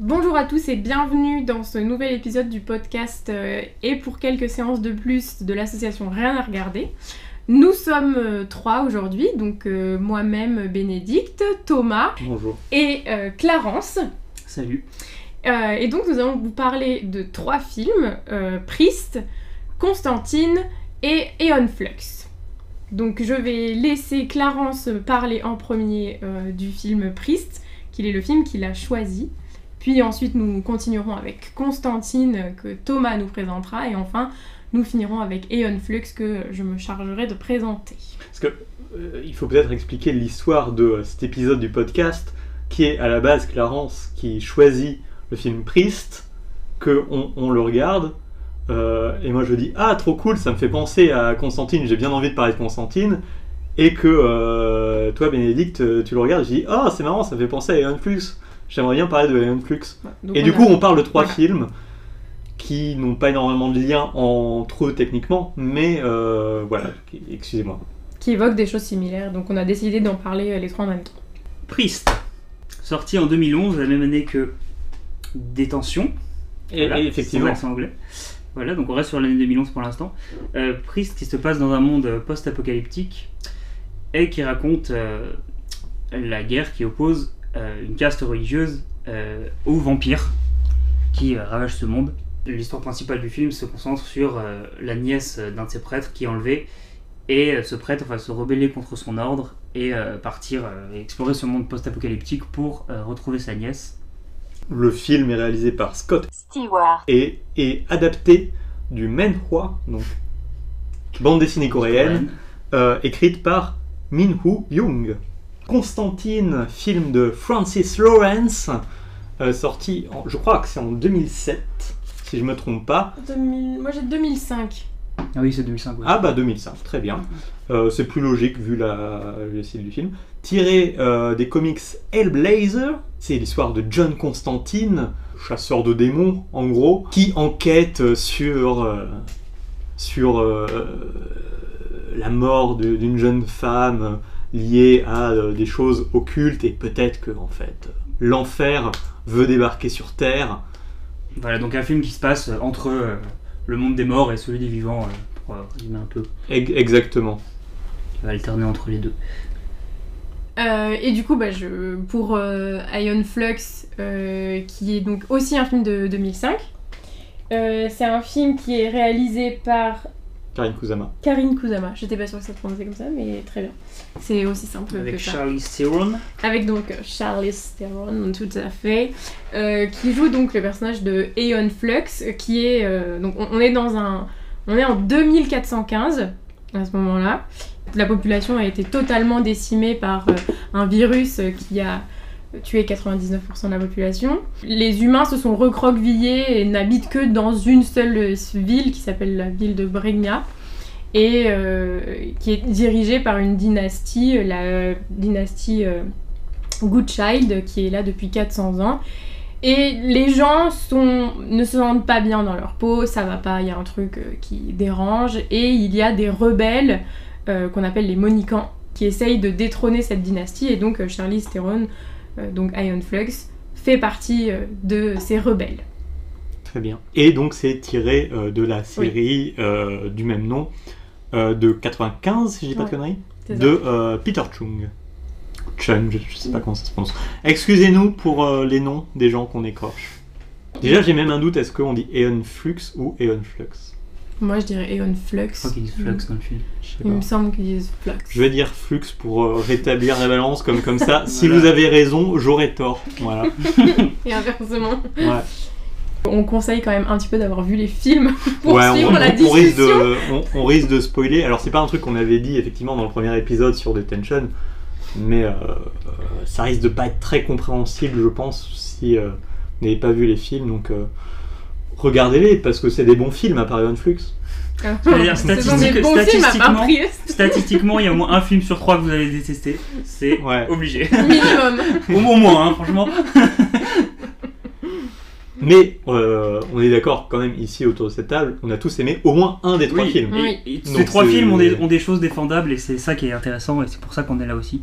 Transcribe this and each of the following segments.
Bonjour à tous et bienvenue dans ce nouvel épisode du podcast euh, et pour quelques séances de plus de l'association Rien à regarder. Nous sommes euh, trois aujourd'hui, donc euh, moi-même Bénédicte, Thomas Bonjour. et euh, Clarence. Salut. Euh, et donc nous allons vous parler de trois films, euh, Priest, Constantine et Eon Flux. Donc je vais laisser Clarence parler en premier euh, du film Priest, qu'il est le film qu'il a choisi. Puis ensuite nous continuerons avec Constantine euh, que Thomas nous présentera. Et enfin nous finirons avec Eon Flux que je me chargerai de présenter. Parce que euh, il faut peut-être expliquer l'histoire de euh, cet épisode du podcast, qui est à la base Clarence qui choisit le film Priest, que on, on le regarde, et moi je dis ah trop cool, ça me fait penser à Constantine, j'ai bien envie de parler de Constantine, et que toi Bénédicte tu le regardes, je dis ah c'est marrant, ça me fait penser à Eon Flux, j'aimerais bien parler de Eon Flux. Donc, Et du a- coup, on parle de trois Voilà. films qui n'ont pas énormément de lien entre eux techniquement, mais euh, voilà, excusez-moi. qui évoque des choses similaires, donc on a décidé d'en parler euh, les trois en même temps. Priest. Sorti en 2011, la même année que Détention. Et, Voilà, et effectivement, accent anglais. Voilà, donc on reste sur l'année 2011 pour l'instant. Euh, Priest qui se passe dans un monde post-apocalyptique et qui raconte euh, la guerre qui oppose une caste religieuse euh, aux vampires qui euh, ravagent ce monde. L'histoire principale du film se concentre sur euh, la nièce d'un de ses prêtres qui est enlevée et euh, ce prêtre va se rebeller contre son ordre et euh, partir euh, explorer ce monde post-apocalyptique pour euh, retrouver sa nièce. le film est réalisé par Scott Stewart. et est adapté du Menhua, donc bande dessinée coréenne, euh, écrite par Min Woo Young. Constantine, film de Francis Lawrence, euh, sorti, en- je crois que c'est en 2007, si je me trompe pas. 2000 Moi j'ai 2005. Ah oui, c'est 2005. ouais. Ah bah 2005, très bien. Euh, c'est plus logique vu la, le style du film. Tiré euh, des comics Hellblazer, c'est l'histoire de John Constantine, chasseur de démons en gros, qui enquête sur, euh, sur euh, la mort d'une jeune femme liée à euh, des choses occultes et peut-être que en fait l'enfer veut débarquer sur Terre. Voilà, donc un film qui se passe euh, entre euh, le monde des morts et celui des vivants, euh, pour euh, résumer un peu. Ex- Exactement. Il va alterner entre les deux. Euh, et du coup, bah, je, pour euh, Ion Flux, euh, qui est donc aussi un film de 2005, euh, c'est un film qui est réalisé par Karine Kusama. Karine Kusama. J'étais pas sûre que ça se prononçait comme ça, mais très bien. C'est aussi simple Avec que ça. Charlie Theron. Avec donc euh, Charlize Theron, tout à fait, euh, qui joue donc le personnage de Aeon Flux, qui est euh, donc on, on est dans un, on est en 2415 à ce moment-là. La population a été totalement décimée par euh, un virus qui a tué 99% de la population. Les humains se sont recroquevillés et n'habitent que dans une seule ville qui s'appelle la ville de Bregna et euh, qui est dirigée par une dynastie, euh, la dynastie euh, Goodchild, qui est là depuis 400 ans. Et les gens ne se sentent pas bien dans leur peau, ça va pas, il y a un truc qui dérange, et il y a des rebelles qu'on appelle les Monicans qui essayent de détrôner cette dynastie, et donc Charlize Theron, donc Ion Flux, fait partie euh, de ces rebelles. Très bien. Et donc c'est tiré euh, de la série euh, du même nom euh, de 95, si je dis pas de conneries, de euh, Peter Chung. Chung, je, je sais pas comment ça se prononce. Excusez-nous pour euh, les noms des gens qu'on écorche. Déjà j'ai même un doute, est-ce qu'on dit Eon Flux ou Eon Flux? Moi je dirais Aeon Flux. Je crois qu'ils disent Flux dans le film. Il me semble qu'ils disent Flux. Je vais dire Flux pour euh, rétablir la balance comme, comme ça. Si Voilà. vous avez raison, j'aurai tort. Voilà. Et inversement. Ouais. On conseille quand même un petit peu d'avoir vu les films pour Ouais, suivre on, la on- on discussion. risque de, on, on risque de spoiler. Alors, c'est pas un truc qu'on avait dit effectivement dans le premier épisode sur Detention, mais euh, euh, ça risque de pas être très compréhensible, je pense, si euh, vous n'avez pas vu les films. Donc, euh, regardez-les parce que c'est des bons films à part Iron Flux. Je veux dire, Ce sont des statistique- bons films à part statistiquement- il y a au moins un film sur trois que vous allez détester. C'est Ouais. obligé. Minimum. au, moins, hein, franchement. Mais euh, on est d'accord quand même ici autour de cette table, on a tous aimé au moins un des trois Oui. films. Oui. Et ces trois films ont des, ont des choses défendables et c'est ça qui est intéressant et c'est pour ça qu'on est là aussi.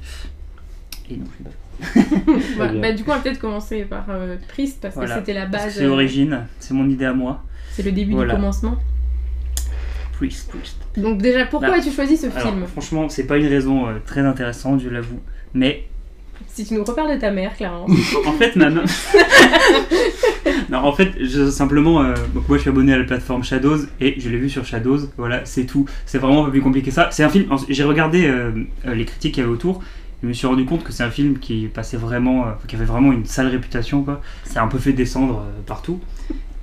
Et non, je suis pas. Bah, bah, du coup, on va peut-être commencer par euh, Priest parce Voilà. que c'était la base. C'est euh, l'origine, c'est mon idée à moi. c'est le début Voilà. du commencement. Priest, Priest. Donc déjà, pourquoi Bah, as-tu choisi ce Alors, film? franchement, c'est pas une raison euh, très intéressante, je l'avoue. Mais Si tu nous reparles de ta mère, Clarence. en fait, ma main. non, en fait, je, simplement, euh, donc moi je suis abonné à la plateforme Shadows et je l'ai vu sur Shadows. Voilà, c'est tout. C'est vraiment pas plus compliqué que ça. C'est un film. J'ai regardé euh, les critiques qu'il y avait autour. Je me suis rendu compte que c'est un film qui passait vraiment, euh, qui avait vraiment une sale réputation. Quoi. C'est un peu fait descendre euh, partout.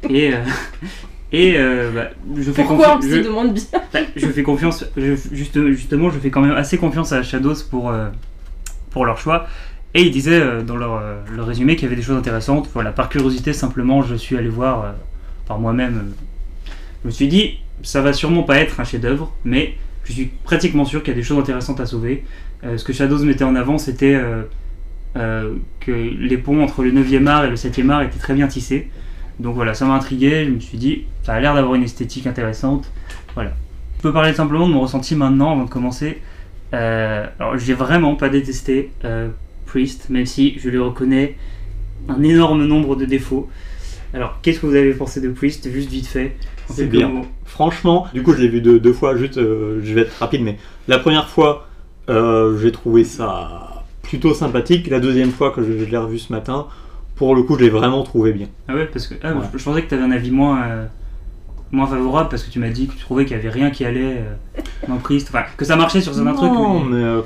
Et, euh, et bah, je fais Pourquoi on je- demande bien bah, je fais confiance, je- juste, justement, je fais quand même assez confiance à Shadows pour, pour leur choix. Et ils disaient dans leur, leur résumé qu'il y avait des choses intéressantes. Voilà, par curiosité, simplement, je suis allé voir par moi-même. je me suis dit, ça va sûrement pas être un chef-d'œuvre, mais je suis pratiquement sûr qu'il y a des choses intéressantes à sauver. Euh, ce que Shadows mettait en avant, c'était euh, euh, que les ponts entre le 9e art et le 7e art étaient très bien tissés. Donc voilà, ça m'a intrigué. Je me suis dit, ça a l'air d'avoir une esthétique intéressante. Voilà. Je peux parler simplement de mon ressenti maintenant avant de commencer. Euh, alors, j'ai vraiment pas détesté euh, Priest, même si je lui reconnais un énorme nombre de défauts. Alors, qu'est-ce que vous avez pensé de Priest, juste vite fait? C'est bien. Franchement, du coup, je l'ai vu deux, deux fois. Juste, euh, je vais être rapide, mais la première fois, euh, j'ai trouvé ça plutôt sympathique. La deuxième fois que je, je l'ai revu ce matin, pour le coup, je l'ai vraiment trouvé bien. Ah ouais, parce que ah, Ouais. je, je pensais que tu avais un avis moins, euh, moins favorable parce que tu m'as dit que tu trouvais qu'il y avait rien qui allait euh, dans Priest. Enfin, que ça marchait sur certains trucs. non, mais- mais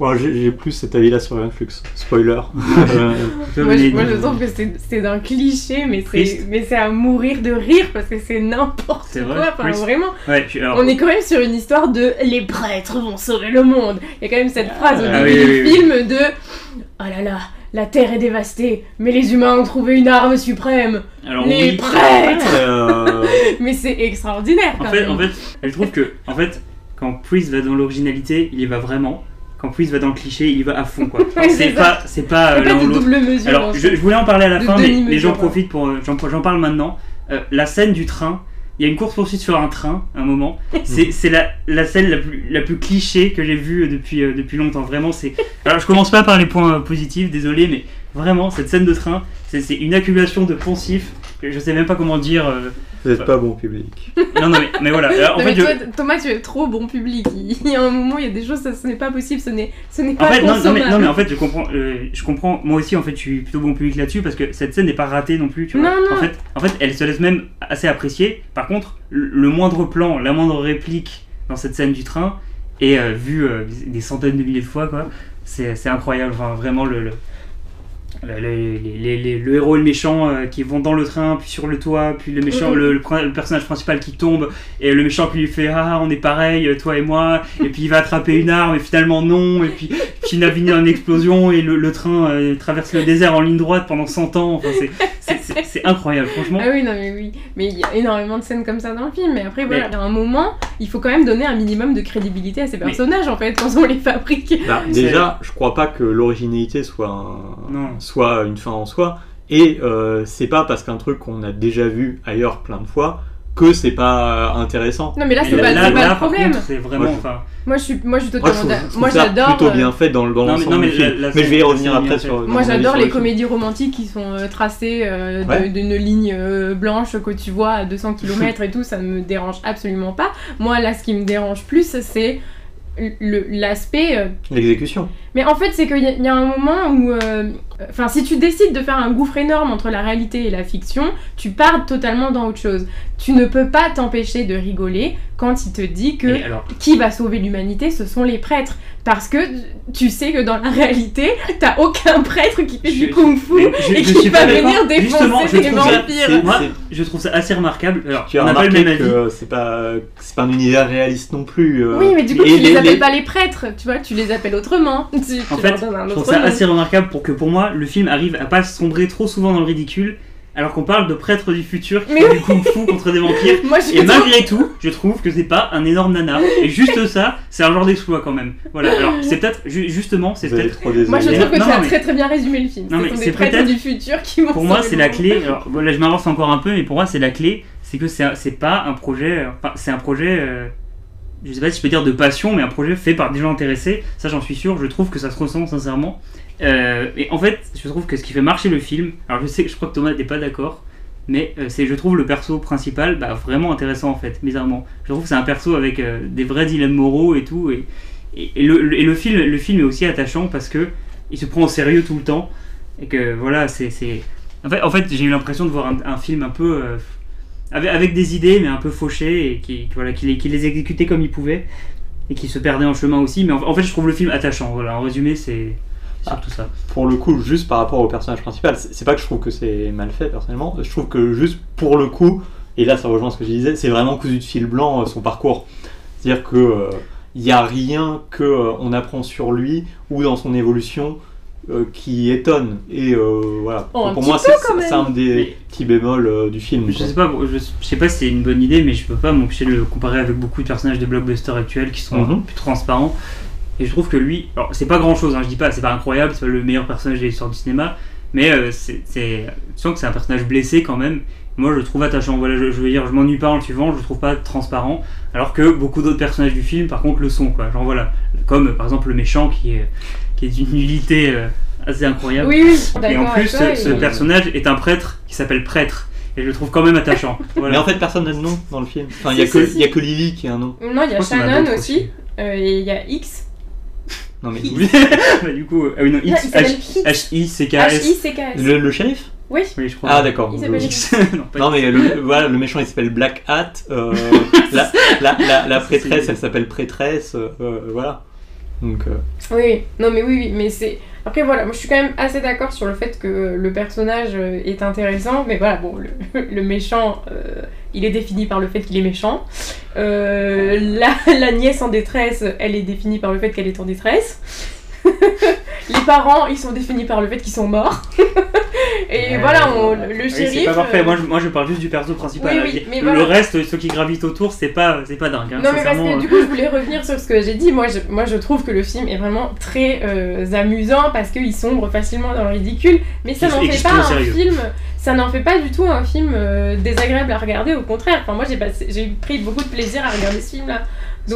ouais, j'ai plus cet avis-là sur Influx. Spoiler. Euh, Moi, je, Valérie, moi, je trouve que c'est c'est d'un cliché, mais c'est Priest. mais c'est à mourir de rire parce que c'est n'importe quoi. vrai, Enfin, Priest. vraiment. Ouais, je- alors, On est quand même sur une histoire de les prêtres vont sauver le monde. Il y a quand même cette phrase au Ah début oui, du oui, oui. film de Oh là là, la terre est dévastée, mais les humains ont trouvé une arme suprême. alors les oui. prêtres euh, Mais c'est extraordinaire quand En fait, même. en fait, je trouve que, en fait, quand Priest va dans l'originalité, il y va vraiment. Quand Priest va dans le cliché, il va à fond, quoi. C'est pas, c'est pas euh, pas double mesure. Alors, je, voulais en parler à la de fin, mais les gens ouais. profitent pour. euh, J'en j'en parle maintenant. Euh, la scène du train. Il y a une course poursuite sur un train, à un moment. C'est c'est la, la scène la plus, la plus cliché que j'ai vue depuis, euh, depuis longtemps. Vraiment, c'est. Alors, je commence pas par les points euh, positifs, désolé, mais vraiment, cette scène de train, c'est une accumulation de poncifs. Je sais même pas comment dire. Vous n'êtes pas bon public. Non, non, mais, mais voilà. Alors, en Non, fait, mais je- toi, Thomas, tu es trop bon public. Il y a un moment, il y a des choses, ça, ce n'est pas possible, ce n'est, ce n'est En pas fait, non, non, mais, non, mais en fait, je comprends, euh, je comprends. Moi aussi, en fait, je suis plutôt bon public là-dessus parce que cette scène n'est pas ratée non plus. Tu vois. Non, non. En fait, en fait, elle se laisse même assez apprécier. Par contre, le, le moindre plan, la moindre réplique dans cette scène du train est euh, vue euh, des centaines de milliers de fois, quoi. C'est c'est incroyable. Enfin, vraiment le. le le, le- les- les- le héros et le méchant euh, qui vont dans le train, puis sur le toit, puis le méchant, Mhm. le, le personnage principal qui tombe, et le méchant qui lui fait Ah, on est pareil, euh, toi et moi, et puis il va attraper une arme, et finalement non, et puis finalement une explosion, et le, le train euh, traverse le désert en ligne droite pendant 100 ans. Enfin, c'est- c'est- incroyable, franchement. Ah oui, non, mais oui. Mais il y a énormément de scènes comme ça dans le film. Mais après, voilà, Mais- il y a un moment, il faut quand même donner un minimum de crédibilité à ces personnages, en fait, quand on les fabrique. Bah, déjà, je crois pas que l'originalité soit, un- Non. soit une fin en soi. Et euh, c'est pas parce qu'un truc qu'on a déjà vu ailleurs plein de fois que c'est pas intéressant. Non, mais là, c'est pas, là, c'est pas là, le problème. c'est vraiment. Moi, je- enfin, Moi, je suis, moi, je suis totalement Moi, j'adore. plutôt euh, bien fait dans, dans Non, mais- l'ensemble non, mais du film. la- la mais je vais y revenir après sur. dans Moi j'adore les le film. comédies romantiques qui sont euh, tracées euh, Ouais. d'une ligne euh, blanche que tu vois à 200 km et tout, ça ne me dérange absolument pas. Moi là ce qui me dérange plus c'est l'aspect... euh, L'exécution. Mais en fait c'est qu'il y a un moment où... Enfin si tu décides de faire un gouffre énorme entre la réalité et la fiction, tu pars totalement dans autre chose. Tu ne peux pas t'empêcher de rigoler quand il te dit que alors, qui va sauver l'humanité, ce sont les prêtres. Parce que tu sais que dans la réalité, t'as aucun prêtre qui fait Je- du kung-fu et je qui va venir défoncer ça- vampires. moi, je trouve ça assez remarquable. Alors, Tu as on n'a pas le même avis. c'est pas, c'est pas un univers réaliste non plus. euh. Oui, mais du coup, Et tu les, appelles pas les prêtres, tu vois, tu les appelles autrement. Tu, En fait, Je trouve ça nom. assez remarquable pour que pour moi le film arrive à pas sombrer trop souvent dans le ridicule alors qu'on parle de prêtres du futur qui font du kung fu contre des vampires. Moi, et malgré tout je trouve que c'est pas un énorme nanar et juste ça c'est un genre d'exploit quand même. Voilà. Alors c'est peut-être ju- justement c'est peut-être. Moi, je trouve que Non, tu as mais- très très bien résumé le film. Non, mais c'est prêtres du futur qui vont pour moi c'est la clé. Alors voilà je m'avance encore un peu mais pour moi c'est la clé c'est que c'est un- c'est pas un projet enfin c'est un projet euh, je sais pas si je peux dire de passion mais un projet fait par des gens intéressés. Ça j'en suis sûr. Je trouve que ça se ressent sincèrement Euh, et en fait, je trouve que ce qui fait marcher le film, alors je sais que je crois que Thomas n'est pas d'accord, mais euh, c'est je trouve le perso principal bah, vraiment intéressant en fait, bizarrement. Je trouve que c'est un perso avec euh, des vrais dilemmes moraux et tout, et, et, le, et le film, le film est aussi attachant parce que il se prend au sérieux tout le temps, et que voilà, c'est. En fait, en fait j'ai eu l'impression de voir un, film un peu. avec, des idées, mais un peu fauchées, et qui, voilà, qui, les, qui les exécutait comme il pouvait, et qui se perdait en chemin aussi. Mais en, en fait, je trouve le film attachant. Voilà, en résumé, c'est c'est surtout ça. Pour le coup, juste par rapport au personnage principal, c'est pas que je trouve que c'est mal fait personnellement, je trouve que juste pour le coup, et là ça rejoint ce que je disais, c'est vraiment cousu de fil blanc euh, son parcours. C'est-à-dire que euh, il n'y a rien que euh, on apprend sur lui ou dans son évolution euh, qui étonne. Et euh, voilà, Oh, pour moi c'est un des Mais- petits bémols euh, du film. Je quoi. sais pas, je, je sais pas si c'est une bonne idée, mais je peux pas m'empêcher de le comparer avec beaucoup de personnages des blockbusters actuels qui sont Mhm. plus transparents. Et je trouve que lui, alors c'est pas grand chose, je dis pas, c'est pas incroyable, c'est pas le meilleur personnage de l'histoire du cinéma, mais euh, c'est, sens que c'est un personnage blessé quand même. Moi je le trouve attachant, voilà, je, je veux dire, je m'ennuie pas en le suivant, je le trouve pas transparent, alors que beaucoup d'autres personnages du film par contre le sont, quoi. Genre voilà, comme par exemple le méchant qui est, qui est d'une nullité euh, assez incroyable. Oui, oui, Et en plus, ce, personnage est un prêtre qui s'appelle Prêtre. Et je le trouve quand même attachant. Voilà. Mais en fait, personne n'a de nom dans le film. Enfin, il y, a Si, que- si, si. il y a que Lily qui a un nom. Non, il y a a Shannon aussi. euh, et il y a X. Non, mais X. Bah, du coup, euh, ah oui, non, s'appelle H, X. H-I-C-K-S. H-I-C-K-S. le, le shérif Oui. Oui, je crois. Ah, d'accord. Il s'appelle X. non, pas Non mais le, voilà, le méchant il s'appelle Black Hat, euh, la, la, la, prêtresse elle s'appelle prêtresse, euh, voilà. Euh, Oui. Non, mais oui, oui. Mais c'est. Après, voilà, moi je suis quand même assez d'accord sur le fait que le personnage euh, est intéressant, mais voilà, bon, le, méchant, euh, il est défini par le fait qu'il est méchant. La, la nièce en détresse, elle est définie par le fait qu'elle est en détresse. Les parents, ils sont définis par le fait qu'ils sont morts. Et voilà, on- le oui, shérif. C'est pas parfait. euh, Moi je, moi, je parle juste du perso principal. Oui, oui, mais le voilà. reste, ceux qui gravitent autour, c'est pas, c'est pas dingue. hein, Non mais parce que du coup je voulais revenir sur ce que j'ai dit, moi je, moi je trouve que le film est vraiment très euh, amusant parce qu'il sombre facilement dans le ridicule, mais ça n'en fait pas un sérieux. film, ça n'en fait pas du tout un film euh, désagréable à regarder, au contraire, enfin moi j'ai pris beaucoup de plaisir à regarder ce film là, Ça,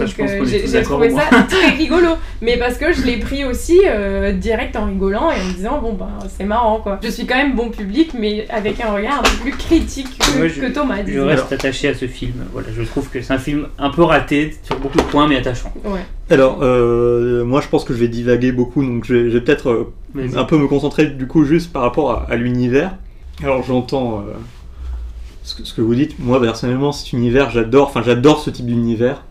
donc euh, j'ai trouvé ça très rigolo, mais parce que je l'ai pris aussi euh, direct en rigolant et en me disant bon bah c'est marrant quoi, je suis quand même bon public mais avec un regard un peu plus critique que, Ouais, je- que Thomas Je disons. reste attaché à ce film. Voilà, je trouve que c'est un film un peu raté sur beaucoup de points, mais attachant. Ouais. alors euh, moi je pense que je vais divaguer beaucoup donc je vais, peut-être euh, un peu me concentrer du coup juste par rapport à, à l'univers. Alors j'entends euh, ce, que, ce que vous dites. Moi personnellement cet univers j'adore. Enfin j'adore ce type d'univers.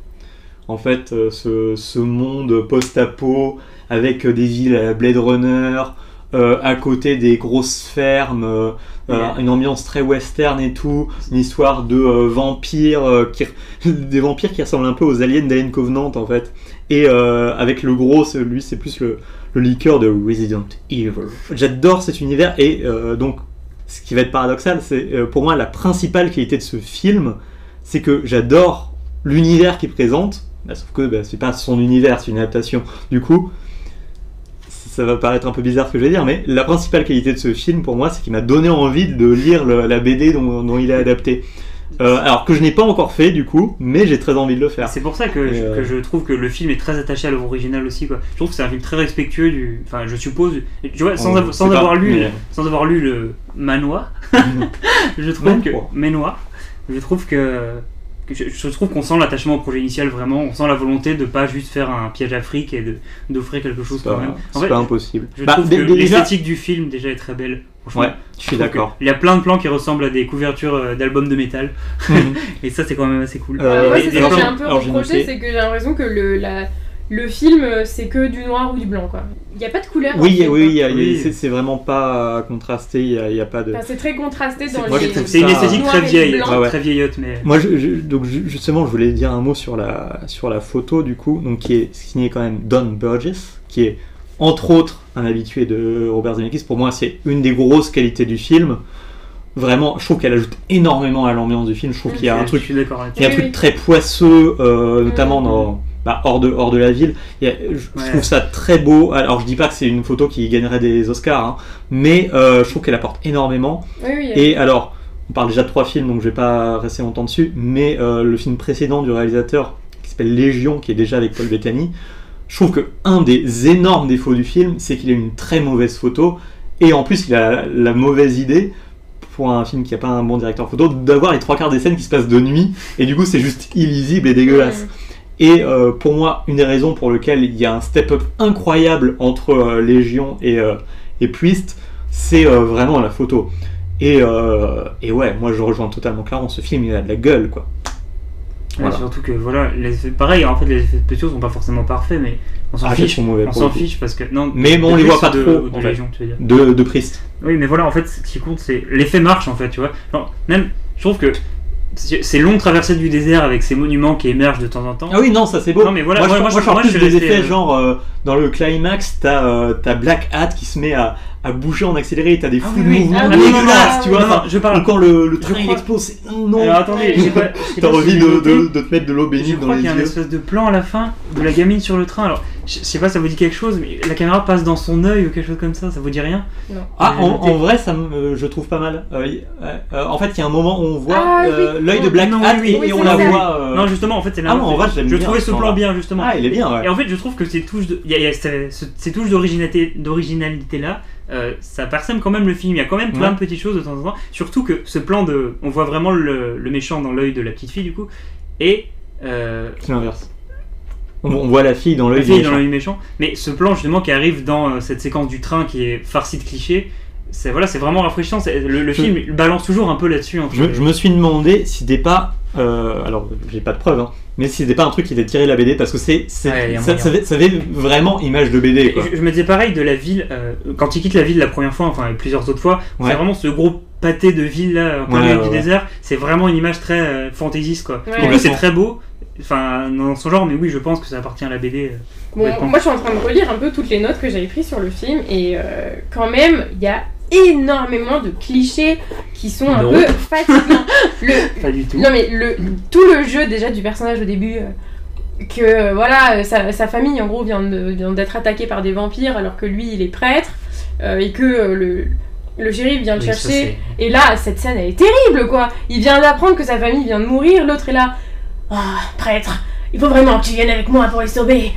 En fait euh, ce, ce monde post-apo avec euh, des villes à la Blade Runner, euh, à côté des grosses fermes, euh, Yeah. une ambiance très western et tout, une histoire de euh, vampires qui des vampires qui ressemblent un peu aux aliens d'Alien Covenant en fait. Et avec le gros, lui c'est plus le, le liqueur de Resident Evil. J'adore cet univers et donc ce qui va être paradoxal, c'est pour moi la principale qualité de ce film, c'est que j'adore l'univers qu'il présente, bah, sauf que bah, c'est pas son univers, c'est une adaptation. Du coup, ça va paraître un peu bizarre ce que je vais dire, mais la principale qualité de ce film pour moi, c'est qu'il m'a donné envie de lire le- la BD dont, dont il est adapté. Euh, alors que je n'ai pas encore fait du coup, mais j'ai très envie de le faire. C'est pour ça que, je, euh, que je trouve que le film est très attaché à l'œuvre originale aussi. Quoi. Je trouve que c'est un film très respectueux du. Enfin, je suppose. Tu vois, sans, On av- sans sait pas, avoir lu, mais- sans avoir lu le Manoir, je trouve que quoi. Manoir, je trouve que je, je trouve qu'on sent l'attachement au projet initial vraiment. On sent la volonté de pas juste faire un piège à fric et de d'offrir quelque chose quand pas, même. C'est pas impossible. je Bah, trouve que l'esthétique du film déjà est très belle. Ouais, je suis d'accord. Il y a plein de plans qui ressemblent à des couvertures euh, d'albums de métal Mhm. et ça c'est quand même assez cool. Euh, c'est ce que j'ai un peu reproché, c'est que j'ai l'impression que le, la, le film, euh, c'est que du noir ou du blanc, quoi. Il n'y a pas de couleur. le Oui, film, oui, a- Oui. c'est- vraiment pas contrasté, il n'y a, il y a pas de... Enfin, c'est très contrasté dans moi, les... je trouve C'est une esthétique très vieille, blanc. Ouais, ouais. très vieillotte, mais. Moi, je- je- donc ju- justement, je voulais dire un mot sur la, sur la photo, du coup, donc, qui est signée quand même Don Burgess, qui est entre autres un habitué de Robert Zemeckis. Pour moi, c'est une des grosses qualités du film. Vraiment, je trouve qu'elle ajoute énormément à l'ambiance du film. Je trouve qu'il y a un truc Il y a un Oui, truc oui. très poisseux, euh, notamment dans, bah, hors, de, hors de la ville. A- je Ouais. trouve ça très beau. Alors, je dis pas que c'est une photo qui gagnerait des Oscars, hein, mais euh, je trouve qu'elle apporte énormément. Oui, oui, Et alors, on parle déjà de trois films, donc je vais pas rester longtemps dessus, mais euh, le film précédent du réalisateur, qui s'appelle Légion, qui est déjà avec Paul Bettany, je trouve que un des énormes défauts du film, c'est qu'il a une très mauvaise photo, et en plus il a la mauvaise idée pour un film qui n'a pas un bon directeur photo, d'avoir les trois quarts des scènes qui se passent de nuit, et du coup c'est juste illisible et dégueulasse. Et euh, pour moi, une des raisons pour lesquelles il y a un step-up incroyable entre euh, Légion et, euh, et Priest, c'est vraiment la photo. Et, et, ouais, moi je rejoins totalement clairement, ce film il a de la gueule quoi. surtout que voilà, les pareil, en fait les effets spéciaux sont pas forcément parfaits, mais on s'en ah, fiche. on s'en fiche parce que non. Mais bon, on les voit pas de, trop. De, Légion, tu veux dire. de, de Priest. Oui, mais voilà, en fait, ce qui compte, c'est l'effet marche en fait, tu vois. même, je trouve que ces longues traversées du désert avec ces monuments qui émergent de temps en temps. Ah oui, non, ça c'est beau. Non, mais voilà, moi, moi, je, moi, je, des effets, euh, genre euh, dans le climax, t'as euh, Black Hat qui se met à, à bouger en accéléré, t'as des ah, fous de mouvements ah, dégueulasses, tu vois. je parle. quand le, le train explose, non. Alors attendez, t'as envie de, de, de, te mettre de l'eau bénite dans les yeux. Je crois qu'il y a un espèce de plan à la fin de la gamine sur le train. Alors, je sais pas, ça vous dit quelque chose, mais la caméra passe dans son œil ou quelque chose comme ça, ça vous dit rien? Non. Ah, en, vrai, ça me, je trouve pas mal. en fait, il y a un moment où on voit l'œil de Black Hat et, on la voit. Euh, non, justement, en fait, c'est là. Ah non, en vrai, je trouvais ce plan bien, justement. Ah, il est bien, ouais. Et en fait, je trouve que ces touches de, y a, ces touches d'originalité là, euh, ça parsème quand même le film. Il y a quand même plein de petites choses de temps en temps. Surtout que ce plan de, on voit vraiment le, méchant dans l'œil de la petite fille du coup, et euh, c'est l'inverse. On, voit la fille dans l'œil méchant. dans l'œil méchant. Mais ce plan justement qui arrive dans cette séquence du train qui est farci de clichés, c'est voilà, c'est vraiment rafraîchissant. Le, le film balance toujours un peu là-dessus. Je, je, me suis demandé si c'était pas euh, alors, j'ai pas de preuves, hein, mais si c'était pas un truc qui était tiré de la BD, parce que c'est, ça, ça, fait vraiment image de BD. Je, me disais pareil de la ville, euh, quand il quitte la ville la première fois, enfin et plusieurs autres fois, c'est vraiment ce gros pâté de ville là, en milieu du désert, c'est vraiment une image très euh, fantaisiste quoi. En plus, c'est très beau, enfin dans son genre, mais oui, je pense que ça appartient à la BD. Euh, bon, moi je suis en train de relire un peu toutes les notes que j'avais prises sur le film, et quand même, il y a énormément de clichés qui sont un peu fatigants. Le, Pas du tout. Non mais le, tout le jeu déjà du personnage au début, euh, que euh, voilà, euh, sa, famille en gros vient d'être attaquée par des vampires alors que lui il est prêtre et que le, le shérif vient le chercher. et là, cette scène elle est terrible quoi. Il vient d'apprendre que sa famille vient de mourir, l'autre est là. Ah, prêtre, il faut vraiment que tu viennes avec moi pour les sauver.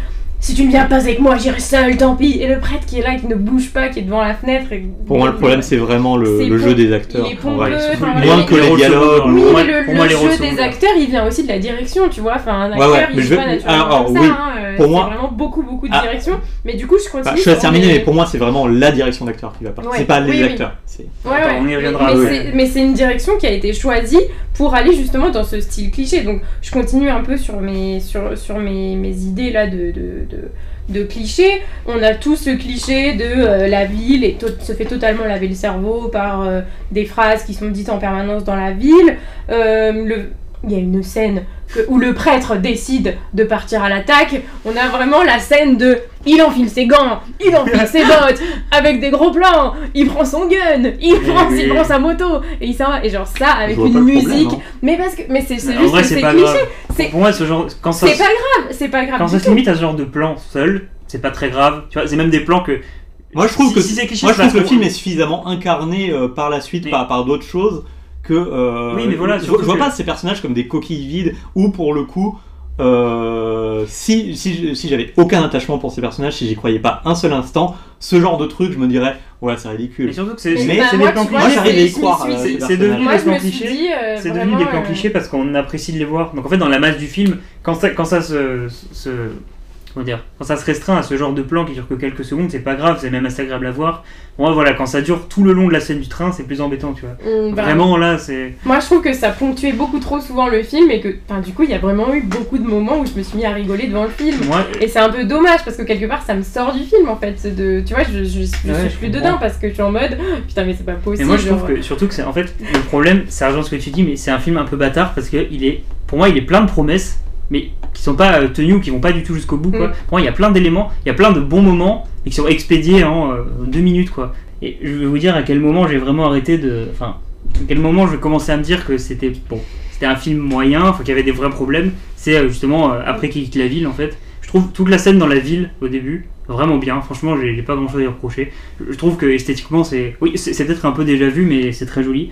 Si tu ne viens pas avec moi, j'irai seul, tant pis. Et le prêtre qui est là, qui ne bouge pas, qui est devant la fenêtre. Pour moi, le problème, c'est vraiment le, jeu des acteurs. Il est pompeux, moins que les dialogues. Oui, mais le, jeu des acteurs, il vient aussi de la direction, tu vois. Enfin, un acteur, il joue pas naturellement comme ça. Hein, euh, pour moi, vraiment beaucoup, beaucoup de ah. direction. Mais du coup, je continue. je suis terminer, mais pour moi, c'est vraiment la direction d'acteur qui va pas. C'est pas les acteurs. On y reviendra. Mais c'est une direction qui a été choisie pour aller justement dans ce style cliché. Donc, je continue un peu sur mes, sur, sur mes, mes idées là de, de, clichés. On a tous le cliché de euh, la ville et se fait totalement laver le cerveau par euh, des phrases qui sont dites en permanence dans la ville. Euh, il y a une scène où le prêtre décide de partir à l'attaque. On a vraiment la scène de il enfile ses gants, il enfile ses bottes, avec des gros plans, il prend son gun, il, prend, il prend, sa moto, et il s'en va. Et genre ça, avec une musique. mais parce que mais c'est juste que c'est cliché. Pour moi, ce genre. Quand ça. C'est pas grave, c'est pas grave. Quand ça se limite à ce genre de plan seul, c'est pas très grave. Tu vois, c'est même des plans que. Moi je trouve que, cliché, moi, je trouve que le film est suffisamment incarné euh, par la suite par, par d'autres choses que. Euh, oui, mais voilà, je, vois pas ces personnages comme des coquilles vides ou pour le coup. Euh, si, si, si j'avais aucun attachement pour ces personnages, si j'y croyais pas un seul instant, ce genre de truc, je me dirais, ouais, c'est ridicule. Mais surtout que c'est mais, des plans clichés. Moi, j'arrive à y croire. C'est devenu des plans clichés. c'est devenu des plans clichés parce qu'on apprécie de les voir. Donc en fait, dans la masse du film, quand ça, quand ça se, se dire, quand ça se restreint à ce genre de plan qui dure que quelques secondes, c'est pas grave, c'est même assez agréable à voir. Moi, voilà, quand ça dure tout le long de la scène du train, c'est plus embêtant, tu vois. Mm, bah, vraiment, là, c'est. Moi, je trouve que ça ponctuait beaucoup trop souvent le film et que, du coup, il y a vraiment eu beaucoup de moments où je me suis mis à rigoler devant le film. Et c'est un peu dommage parce que quelque part, ça me sort du film en fait. De, tu vois, je, je, suis plus dedans parce que je suis en mode putain, mais c'est pas possible. Et moi, je trouve que, surtout que c'est en fait, le problème, c'est argent ce que tu dis, mais c'est un film un peu bâtard parce que il est, pour moi, il est plein de promesses mais qui sont pas euh, tenus ou qui vont pas du tout jusqu'au bout. Quoi. Mm. Pour moi, il y a plein d'éléments, il y a plein de bons moments et qui sont expédiés en euh, deux minutes. Quoi. Et je vais vous dire à quel moment j'ai vraiment arrêté de. Enfin, à quel moment je vais commencer à me dire que c'était bon, c'était un film moyen, qu'il y avait des vrais problèmes. C'est euh, justement après qu'il quitte la ville en fait. Je trouve toute la scène dans la ville au début vraiment bien. Franchement, j'ai pas grand chose à y reprocher. Je trouve que esthétiquement, c'est. Oui, c'est peut-être un peu déjà vu, mais c'est très joli.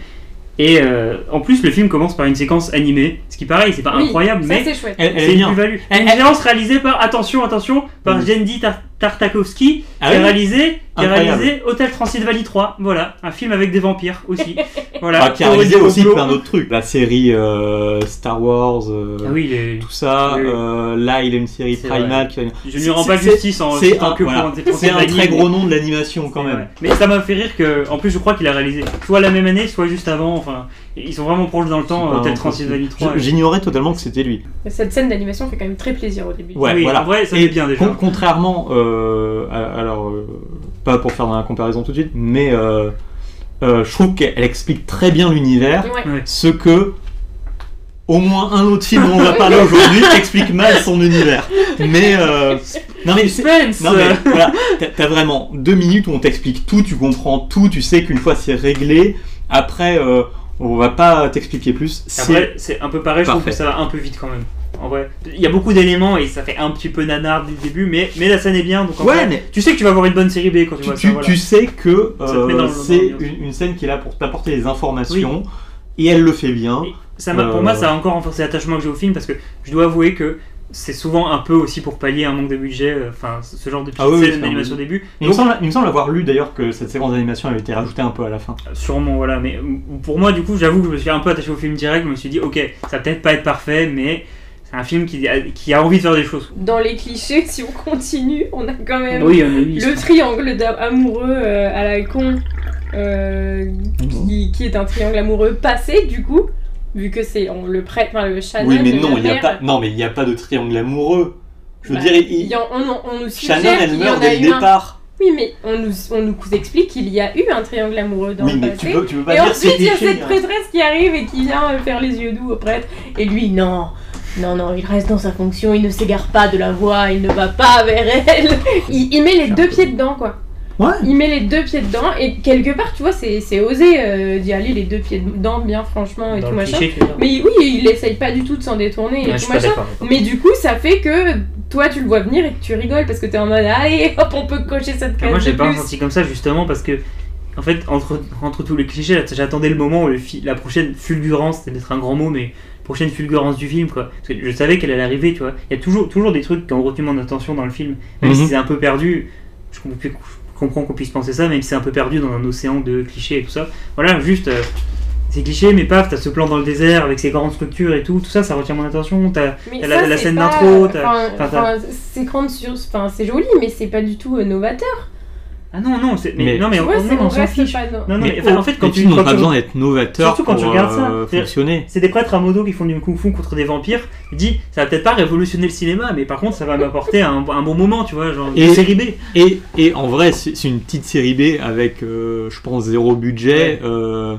Et euh, en plus, le film commence par une séquence animée, ce qui pareil, c'est pas Oui, incroyable, ça, mais c'est une bien. plus-value. Une séance réalisée par, attention, attention, par Mm. Jendi Tar- Tartakovsky, Ah qui a oui réalisé, qui a réalisé Hôtel Transylvanie 3. Voilà, un film avec des vampires aussi. voilà. Bah, qui a réalisé aussi complot. plein d'autres trucs. La série euh, Star Wars, euh, Ah oui, les- tout ça. Oui, euh, là, il a une série Primal. Qui je ne lui rends pas justice en C'est un, que voilà. un très gros nom de l'animation quand même. vrai. Mais ça m'a fait rire que, en plus, je crois qu'il a réalisé soit la même année, soit juste avant. Enfin, ils sont vraiment proches dans le temps. Hôtel. Transylvanie 3. Je- J'ignorais totalement que c'était lui. Cette scène d'animation fait quand même très plaisir au début. Ouais, oui, voilà. en vrai, ça fait bien déjà. con- contrairement, à- alors, pas pour faire dans la comparaison tout de suite, mais euh, euh, je trouve qu'elle elle explique très bien l'univers, Ouais. Ce que au moins un autre film dont on va parler aujourd'hui explique mal son univers. Mais euh, non mais non mais voilà, t'as- vraiment deux minutes où on t'explique tout, tu comprends tout, tu sais qu'une fois c'est réglé, après euh, on va pas t'expliquer plus. C'est Après, c'est un peu pareil, je trouve que ça va un peu vite quand même. En vrai, il y a beaucoup d'éléments et ça fait un petit peu nanar dès le début, mais, mais la scène est bien. Donc en ouais vrai, mais tu sais que tu vas avoir une bonne série B quand tu, tu, vois tu- ça. Voilà. tu sais que euh, c'est une, une scène qui est là pour t'apporter les informations et elle le fait bien. Et ça m'a- pour Euh, moi, ça a encore renforcé l'attachement que j'ai au film parce que je dois avouer que c'est souvent un peu aussi pour pallier un manque de budget, euh, enfin ce genre de petites Ah oui, c'est d'animation au début. Il me, semble, il me semble avoir lu d'ailleurs que cette séquence d'animation avait été rajoutée un peu à la fin. Sûrement, voilà. Mais euh, pour moi, du coup, j'avoue que je me suis un peu attaché au film direct. Je me suis dit, ok, ça va peut-être pas être parfait, mais un film qui a, qui a envie de faire des choses. Dans les clichés, si on continue, on a quand même Oui, a le triangle amoureux euh, à la con, euh, qui, qui est un triangle amoureux passé du coup, vu que c'est on le prête, enfin le Shannon. oui, mais non, il n'y a pas, non, mais il n'y a pas de triangle amoureux. Je veux bah, dire, il- il y en- on, on nous suggère Shannon, elle y meurt dès le eu un. départ. Oui, mais on nous, on nous explique qu'il y a eu un triangle amoureux dans Oui, le mais passé. tu peux, tu peux pas Et dire ensuite, il y a cette hein. prêtresse qui arrive et qui vient euh, faire les yeux doux au prêtre. Et lui, non, non, non, il reste dans sa fonction, il ne s'égare pas de la voie, il ne va pas vers elle. Il, il met les deux pieds dedans, quoi. Ouais. Il met les deux pieds dedans et quelque part, tu vois, c'est c'est osé euh, d'y aller les deux pieds dedans, bien franchement et Dans tout machin. cliché. Mais oui, il essaye pas du tout de s'en détourner et Ouais, je tout machin. Mais du coup, ça fait que toi, tu le vois venir et que tu rigoles parce que t'es en mode allez, hop, on peut cocher cette Ah, case Moi, de j'ai pas ressenti comme ça justement parce que, en fait, entre, entre tous les clichés, j'attendais le moment où le la prochaine fulgurance, c'est peut-être un grand mot, mais prochaine fulgurance du film, quoi. Parce que je savais qu'elle allait arriver, tu vois. Il y a toujours, toujours des trucs qui ont retenu mon attention dans le film, même Mhm. si c'est un peu perdu. Je comprends, qu'on puisse penser ça, même si c'est un peu perdu dans un océan de clichés et tout ça. Voilà, juste. euh, c'est cliché, mais paf, t'as ce plan dans le désert avec ses grandes structures et tout, tout ça, ça retient mon attention. T'as la- la c'est scène pas- d'intro, t'as- enfin, c'est enfin c'est joli, mais c'est pas du tout euh, novateur. Ah non, non, c'est- mais, Mais- non, mais on, on on s'en reste fiche. pas Non, non, mais, Mais enfin, en fait, quand les tu, films n'ont quand pas tu- besoin d'être novateurs Surtout quand pour tu regardes ça. euh, fonctionner. C'est des prêtres à modo qui font du kung fu contre des vampires. Il dit, ça va peut-être pas révolutionner le cinéma, mais par contre, ça va m'apporter un, un bon moment, tu vois, genre Et- une série B. Et, et en vrai, c'est une petite série B avec, euh, je pense, zéro budget. Ouais. euh,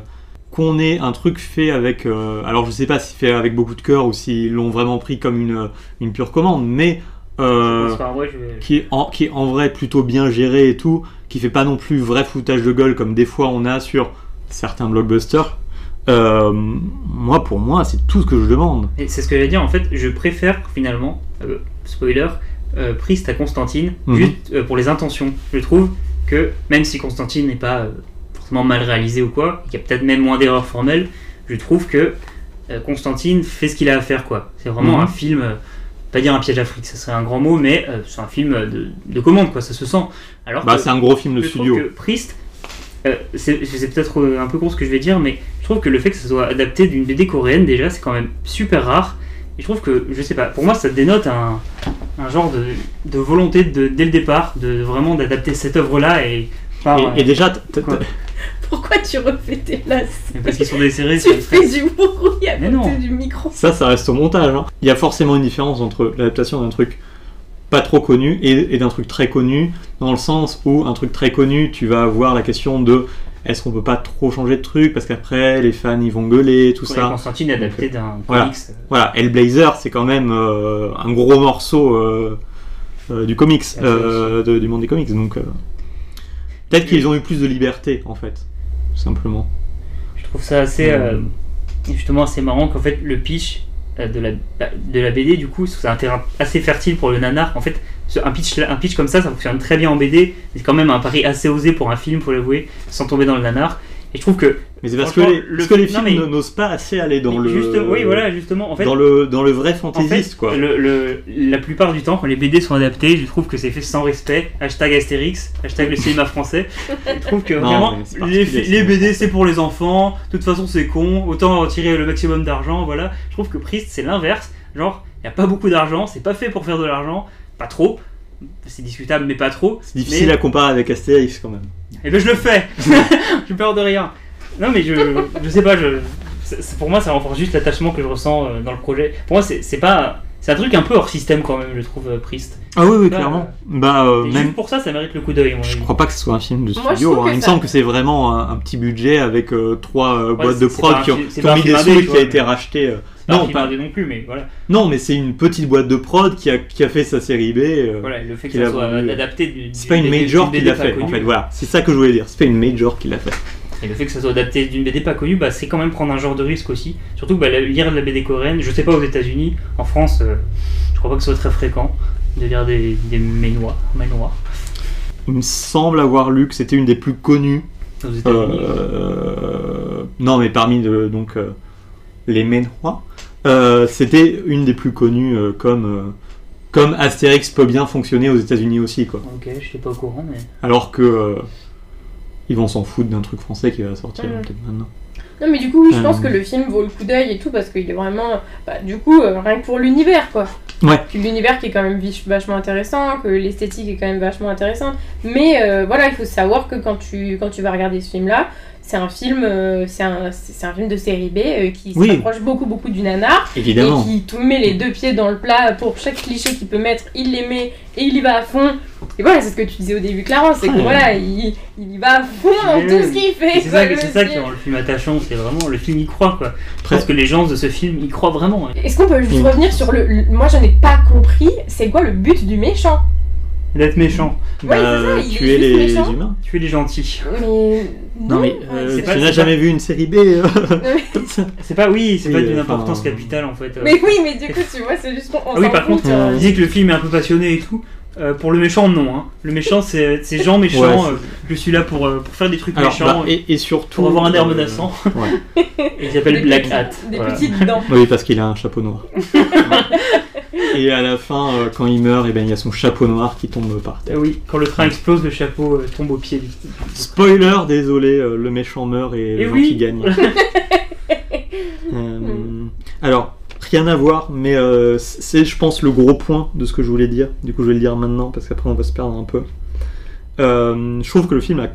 qu'on ait un truc fait avec. euh, alors, je sais pas s'il fait avec beaucoup de cœur ou s'ils l'ont vraiment pris comme une, une pure commande, mais. Euh, C'est pas vrai, je vais- qui est, en, qui est en vrai plutôt bien géré et tout, qui fait pas non plus vrai foutage de gueule comme des fois on a sur certains blockbusters. Euh, moi, pour moi, c'est tout ce que je demande. Et c'est ce que j'allais dire, en fait, je préfère finalement, euh, spoiler, Priest à Constantine, Mhm. juste pour les intentions. Je trouve que même si Constantine n'est pas forcément mal réalisé ou quoi, qu'il y a peut-être même moins d'erreurs formelles, je trouve que Constantine fait ce qu'il a à faire, quoi. C'est vraiment Mhm. un film, pas dire un piège à fric, ça serait un grand mot, mais euh, c'est un film de, de commande, quoi, ça se sent. Alors Bah, que- c'est un gros film de studio. que Priest, euh, c'est peut-être euh, un peu con ce que je vais dire, mais je trouve que le fait que ça soit adapté d'une BD coréenne, déjà, c'est quand même super rare. Et je trouve que, je sais pas, pour moi, ça dénote un, un genre de, de volonté de, dès le départ de vraiment d'adapter cette œuvre-là et par, Et, et déjà, Pourquoi tu refais tes places parce qu'ils sont des séries. Tu fais du bruit à Mais côté non. du micro. ça, ça reste au montage. hein. Il y a forcément une différence entre l'adaptation d'un truc pas trop connu et, et d'un truc très connu, dans le sens où un truc très connu, tu vas avoir la question de est-ce qu'on peut pas trop changer de truc parce qu'après les fans ils vont gueuler, tout ça. Constantine est adapté d'un Voilà. comics. euh, Voilà, Hellblazer, c'est quand même euh, un gros morceau euh, euh, du comics, de- du monde des comics. Donc, euh, peut-être qu'ils ont eu plus de liberté, en fait, tout simplement. Je trouve ça assez, euh, justement assez marrant qu'en fait le pitch euh, de la, de la BD du coup c'est un terrain assez fertile pour le nanar. En fait un pitch, un pitch comme ça ça fonctionne très bien en BD. C'est quand même un pari assez osé pour un film faut l'avouer sans tomber dans le nanar. Et je trouve que Mais c'est parce que les, le- parce que les films mais- n'osent pas assez aller dans le. juste, oui, voilà, justement, en fait, dans le dans le vrai en fait, fantaisiste quoi. le- le- la plupart du temps, quand les BD sont adaptés, je trouve que c'est fait sans respect. Hashtag Astérix, hashtag le cinéma français. Je trouve que Non, vraiment, les, BD c'est pour les enfants, de toute façon c'est con, autant en tirer le maximum d'argent, voilà. Je trouve que Priest c'est l'inverse. Genre, il n'y a pas beaucoup d'argent, c'est pas fait pour faire de l'argent, pas trop. C'est discutable, mais pas trop. C'est difficile Mais- à comparer avec Astérix quand même. Et ben je le fais J'ai peur de rien. Non mais je, je sais pas, je, pour moi ça renforce juste l'attachement que je ressens euh, dans le projet. Pour moi c'est c'est pas... C'est un truc un peu hors système quand même, je trouve, euh, Priest. Ah oui, oui, clairement. Bah, euh, même. juste pour ça, ça mérite le coup d'œil, Je avis. crois pas que ce soit un film de studio. hein. Il me semble que c'est vraiment un, un petit budget avec euh, trois euh, boîtes de prod qui ont, qui mis des sous et qui a été racheté. pas Non, pas- non plus, mais voilà. non, mais c'est une petite boîte de prod qui a, qui a fait sa série B. euh, voilà le fait que qu'il ça a soit vendu. adapté du- C'est pas une major qui l'a fait, en fait. Voilà, c'est ça que je voulais dire. C'est pas une major qui l'a fait. Et le fait que ça soit adapté d'une BD pas connue, bah, c'est quand même prendre un genre de risque aussi. Surtout que bah, lire de la BD coréenne, je sais pas aux États-Unis, en France, euh, je crois pas que ce soit très fréquent de lire des, des ménois, ménois Il me semble avoir lu que c'était une des plus connues. aux États-Unis. Euh, non, mais parmi de- donc euh, les Ménois, euh, c'était une des plus connues comme comme Astérix peut bien fonctionner aux États-Unis aussi, quoi. Ok, je suis pas au courant, mais. Alors que ils vont s'en foutre d'un truc français qui va sortir peut-être maintenant. Non, mais du coup, oui, je pense Euh. que le film vaut le coup d'œil et tout parce qu'il est vraiment. Bah, du coup, euh, rien que pour l'univers, quoi. Ouais. L'univers qui est quand même vachement intéressant, que l'esthétique est quand même vachement intéressante. Mais euh, voilà, il faut savoir que quand tu, quand tu vas regarder ce film-là, c'est un film, euh, c'est un, un film de série B euh, qui Oui. rapproche beaucoup, beaucoup du nanar Évidemment. et qui tout met les deux pieds dans le plat pour chaque cliché qu'il peut mettre, il les met et il y va à fond. Et voilà, c'est ce que tu disais au début, Clarence, c'est que Ouais. voilà, il, il y va à fond dans tout ce qu'il fait. C'est ça, ça qui rend le film attachant, c'est vraiment le film y croit quoi. Je Après- pense que les gens de ce film y croient vraiment. hein. Est-ce qu'on peut juste revenir sur le. le- Moi, je n'ai pas compris, c'est quoi le but du méchant? D'être méchant, Ouais, c'est ça, il est tuer juste les méchant. humains. tuer les gentils. Mais. Non, mais euh, c'est tu pas- n'as c'est jamais vu une série B euh, comme ça C'est pas, oui, c'est Oui, pas d'une enfin, importance euh, capitale en fait. euh. Mais oui, mais du coup, tu vois, c'est juste qu'on on Ah oui, s'en par fout, contre, tu vois. euh, il disait que le film est un peu passionné et tout. Euh, pour le méchant, non. Hein. Le méchant, c'est c'est Jean méchant. Ouais, euh, je suis là pour, euh, pour faire des trucs Alors, méchants. bah, et, et surtout. pour avoir un air euh, menaçant. ouais. Et il s'appelle Des Black Hat. Des Voilà. petites dents. Oui, parce qu'il a un chapeau noir. et à la fin, euh, quand il meurt, eh ben, il y a son chapeau noir qui tombe par terre. Oui, quand le train explose, le chapeau euh, tombe au pied du. Spoiler, désolé, euh, le méchant meurt et, Et le oui. gentil gagne. Euh, alors, rien à voir, mais euh, c'est, je pense, le gros point de ce que je voulais dire. Du coup, je vais le dire maintenant parce qu'après, on va se perdre un peu. Euh, je trouve que le film a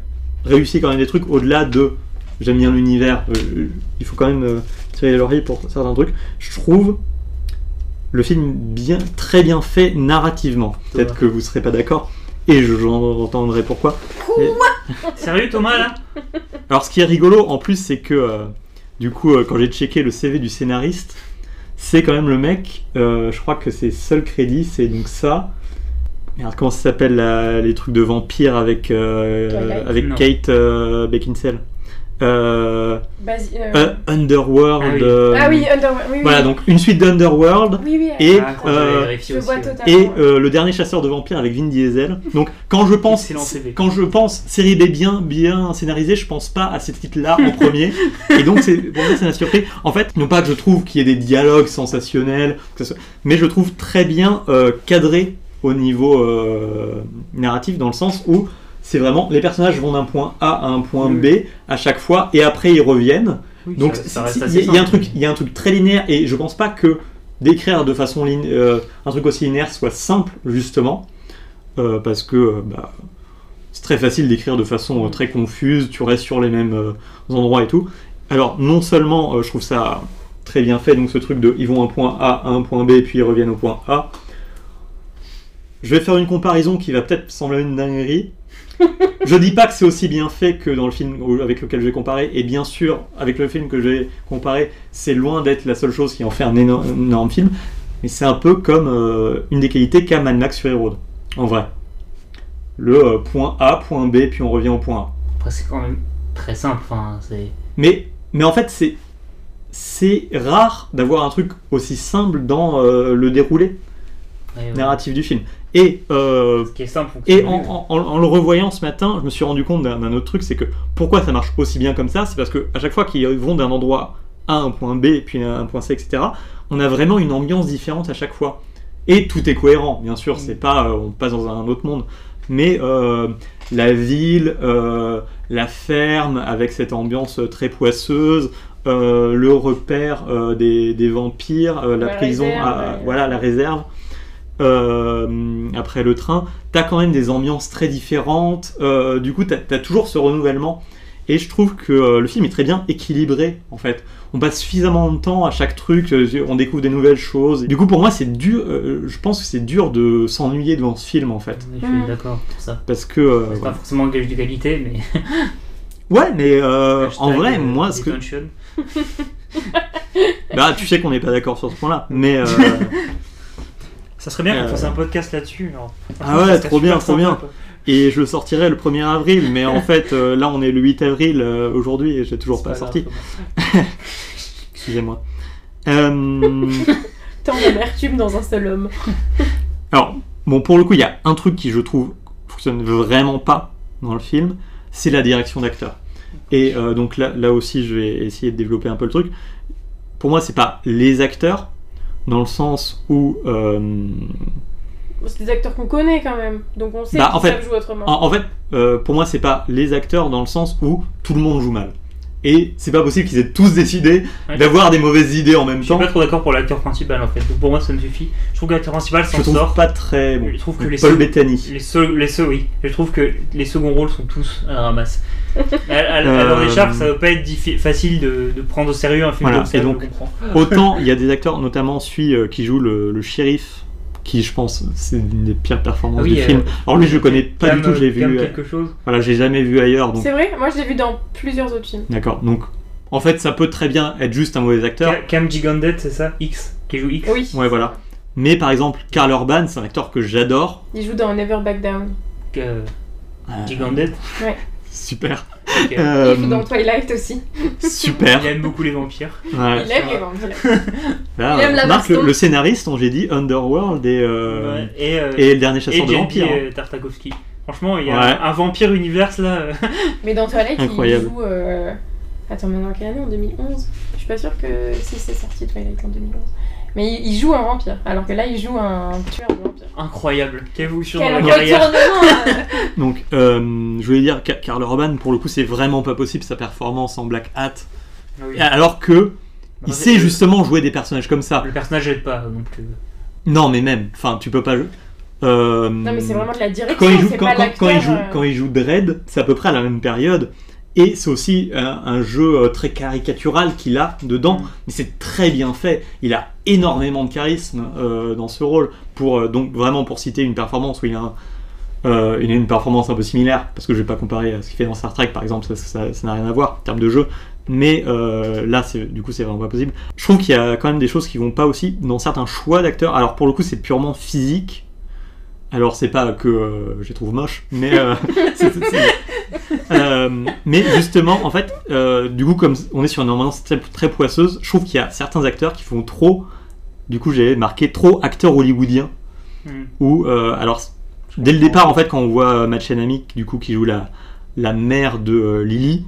réussi quand même des trucs au-delà de j'aime bien l'univers. euh, il faut quand même euh, tirer les lauriers pour certains trucs. Je trouve le film bien, très bien fait narrativement. Peut-être que vous serez pas d'accord. Et je- entendrai pourquoi. Sérieux, Thomas, là? Alors, ce qui est rigolo en plus, c'est que euh, du coup, quand j'ai checké le CV du scénariste, c'est quand même le mec. euh, je crois que ses seuls crédits, c'est donc ça. Merde, comment ça s'appelle la- les trucs de vampires avec euh, Twilight avec Non. Kate euh, Beckinsale? Euh, Basi- euh, Underworld. Ah oui. euh, Ah oui, Underworld. Oui, oui. Voilà, donc une suite d'Underworld Oui, oui. et Ah, euh, et euh, le dernier chasseur de vampires avec Vin Diesel. Donc quand je pense quand je pense série B bien bien scénarisée, je pense pas à ces titres-là en premier. Et donc c'est pour moi c'est la surprise. En fait, non pas que je trouve qu'il y ait des dialogues sensationnels, que ce soit- mais je trouve très bien euh, cadré au niveau euh, narratif dans le sens où c'est vraiment les personnages vont d'un point A à un point B à chaque fois et après ils reviennent. Oui, Donc il y, a- un truc, il y a un truc très linéaire et je pense pas que d'écrire de façon liné- euh, un truc aussi linéaire soit simple justement euh, parce que euh, bah, c'est très facile d'écrire de façon euh, très confuse, tu restes sur les mêmes endroits et tout. Alors non seulement je trouve ça très bien fait, donc ce truc de ils vont un point A à un point B puis ils reviennent au point A. Je vais faire une comparaison qui va peut-être sembler une dinguerie. Je dis pas que c'est aussi bien fait que dans le film avec lequel je vais comparer, et bien sûr, avec le film que je vais comparer, c'est loin d'être la seule chose qui en fait un énorme, un énorme film, mais c'est un peu comme euh, une des qualités qu'a Mad Max Fury Road, en vrai. Le euh, point A, point B, puis on revient au point A. Après, c'est quand même très simple. Enfin, c'est. Mais, mais en fait, c'est c'est rare d'avoir un truc aussi simple dans euh, le déroulé. Ouais, ouais. narratif du film. Et, euh, Ce qui est simple. et fonctionne en, mieux. en- en- en le revoyant ce matin, je me suis rendu compte d'un autre truc, c'est que pourquoi ça marche aussi bien comme ça, c'est parce que à chaque fois qu'ils vont d'un endroit A à un point B, puis à un point C, etc., on a vraiment une ambiance différente à chaque fois. Et tout est cohérent, bien sûr, c'est pas euh, on passe dans un autre monde, mais euh, la ville, euh, la ferme avec cette ambiance très poisseuse, euh, le repère euh, des, des vampires, euh, la, La prison, réserve, à- ouais. voilà la réserve. Euh, après le train, t'as quand même des ambiances très différentes. euh, du coup, t'as as toujours ce renouvellement. Et je trouve que euh, le film est très bien équilibré en fait. On passe suffisamment de temps à chaque truc, on découvre des nouvelles choses. Du coup, pour moi, c'est dur. euh, je pense que c'est dur de s'ennuyer devant ce film en fait, Je suis Mm. d'accord pour ça. parce que euh, C'est voilà. pas forcément un gage de qualité, mais. ouais, mais euh, en vrai, moi, ce que bah, tu sais qu'on n'est pas d'accord sur ce point-là, mais euh, Ça serait bien qu'on Euh. fasse un podcast là-dessus. Ah ouais, trop bien, trop bien. et je le sortirai le 1er avril, mais en fait, euh, là, on est le 8 avril euh, aujourd'hui et j'ai toujours pas, sorti. Excusez-moi. Euh, Tant d'amertume dans un seul homme. Alors, bon, pour le coup, il y a un truc qui, je trouve, fonctionne vraiment pas dans le film, c'est la direction d'acteur. Et euh, donc là, là aussi, je vais essayer de développer un peu le truc. Pour moi, c'est pas les acteurs, dans le sens où. euh, C'est des acteurs qu'on connaît quand même, donc on sait Bah, qu'ils savent jouer autrement. en, en fait, euh, pour moi, c'est pas les acteurs dans le sens où tout le monde joue mal. Et c'est pas possible qu'ils aient tous décidé Ouais. d'avoir des mauvaises idées en même Je suis temps. pas trop d'accord pour l'acteur principal en fait. Donc pour moi ça me suffit. Je trouve que l'acteur principal Je s'en trouve sort. pas très bon. Je trouve que les Paul seuls- Bettany. Les seuls, les seuls, oui. Je trouve que les seconds rôles sont tous à la ramasse. À, à, à Euh, ça va pas être facile de, de prendre au sérieux un film Voilà, comme ça, et donc, comprends. Autant il y a des acteurs, notamment celui euh, qui joue le, le shérif, qui je pense c'est une des pires performances Ah oui, du euh, film. Alors lui je le connais pas du tout, je l'ai vu. Euh, quelque chose. Voilà, j'ai jamais vu ailleurs, donc C'est vrai Moi je l'ai vu dans plusieurs autres films. d'accord. Donc en fait ça peut très bien être juste un mauvais acteur. Ca- Cam Gigandet, c'est ça? X Qui joue X? Oui. Ouais voilà. Mais par exemple Karl Urban, c'est un acteur que j'adore. Il joue dans Never Back Down. Euh, Euh, Gigandet. Super. Euh, Il joue dans Twilight aussi. super. Il aime beaucoup les vampires. Ouais. Il aime les vampires. Là, Il aime la Marc, le, le scénariste, dont j'ai dit Underworld et, euh, Ouais, Et, euh, et le dernier chasseur et de vampires. hein. euh, Tartakovsky. Franchement, il y a Ouais. un, un vampire univers là. Mais dans Twilight, Incroyable. il joue. euh, Attends, maintenant quelle année? En 2011 Je suis pas sûre que si c'est sorti Twilight en 2011. Mais il, il joue un vampire, alors que là il joue un tueur de vampires. incroyable. Quelle évolution dans la carrière. euh. Donc, euh, je voulais dire, Ka- Karl Urban, pour le coup, c'est vraiment pas possible sa performance en Black Hat. Ah oui. Alors que il Bah, sait le- justement jouer des personnages comme ça. Le personnage aide pas non plus. Non, mais même, enfin, tu peux pas jouer. Euh, Non mais c'est vraiment de la direction, quand il joue, c'est quand, pas quand- quand il joue, euh. quand il joue Dredd, c'est à peu près à la même période. Et c'est aussi un, un jeu euh, très caricatural qu'il a dedans, Mm. mais c'est très bien fait. Il a énormément de charisme euh, dans ce rôle. Pour euh, donc vraiment pour citer une performance où il a, un- euh, il a une performance un peu similaire, parce que je vais pas comparer à ce qu'il fait dans Star Trek par exemple, ça n'a rien à voir en termes de jeu. Mais là, du coup, c'est vraiment pas possible. Je trouve qu'il y a quand même des choses qui vont pas aussi dans certains choix d'acteurs. Alors pour le coup, c'est purement physique. Alors c'est pas que je les trouve moches, mais c'est- Euh, mais justement, en fait, euh, du coup, comme on est sur une ambiance très, très poisseuse, je trouve qu'il y a certains acteurs qui font trop. Du coup, j'ai marqué trop acteurs hollywoodiens. Hmm. Ou euh, alors, dès le départ, en fait, quand on voit Matt Shanamy, du coup, qui joue la, la mère de Lily,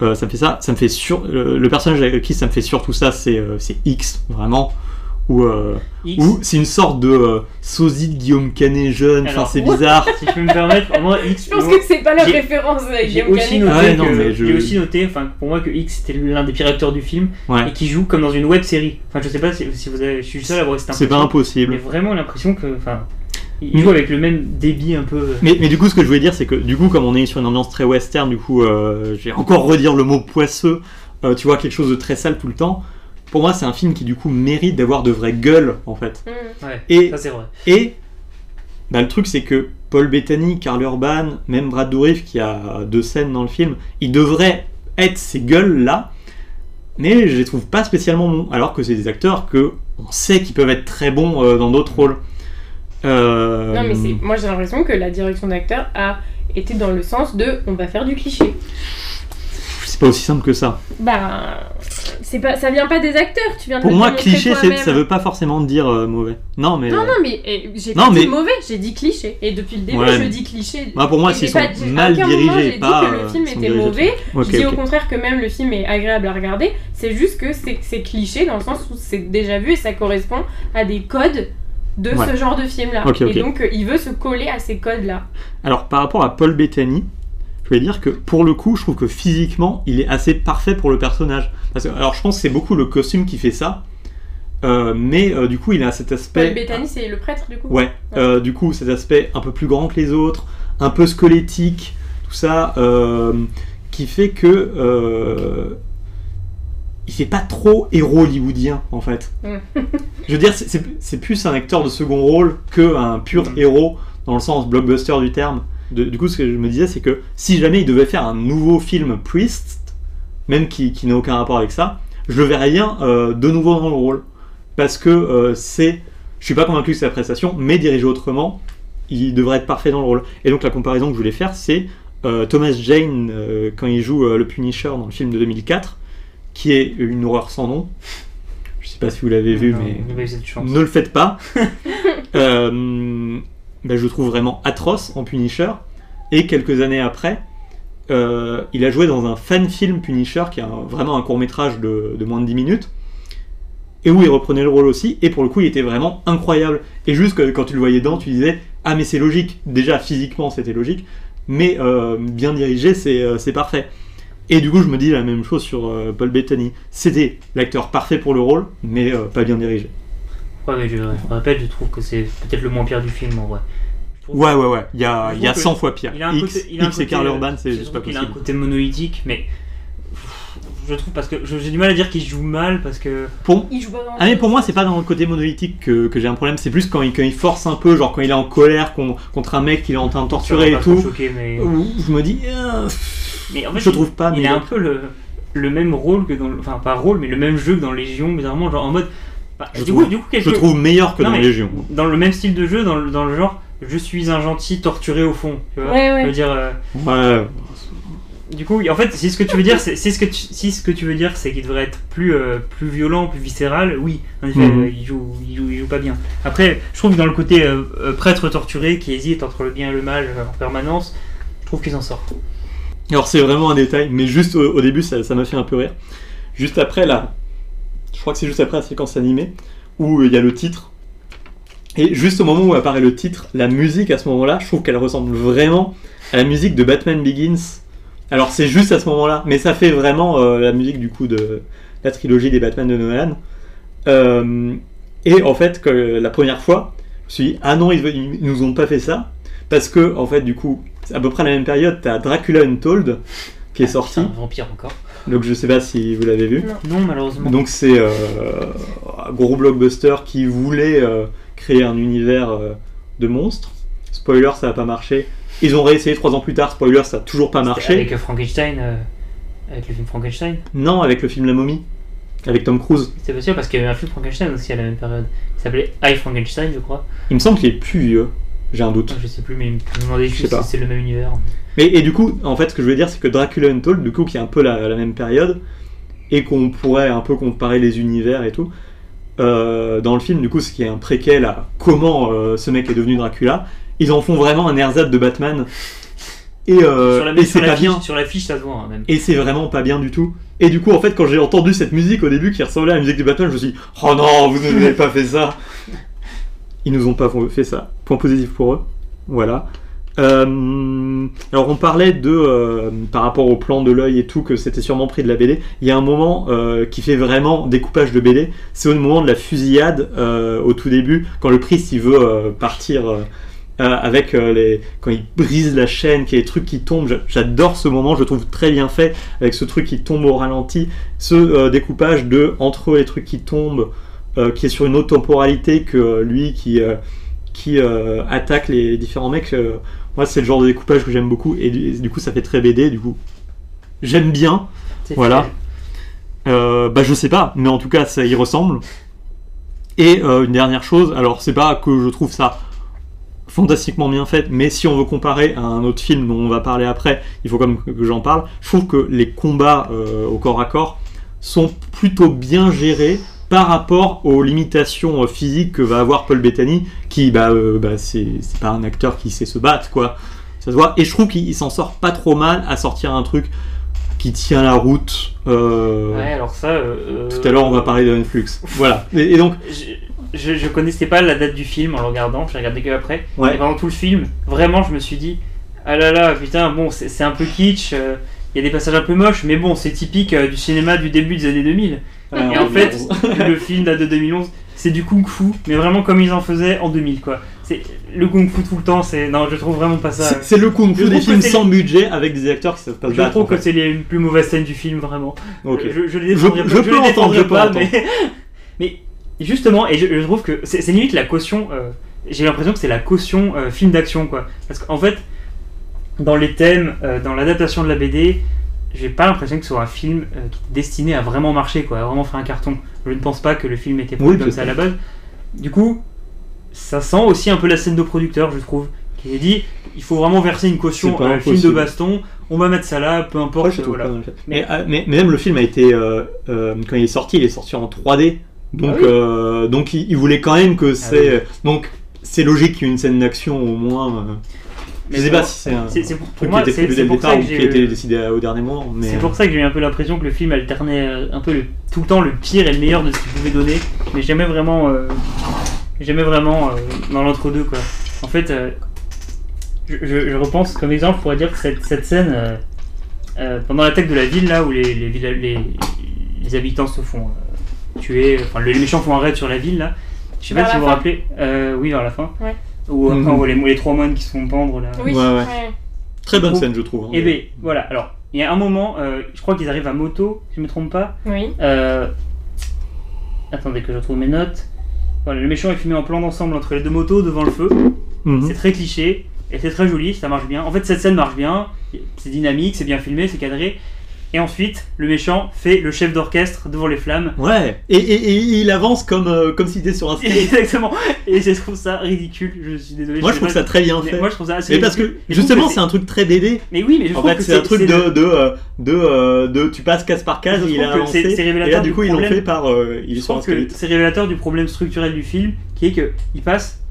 ça me fait ça. Ça me fait sur le personnage avec qui ça me fait surtout ça, c'est c'est X vraiment. Ou euh, ou c'est une sorte de euh, sosie de Guillaume Canet jeune. Enfin, Alors, c'est bizarre. Si je peux me permettre, moi X. Je pense que c'est pas la J'ai- référence avec J'ai Guillaume aussi Canet. noté, Ah ouais, non, que- mais je- j'ai aussi noté, enfin, pour moi que X c'était l'un des pires acteurs du film Ouais. et qui joue comme dans une web série. Enfin, je sais pas si, si vous avez, je suis le seul à avoir cette C'est pas impression. impossible. J'ai vraiment l'impression que, enfin, il Mais- joue avec le même débit un peu. Mais, mais du coup, ce que je voulais dire, c'est que du coup, comme on est sur une ambiance très western, du coup, euh, je vais encore redire le mot poisseux. euh, tu vois, quelque chose de très sale tout le temps. Pour moi, c'est un film qui du coup mérite d'avoir de vraies gueules, en fait. Hmm. Ouais, Et, ça c'est vrai. et bah, le truc, c'est que Paul Bettany, Karl Urban, même Brad Dourif, qui a deux scènes dans le film, ils devraient être ces gueules-là. Mais je les trouve pas spécialement bons. Alors que c'est des acteurs que on sait qu'ils peuvent être très bons euh, dans d'autres rôles. Euh, Non mais c'est, moi j'ai l'impression que la direction d'acteur a été dans le sens de on va faire du cliché. C'est pas aussi simple que ça. Bah c'est pas, ça vient pas des acteurs. Tu viens de Pour le moi, démontrer cliché, c'est- toi-même. ça veut pas forcément dire euh, mauvais. Non, mais. Non, euh, non, mais eh, j'ai Non, pas dit mais- mauvais, j'ai dit cliché. Et depuis le début, Ouais, je dis cliché. moi, pour moi, Et s'ils j'ai sont pas dit- à mal aucun moment, dirigés, j'ai dit pas. que le euh, film sont était dirigés mauvais. Ok, je dis ok. au contraire que même le film est agréable à regarder. C'est juste que c'est c'est cliché dans le sens où c'est déjà vu et ça correspond à des codes de Ouais. ce genre de film-là. Ok, ok. Et donc, euh, il veut se coller à ces codes-là. Alors, par rapport à Paul Bettany, dire que pour le coup, je trouve que physiquement, il est assez parfait pour le personnage. Parce que, alors, je pense que c'est beaucoup le costume qui fait ça. Euh, mais euh, du coup, il a cet aspect. Bettany, c'est le prêtre, du coup Ouais, euh, du coup, cet aspect un peu plus grand que les autres, un peu squelettique, tout ça, euh, qui fait que. euh, il fait pas trop héros hollywoodien, en fait. Mm. Je veux dire, c'est plus un acteur de second rôle qu'un pur Mm. héros, dans le sens blockbuster du terme. De- du coup, ce que je me disais, c'est que si jamais il devait faire un nouveau film Priest, même qui, qui n'a aucun rapport avec ça, je le verrais bien euh, de nouveau dans le rôle. Parce que euh, c'est. Je suis pas convaincu que c'est la prestation, mais dirigé autrement, il devrait être parfait dans le rôle. Et donc la comparaison que je voulais faire, c'est euh, Thomas Jane quand il joue le Punisher dans le film de 2004, qui est une horreur sans nom. Je sais pas si vous l'avez vu, Non, mais ne le faites pas. Ben, je trouve vraiment atroce en Punisher. Et quelques années après, euh, il a joué dans un fan film Punisher, qui est vraiment un court métrage de, moins de 10 minutes, et où il reprenait le rôle aussi. Et pour le coup, il était vraiment incroyable. Et juste que, quand tu le voyais dedans, tu disais Ah, mais c'est logique. Déjà, physiquement, c'était logique. Mais euh, bien dirigé, c'est euh, parfait. Et du coup, je me dis la même chose sur Paul Bettany. C'était l'acteur parfait pour le rôle, mais pas bien dirigé. Ouais, mais je, je répète, je trouve que c'est peut-être le moins pire du film en vrai. Ouais, ouais, ouais. Il y a, il y a trouve 100 que fois pire. Il a un X, côté, il a un X et côté, Karl euh, Urban, c'est juste pas trouve qu'il a un possible. côté monolithique, mais je trouve parce que j'ai du mal à dire qu'il joue mal parce que Pour... Il joue pas dans Ah, mais pour moi, c'est pas dans le côté monolithique que, que j'ai un problème, c'est plus quand il, quand il force un peu, genre quand il est en colère con- contre un mec qu'il est en train de torturer et tout. choqué, mais, je me dis, euh, mais en fait, je trouve pas, il mais a un peu le, le même rôle que dans enfin pas rôle mais le même jeu que dans Légion bizarrement genre en mode bah, Je du, trouve- coup, du coup quelque je le trouve meilleur que Non, dans Légion. dans le même style de jeu dans le, dans le genre je suis un gentil torturé au fond tu vois Ouais, Je ouais. veux dire euh, Ouais, du coup en fait si ce que tu veux dire c'est c'est ce que tu, si ce que tu veux dire c'est qu'il devrait être plus euh, plus violent plus viscéral oui en effet Mhm. euh, il, joue, il, joue, il joue pas bien après je trouve que dans le côté euh, euh, prêtre torturé qui hésite entre le bien et le mal euh, en permanence je trouve qu'il s'en sort Alors c'est vraiment un détail, mais juste au, au début ça ça m'a fait un peu rire. Juste après là, je crois que c'est juste après la séquence animée où euh, il y a le titre. Et juste au moment où apparaît le titre, la musique à ce moment-là, je trouve qu'elle ressemble vraiment à la musique de Batman Begins. Alors c'est juste à ce moment-là, mais ça fait vraiment euh, la musique du coup de la trilogie des Batman de Nolan. Euh, et en fait, que, la première fois, je me suis dit ah non ils, ils nous ont pas fait ça parce que en fait du coup c'est à peu près à la même période t'as Dracula Untold qui est sorti. un vampire encore Donc je sais pas si vous l'avez vu. non malheureusement Donc c'est euh, un gros blockbuster qui voulait euh, créer un univers euh, de monstres. Spoiler, ça n'a pas marché. Ils ont réessayé trois ans plus tard. Spoiler, ça n'a toujours pas marché. Avec euh, Frankenstein, euh, avec le film Frankenstein. Non, avec le film La Momie, avec Tom Cruise. Pas sûr parce qu'il y avait un film Frankenstein aussi à la même période. Il s'appelait I Frankenstein, je crois. Il me semble qu'il est plus vieux. J'ai un doute. Je sais plus, mais je me demandais juste si c'est le même univers. Mais, et du coup, en fait, ce que je veux dire, c'est que Dracula Untold, du coup, qui est un peu la, la même période, et qu'on pourrait un peu comparer les univers et tout, euh, dans le film, du coup, ce qui est un préquel à comment euh, ce mec est devenu Dracula, ils en font vraiment un ersatz de Batman. Et, euh, sur la, et sur c'est la pas fiche, bien. Sur la fiche, ça se voit hein, même. Et c'est vraiment pas bien du tout. Et du coup, en fait, quand j'ai entendu cette musique au début qui ressemblait à la musique du Batman, je me suis dit, oh non, vous ne nous avez pas fait ça. Ils nous ont pas fait ça. Point positif pour eux. Voilà. Euh, alors on parlait de euh, par rapport au plan de l'œil et tout que c'était sûrement pris de la BD. Il y a un moment euh, qui fait vraiment découpage de BD. C'est au moment de la fusillade au tout début quand le Christ il veut partir avec les quand il brise la chaîne, qu'il y a des trucs qui tombent. J'a- J'adore ce moment, je le trouve très bien fait avec ce truc qui tombe au ralenti, ce découpage de entre les trucs qui tombent, qui est sur une autre temporalité que euh, lui qui euh, qui euh, attaque les différents mecs. euh, moi, c'est le genre de découpage que j'aime beaucoup et du, et du coup, ça fait très BD. Du coup, j'aime bien. Voilà. Euh, bah, je sais pas, mais en tout cas, ça y ressemble. Et euh, une dernière chose, alors c'est pas que je trouve ça fantastiquement bien fait, mais si on veut comparer à un autre film dont on va parler après, il faut quand même que, que j'en parle. Je trouve que les combats euh, au corps à corps sont plutôt bien gérés par rapport aux limitations euh, physiques que va avoir Paul Bettany, qui, bah, euh, bah, c'est pas un acteur qui sait se battre, quoi. Ça se voit. Et je trouve qu'il il s'en sort pas trop mal à sortir un truc qui tient la route. euh, Ouais, alors ça. euh, Tout à l'heure, on va parler de Netflix. Voilà. Et, et donc, Je, je, connaissais pas la date du film en le regardant, j'ai regardé que après. Ouais. Et pendant tout le film, vraiment, je me suis dit, ah là là, putain, bon, c'est un peu kitsch, euh, il y a des passages un peu moches, mais bon, c'est typique du cinéma du début des années 2000. Et en fait, le film date de 2011, c'est du kung fu, mais vraiment comme ils en faisaient en 2000, quoi. C'est le kung fu tout le temps, c'est. Non, je trouve vraiment pas ça. c'est le kung Je fu des trouve que films sans budget avec des acteurs qui savent pas se Je battre. trouve en que c'est les plus mauvaises scènes du film, vraiment. Je, je les défendrai Je- pas, je je peux les entendre, je peux pas, entendre. mais, mais justement, et je, je trouve que c'est c'est limite la caution. euh, J'ai l'impression que c'est la caution euh, film d'action, quoi. Parce qu'en fait, dans les thèmes, euh, dans l'adaptation de la BD, j'ai pas l'impression que ce soit un film euh, destiné à vraiment marcher, quoi, à vraiment faire un carton. Je ne pense pas que le film était Oui, comme ça à la base. Du coup, ça sent aussi un peu la scène de producteur, je trouve, qui est dit il faut vraiment verser une caution C'est à un film de baston. On va mettre ça là, peu importe. Ouais, voilà. fait. Mais- Mais, mais, mais même le film a été euh, euh, quand il est sorti, il est sorti en 3D. Donc, Ah oui. donc il, il voulait quand même que c'est oui. donc c'est logique qu'il y ait une scène d'action au moins. Mais je sais pas si c'est un c'est- c'est pour- pour truc moi, qui était c'est- prévu dès le départ ou qui a j'ai- été décidé au dernier moment. Mais C'est pour ça que j'ai eu un peu l'impression que le film alternait euh, un peu le, tout le temps le pire et le meilleur de ce qu'il pouvait donner, mais jamais vraiment, euh, jamais vraiment euh, dans l'entre-deux quoi. En fait, euh, je, je- je repense comme exemple, je pourrais dire que cette, cette scène euh, euh, pendant l'attaque de la ville là où les, les, villa- les, les habitants se font euh, tuer, enfin les méchants font un raid sur la ville là. Je sais pas si vous vous rappelez. Euh, oui, vers la fin. Ouais. Ou Mhm. les, les trois moines qui se font pendre là. Oui, Ouais, ouais. ouais. très bonne scène je trouve. hein. Et ben voilà. Alors il y a un moment, euh, je crois qu'ils arrivent à moto, si je me trompe pas. Oui. Euh, Attendez que je retrouve mes notes. Voilà, le méchant est filmé en plan d'ensemble entre les deux motos devant le feu. Mhm. C'est très cliché et c'est très joli, ça marche bien. En fait, cette scène marche bien, c'est dynamique, c'est bien filmé, c'est cadré. Et ensuite, le méchant fait le chef d'orchestre devant les flammes. Ouais. Et, et- et il avance comme euh, comme s'il était sur un skate. Exactement. Et je trouve ça ridicule. Je suis désolé. Moi je trouve pas- ça très bien fait. Moi, je trouve ça assez. Mais parce que justement c'est un truc très BD. Mais oui, mais je En trouve fait, que c'est un truc de, de, euh, de, euh, de, tu passes case par case, il a avancé. et là, révélateur du coup, ils l'ont fait par. euh, il Je trouve que c'est révélateur du problème structurel du film, qui est que il passe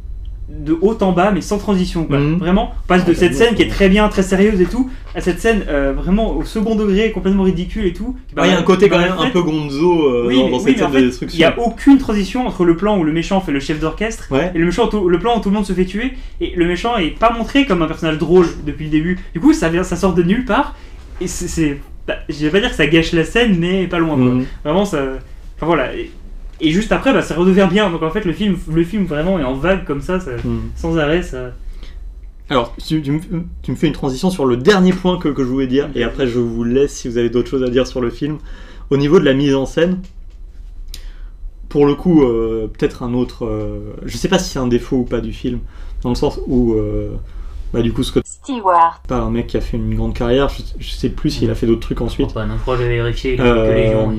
de haut en bas, mais sans transition. Quoi. Mhm. Vraiment, on passe de Ah, cette j'aime scène bien qui est très bien, très sérieuse et tout, à cette scène euh, vraiment au second degré, complètement ridicule et tout. il y a un côté quand même un peu gonzo euh, Oui, dans, mais- dans oui, cette en scène fait, de Il destruction. n'y a aucune transition entre le plan où le méchant fait le chef d'orchestre Ouais. et le, méchant, le plan où tout le monde se fait tuer. Et le méchant est pas montré comme un personnage drôle depuis le début. Du coup, ça, vient, ça sort de nulle part. Et c'est. c'est- bah, je vais pas dire que ça gâche la scène, mais pas loin. quoi. Mhm. Vraiment, ça. Enfin voilà. Et, et juste après, bah, ça redevient bien. Donc en fait, le film, le film vraiment est en vague comme ça, ça- Mhm. sans arrêt. Ça... Alors, tu, tu me, tu me fais une transition sur le dernier point que, que je voulais dire, et après je vous laisse si vous avez d'autres choses à dire sur le film. Au niveau de la mise en scène, pour le coup, euh, peut-être un autre. euh, je sais pas si c'est un défaut ou pas du film, dans le sens où. euh, bah, du coup, Scott, Stewart, pas un mec qui a fait une grande carrière, je, je sais plus s'il a fait d'autres trucs ensuite. Pas, non, je vais vérifier que, Euh, gens.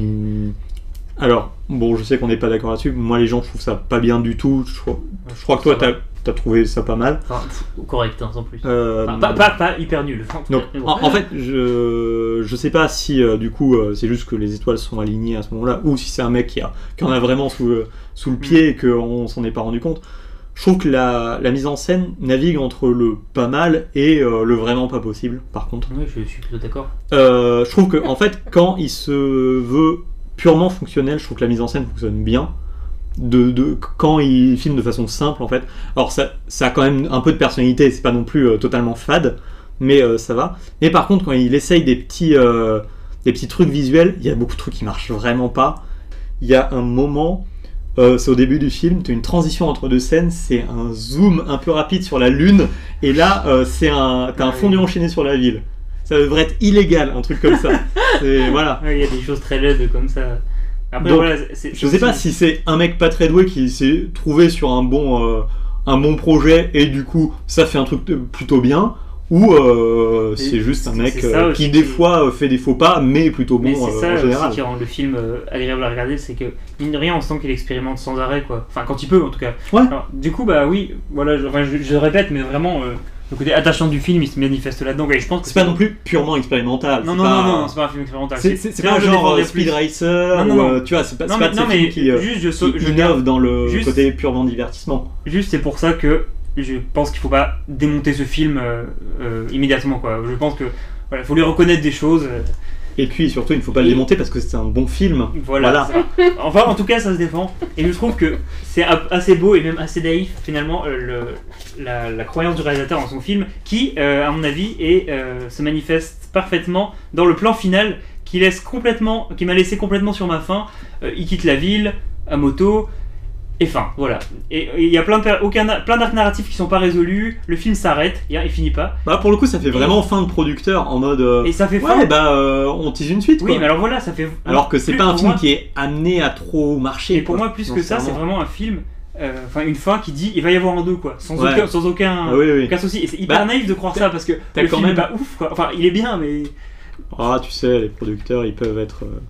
alors, bon, je sais qu'on n'est pas d'accord là-dessus. Moi, les gens, je trouve ça pas bien du tout. Je crois, je crois que toi, t'as as trouvé ça pas mal. Enfin, correct, hein, sans plus. Euh, Enfin, pas, pas, pas hyper nul. en tout donc, cas, mais bon. en, en fait, je je sais pas si euh, du coup euh, c'est juste que les étoiles sont alignées à ce moment-là, ou si c'est un mec qui, a, qui en a vraiment sous le, sous le pied et qu'on s'en est pas rendu compte. Je trouve que la, la mise en scène navigue entre le pas mal et le vraiment pas possible. Par contre, Oui, je suis plutôt d'accord. Je trouve que en fait, quand il se veut purement fonctionnel, je trouve que la mise en scène fonctionne bien. De, de- quand il filme de façon simple, en fait. Alors, ça, ça a quand même un peu de personnalité, c'est pas non plus euh, totalement fade, mais euh, ça va. Mais par contre, quand il essaye des petits, euh, des petits trucs visuels, il y a beaucoup de trucs qui marchent vraiment pas. Il y a un moment, c'est au début du film, tu as une transition entre deux scènes, c'est un zoom un peu rapide sur la lune, et là, c'est un, t'as un Ah fondu enchaîné sur la ville. Ça devrait être illégal, un truc comme ça. Voilà. Ouais, Il y a des choses très laides comme ça. Après, Donc, voilà, c'est- Je sais pas si c'est un mec pas très doué qui s'est trouvé sur un bon, euh, un bon projet et du coup ça fait un truc plutôt bien, ou euh, c'est juste un mec ça euh, qui des fois fait des faux pas mais plutôt bon Mais c'est ça en aussi général. qui rend le film agréable à regarder, c'est que mine de rien, on sent qu'il expérimente sans arrêt, quoi. Enfin, quand il peut, en tout cas. Ouais. Alors, du coup, bah oui, voilà, je, je, je répète, mais vraiment, le côté attachant du film, il se manifeste là-dedans. Et je pense que C'est pas non plus purement expérimental. Non, non, pas- non, non, c'est pas un film expérimental. C'est c'est- c'est là pas je genre euh, Speed. Racer Non, non, ou non. euh, tu vois, c'est pas, Non, c'est mais, pas non, mais qui, euh, juste, je, qui je innovent dans le juste- côté purement divertissement. Juste, c'est pour ça que je pense qu'il faut pas démonter ce film euh, euh, immédiatement. Quoi. Je pense que voilà, faut lui reconnaître des choses. Et puis surtout, il ne faut pas le démonter parce que c'est un bon film. Voilà. Enfin, en tout cas, ça se défend. Et je trouve que c'est assez beau et même assez naïf, finalement, euh, le- la, la croyance du réalisateur dans son film, qui, euh, à mon avis, est, euh, se manifeste parfaitement dans le plan final qui laisse complètement, qui m'a laissé complètement sur ma faim. Euh, il quitte la ville à moto. Et fin, voilà. Et il y a plein de aucun, plein d'arcs narratifs qui sont pas résolus. Le film s'arrête, il finit pas. Bah, pour le coup, ça fait vraiment fin de producteur en mode. euh, Et ça fait fin. ouais, bah, euh, on tease une suite. oui, quoi. mais alors voilà, ça fait. Alors que c'est pas un film moi- qui est amené à trop marcher. Et pour quoi. moi, plus Non, que ça, c'est vraiment un film, euh, enfin une fin qui dit il va y avoir un 2 quoi, sans Ouais. aucun, sans aucun, Ah oui, oui. aucun souci. Et c'est hyper Bah, naïf de croire ça parce que le quand film même- est pas ouf quoi. Enfin, il est bien, mais Ah, tu sais, les producteurs, ils peuvent être. euh,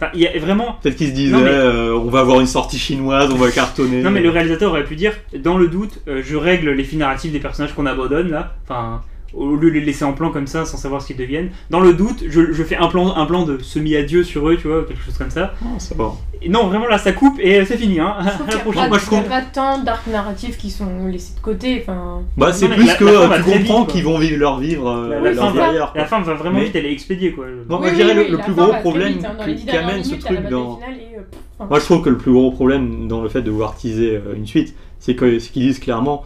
enfin, il y a vraiment. Peut-être qu'ils se disaient, mais- euh, on va avoir une sortie chinoise, on va cartonner. Non mais le réalisateur aurait pu dire dans le doute, euh, je règle les fils narratifs des personnages qu'on abandonne là. Enfin. Au lieu de les laisser en plan comme ça sans savoir ce qu'ils deviennent. Dans le doute, je, je fais un plan, un plan de semi-adieu sur eux, tu vois, quelque chose comme ça. Ah, ça va. Et non, vraiment là, ça coupe et c'est fini, hein. Je trouve À la qu'il y a pas- Moi, je il y a trouve- pas tant d'arcs narratifs qui sont laissés de côté. Enfin, Bah, c'est plus la- que la fin euh, va tu comprends qu'ils vont vivre leur vivre euh, La, Oui, la leur fin va, derrière. la fin va vraiment Mais- vite, elle est expédiée quoi. Bon, moi, Oui, je dirais oui, le, oui, le la plus fin gros problème vite, hein. Qui- amène ce minutes, truc dans. euh, Moi, je trouve que le plus gros problème dans le fait de vouloir teaser euh, une suite, c'est que- c'est qu'ils disent clairement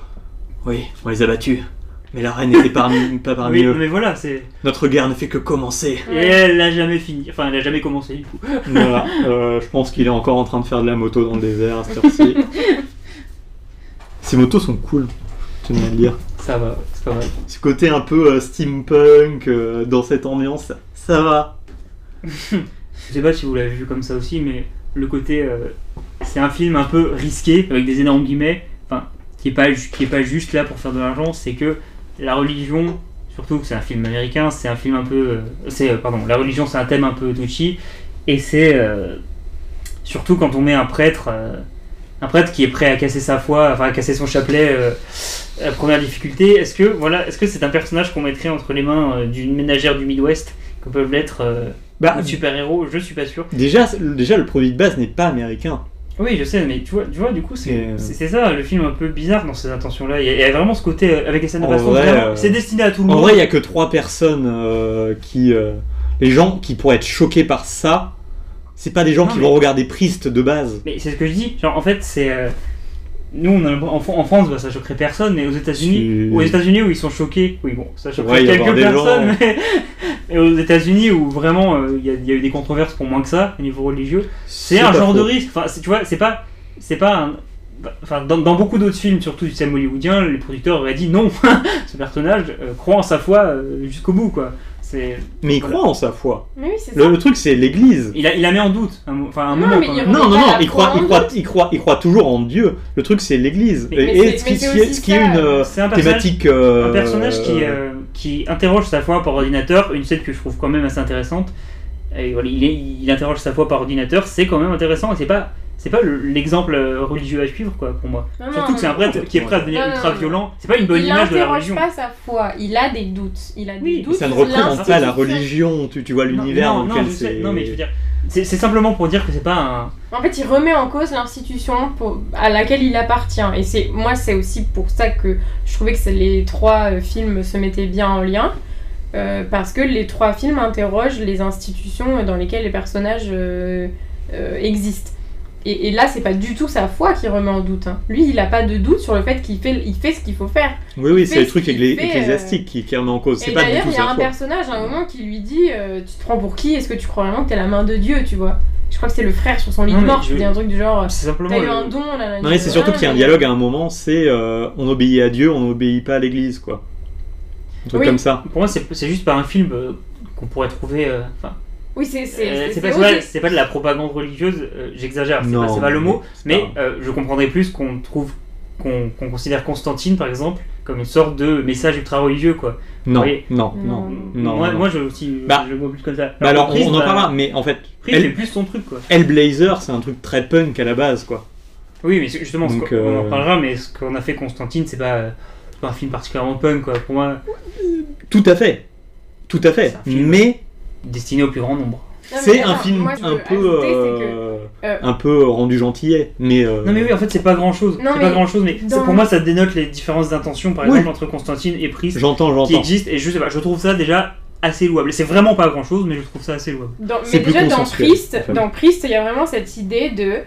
Oui, on les a battus, mais la reine n'était parmi, pas parmi Oui, eux. mais voilà, c'est. Notre guerre ne fait que commencer. Et elle n'a jamais fini. Enfin, elle n'a jamais commencé du coup. voilà, euh, je pense qu'il est encore en train de faire de la moto dans le désert à cette heure-ci. Ces motos sont cool, je tenais à le dire. Ça va, c'est pas mal. Ce côté un peu euh, steampunk euh, dans cette ambiance, ça, ça va. Je sais pas si vous l'avez vu comme ça aussi, mais le côté. euh, c'est un film un peu risqué, avec des énormes guillemets, enfin, qui est, pas, ju- qui est pas juste là pour faire de l'argent, c'est que la religion, surtout que c'est un film américain, c'est un film un peu. euh, c'est, euh, pardon, la religion c'est un thème un peu touchy, et c'est. euh, surtout quand on met un prêtre. un prêtre qui est prêt à casser sa foi, enfin à casser son chapelet, euh, la première difficulté, est-ce que voilà, est-ce que c'est un personnage qu'on mettrait entre les mains euh, d'une ménagère du Midwest, que peuvent l'être euh, Bah, un super-héros? Je suis pas sûr. déjà, déjà, le produit de base n'est pas américain. Oui, je sais, mais tu vois, tu vois du coup, c'est euh, ça, le film un peu bizarre dans ses intentions-là. Il y a, il y a vraiment ce côté euh, avec les scènes de En baston, c'est destiné à tout le En monde. vrai, il n'y a que trois personnes euh, qui. euh, les gens qui pourraient être choqués par ça, c'est pas des gens Non, qui mais- vont regarder Priest de base. Mais c'est ce que je dis, genre en fait, c'est. euh, nous, on a, en, en France, bah, ça choquerait personne, mais aux États-Unis, aux États-Unis où ils sont choqués, oui, bon, ça choquerait Ouais, quelques gens- personnes, mais, mais aux États-Unis où vraiment euh, il y, a- il y a eu des controverses pour moins que ça, au niveau religieux, c'est un genre faux. de risque. Enfin, tu vois, c'est pas, c'est pas un. Enfin, dans, dans beaucoup d'autres films, surtout du cinéma hollywoodien, les producteurs auraient dit non, ce personnage euh, croit en sa foi euh, jusqu'au bout, quoi. C'est, Mais il Voilà. croit en sa foi. Mais oui, c'est Le, ça. le truc, c'est l'église. il, a, il la met en doute, un, mo- enfin un Non, moment mais il Non, non, il croit, il, croit, il, croit, il croit toujours en Dieu. Le truc, c'est l'église. Mais- Et, mais ce qui, c'est ce qui est- aussi ce qui est ça. une euh, C'est un thématique. euh, un personnage qui, euh, qui interroge sa foi par ordinateur, une scène que je trouve quand même assez intéressante. Et voilà, il, est- il interroge sa foi par ordinateur, c'est quand même intéressant et c'est pas. C'est pas le- l'exemple religieux à suivre, quoi, pour moi. Non, non, Surtout que c'est un prêtre qui est prêt à devenir Non, ultra violent. C'est pas une bonne il image de la n'interroge religion. pas sa foi, il a des doutes. Il a des Oui, doutes. Ça ne représente pas la religion, tu, tu vois l'univers non, dans non, lequel c'est. non, mais je veux dire, c'est simplement pour dire que c'est pas un. En fait, il remet en cause l'institution à laquelle il appartient. Et c'est moi, c'est aussi pour ça que je trouvais que les trois euh, films se mettaient bien en lien. euh, parce que les trois films interrogent les institutions dans lesquelles les personnages euh, euh, existent. Et, et là, c'est pas du tout sa foi qui remet en doute. hein. Lui, il a pas de doute sur le fait qu'il fait, il fait ce qu'il faut faire. Oui, oui, c'est le truc ecclésiastique qui, qui remet en cause. C'est Et d'ailleurs, il y a un foi. personnage à un moment qui lui dit euh, Tu te prends pour qui? Est-ce que tu crois vraiment que t'es la main de Dieu Tu vois? Je crois que c'est le frère sur son lit de mort je- qui dit un truc du genre C'est simplement. T'as eu un don, là, là, Non, mais c'est surtout qu'il y a un dialogue à un moment, c'est euh, on obéit à Dieu, on n'obéit pas à l'église, quoi. Un truc Oui. comme ça. Pour moi, c'est juste pas un film euh, qu'on pourrait trouver. euh, Enfin, Oui, c'est. euh, C'est c'est pas, c'est osé. pas- c'est pas de la propagande religieuse, euh, j'exagère, c'est pas, pas le mot, mais euh, je comprendrais plus qu'on trouve. Qu'on considère Constantine par exemple comme une sorte de message ultra religieux quoi. Non, non, Non. moi, non. moi je aussi Bah, je le vois plus comme ça. Bah alors, on en bah, parlera, mais en fait, Hell- plus son truc quoi. Hellblazer, c'est un truc très punk à la base, quoi. Oui, mais justement, ce Donc, qu'on- on en euh, parlera, mais ce qu'on a fait Constantine, c'est pas. euh, pas un film particulièrement punk, quoi. Pour moi, Tout à fait. Tout à fait. Mais destiné au plus grand nombre. Mais c'est un film moi, je un peu, ajouter, c'est que, euh, euh, un peu rendu gentillet. Mais, euh, Non mais oui, en fait, c'est pas grand-chose. Non, C'est mais pas grand-chose, mais c'est- dans- pour moi, ça dénote les différences d'intention, par Oui. exemple, entre Constantine et Priest, j'entends, qui existent. Et je sais pas, je trouve ça déjà assez louable. C'est vraiment pas grand-chose, mais je trouve ça assez louable. Dans- mais déjà dans Priest, en fait. dans Priest, il y a vraiment cette idée de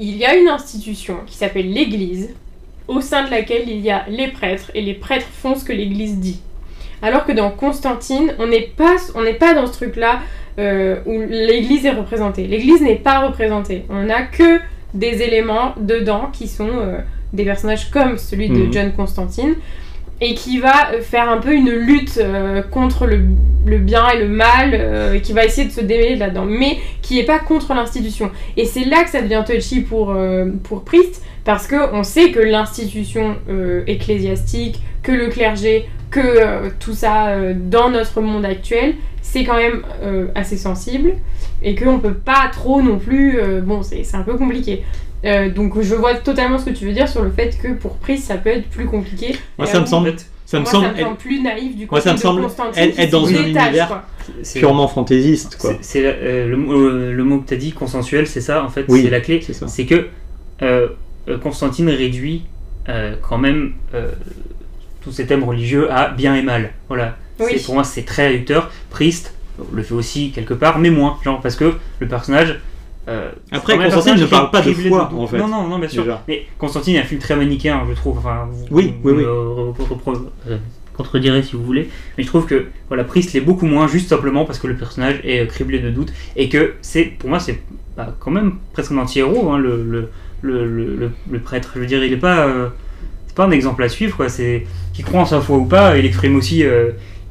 il y a une institution qui s'appelle l'Église, au sein de laquelle il y a les prêtres et les prêtres font ce que l'Église dit. Alors que dans Constantine, on n'est pas on n'est pas dans ce truc-là euh, où l'Église est représentée. L'Église n'est pas représentée. On n'a que des éléments dedans qui sont euh, des personnages comme celui de Mhm. John Constantine et qui va euh, faire un peu une lutte euh, contre le, bien et le mal, euh, qui va essayer de se démêler là-dedans, mais qui est pas contre l'institution. Et c'est là que ça devient touchy pour, pour Priest, parce qu'on sait que l'institution ecclésiastique, que le clergé, que tout ça dans notre monde actuel, c'est quand même assez sensible, et qu'on peut pas trop non plus... bon, c'est un peu compliqué. Euh, donc je vois totalement ce que tu veux dire sur le fait que pour Priest ça peut être plus compliqué. Moi, ça me à semble, ça me moi, semble ça me être semble plus naïf du Moi, ça me semble Constantine être- dans un détache, univers purement fantaisiste, quoi. c'est- euh, le, mot- euh, le mot que tu as dit, consensuel, c'est ça, en fait, Oui. c'est la clé. C'est que euh, euh, Constantine réduit euh, quand même euh, tous ces thèmes religieux à bien et mal. Voilà. Oui. C'est- Pour moi, c'est très réducteur. Priest le fait aussi quelque part, mais moins. Genre, parce que le personnage. Euh, Après, Constantine ne parle pas de foi, doute. en fait, Non, non, non, bien sûr. déjà. Mais Constantine est un film très manichéen, je trouve. Enfin, vous, Oui, vous oui, oui. euh, contredirez si vous voulez. Mais je trouve que voilà, Priest l'est beaucoup moins, juste simplement parce que le personnage est euh, criblé de doutes. Et que c'est, pour moi, c'est bah, quand même presque un anti-héros, hein, le, le, le, le, prêtre. Je veux dire, il est pas. euh, c'est pas un exemple à suivre, quoi. C'est qui croit en sa foi ou pas, il exprime aussi,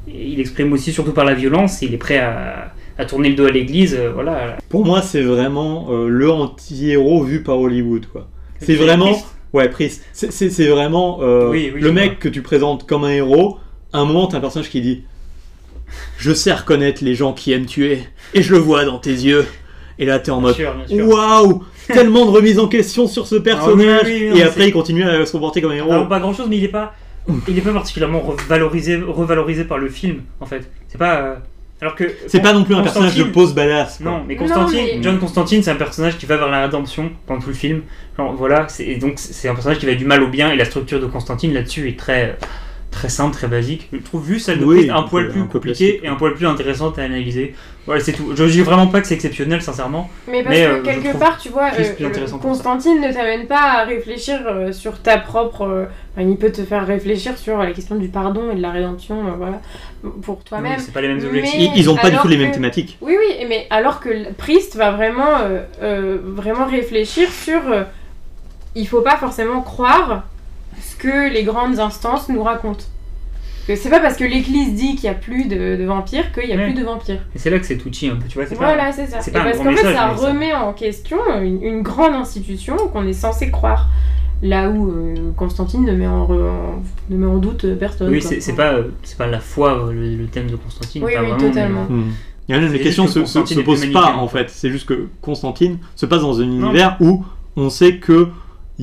il exprime aussi surtout par la violence. Il est prêt à, à tourner le dos à l'église, euh, voilà. Pour moi, c'est vraiment euh, le anti-héros vu par Hollywood, quoi. C'est vraiment... Priest. Ouais, Priest. C'est- vraiment euh, Oui, oui, le mec vois. que tu présentes comme un héros. À un moment, t'as un personnage qui dit Je sais reconnaître les gens qui aiment tuer, et je le vois dans tes yeux. Et là, t'es en mode. Waouh Tellement de remise en question sur ce personnage Ah oui, oui, oui, non, Et après, il continue à se comporter comme un héros. Alors, pas grand chose, mais il est pas, il est pas particulièrement revalorisé, revalorisé par le film, en fait. C'est pas. euh, Alors que. C'est pas non plus un personnage de pose badass. quoi. Non, mais Non, Constantine, mais- John Constantine, c'est un personnage qui va vers la rédemption pendant tout le film. Genre, voilà, c'est et donc c'est un personnage qui va du mal au bien et la structure de Constantine là-dessus est très très simple, très basique. Je trouve juste celle de Oui, Priest un poil peu- plus compliqué et un poil plus intéressante à analyser. Voilà, c'est tout. Je dis vraiment pas que c'est exceptionnel, sincèrement. Mais parce Mais, que euh, quelque part, tu vois, euh, le-. Constantine ne t'amène pas à réfléchir euh, sur ta propre. euh, enfin, il peut te faire réfléchir sur la question du pardon et de la rédemption, euh, voilà, pour toi-même. C'est pas les mêmes Mais- objectifs. Ils, ils ont pas du tout les que- mêmes thématiques. Oui, oui, mais alors que le Priest va vraiment, euh, euh, vraiment réfléchir sur. euh, il faut pas forcément croire que les grandes instances nous racontent. Que c'est pas parce que l'Église dit qu'il y a plus de, de vampires qu'il y a Ouais. plus de vampires. Et c'est là que c'est touchy un peu, tu vois. Voilà, c'est ça. c'est parce qu'en fait, ça remet en question une, une grande institution qu'on est censé croire. Là où euh, Constantine ne met en, re- en- ne met en doute personne. Oui, c'est pas, euh, c'est pas la foi euh, le, le thème de Constantine. Oui, pas oui, vraiment, totalement. mais- Hmm. Même les questions que se, posent pas en fait. C'est juste que Constantine se passe dans un univers où on sait que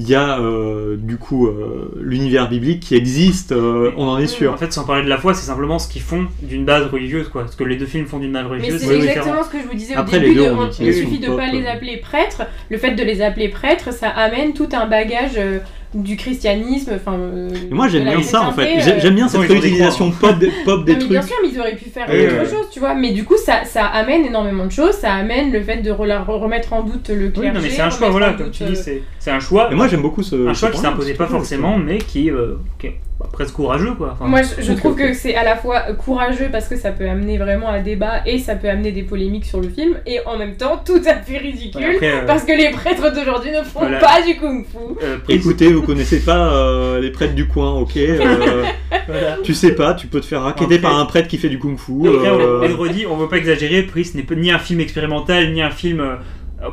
il y a euh, du coup euh, l'univers biblique qui existe, euh, on en est En sûr. fait, sans parler de la foi, c'est simplement ce qu'ils font d'une base religieuse, quoi. Ce que les deux films font d'une base Mais religieuse, c'est c'est exactement ce que je vous disais Après, au les début. deux, on il suffit de pop, pas les appeler prêtres. Le fait de les appeler prêtres, ça amène tout un bagage euh, du christianisme. Enfin, euh, Et moi j'aime de bien ça en fait. euh, J'aime bien cette réutilisation pop, des- pop des Non, mais trucs. bien sûr, mais ils auraient pu faire autre chose, tu vois. Mais du coup, ça, ça amène énormément de choses. Ça amène le fait de remettre en doute le clergé. Oui, non, mais c'est un choix, voilà, comme tu euh, dis, c'est c'est un choix. Et moi j'aime beaucoup ce. un ce choix qui s'imposait pas forcément, mais qui, euh, qui est bah, presque courageux, quoi. Enfin, Moi, je, trouve que c'est à la fois courageux parce que ça peut amener vraiment à débat et ça peut amener des polémiques sur le film, et en même temps tout à fait ridicule après, euh, parce que les prêtres d'aujourd'hui ne font Voilà. pas du kung-fu. euh, Priest- Écoutez, vous connaissez pas euh, les prêtres du coin, ok euh, voilà. Tu sais pas, tu peux te faire Après- par un prêtre qui fait du kung-fu. Et après, on- euh, redit, on veut pas exagérer, Priest n'est pas- ni un film expérimental, ni un film euh,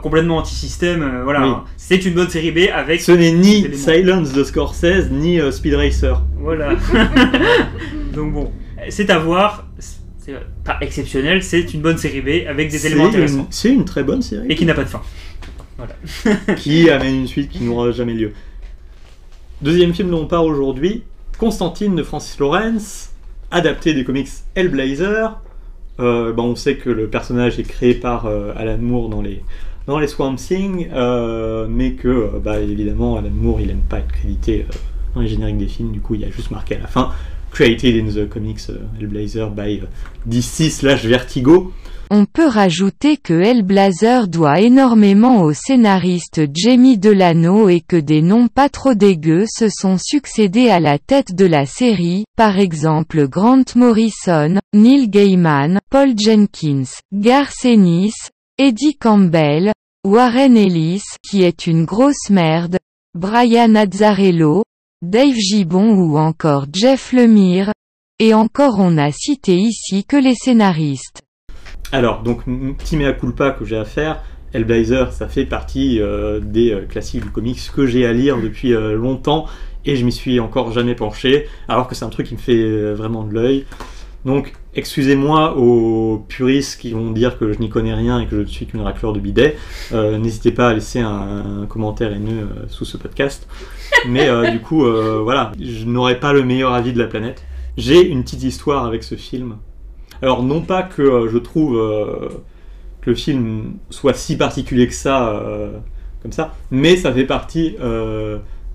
complètement anti-système. euh, voilà, Oui. c'est une bonne série B avec. Ce n'est ni. Silence de Scorsese, ni euh, Speed Racer. Voilà. Donc bon, c'est à voir. C'est pas exceptionnel, c'est une bonne série B avec des éléments intéressants. C'est une très bonne série. Et qui n'a pas de fin. qui amène une suite qui n'aura jamais lieu. Deuxième film dont on parle aujourd'hui, Constantine de Francis Lawrence, adapté des comics Hellblazer. Euh, bah, on sait que le personnage est créé par euh, Alan Moore dans les, dans les Swamp Thing, euh, mais que, euh, bah, évidemment, Alan Moore, il aime pas être crédité euh, dans les génériques des films, du coup, il a juste marqué à la fin Created in the comics euh, Hellblazer by DC slash Vertigo. On peut rajouter que Hellblazer doit énormément au scénariste Jamie Delano et que des noms pas trop dégueux se sont succédés à la tête de la série, par exemple Grant Morrison, Neil Gaiman, Paul Jenkins, Garth Ennis, Eddie Campbell, Warren Ellis qui est une grosse merde, Brian Azzarello, Dave Gibbon ou encore Jeff Lemire, et encore on n'a cité ici que les scénaristes. Alors, donc, petit mea culpa que j'ai à faire. Hellblazer, ça fait partie euh, des euh, classiques du comics que j'ai à lire depuis euh, longtemps et je m'y suis encore jamais penché, alors que c'est un truc qui me fait vraiment de l'œil. Donc, excusez-moi aux puristes qui vont dire que je n'y connais rien et que je ne suis qu'une raclure de bidet. Euh, N'hésitez pas à laisser un, commentaire haineux euh, sous ce podcast. Mais euh, du coup, voilà, je n'aurai pas le meilleur avis de la planète. J'ai une petite histoire avec ce film. Alors, non pas que je trouve que le film soit si particulier que ça, comme ça, mais ça fait partie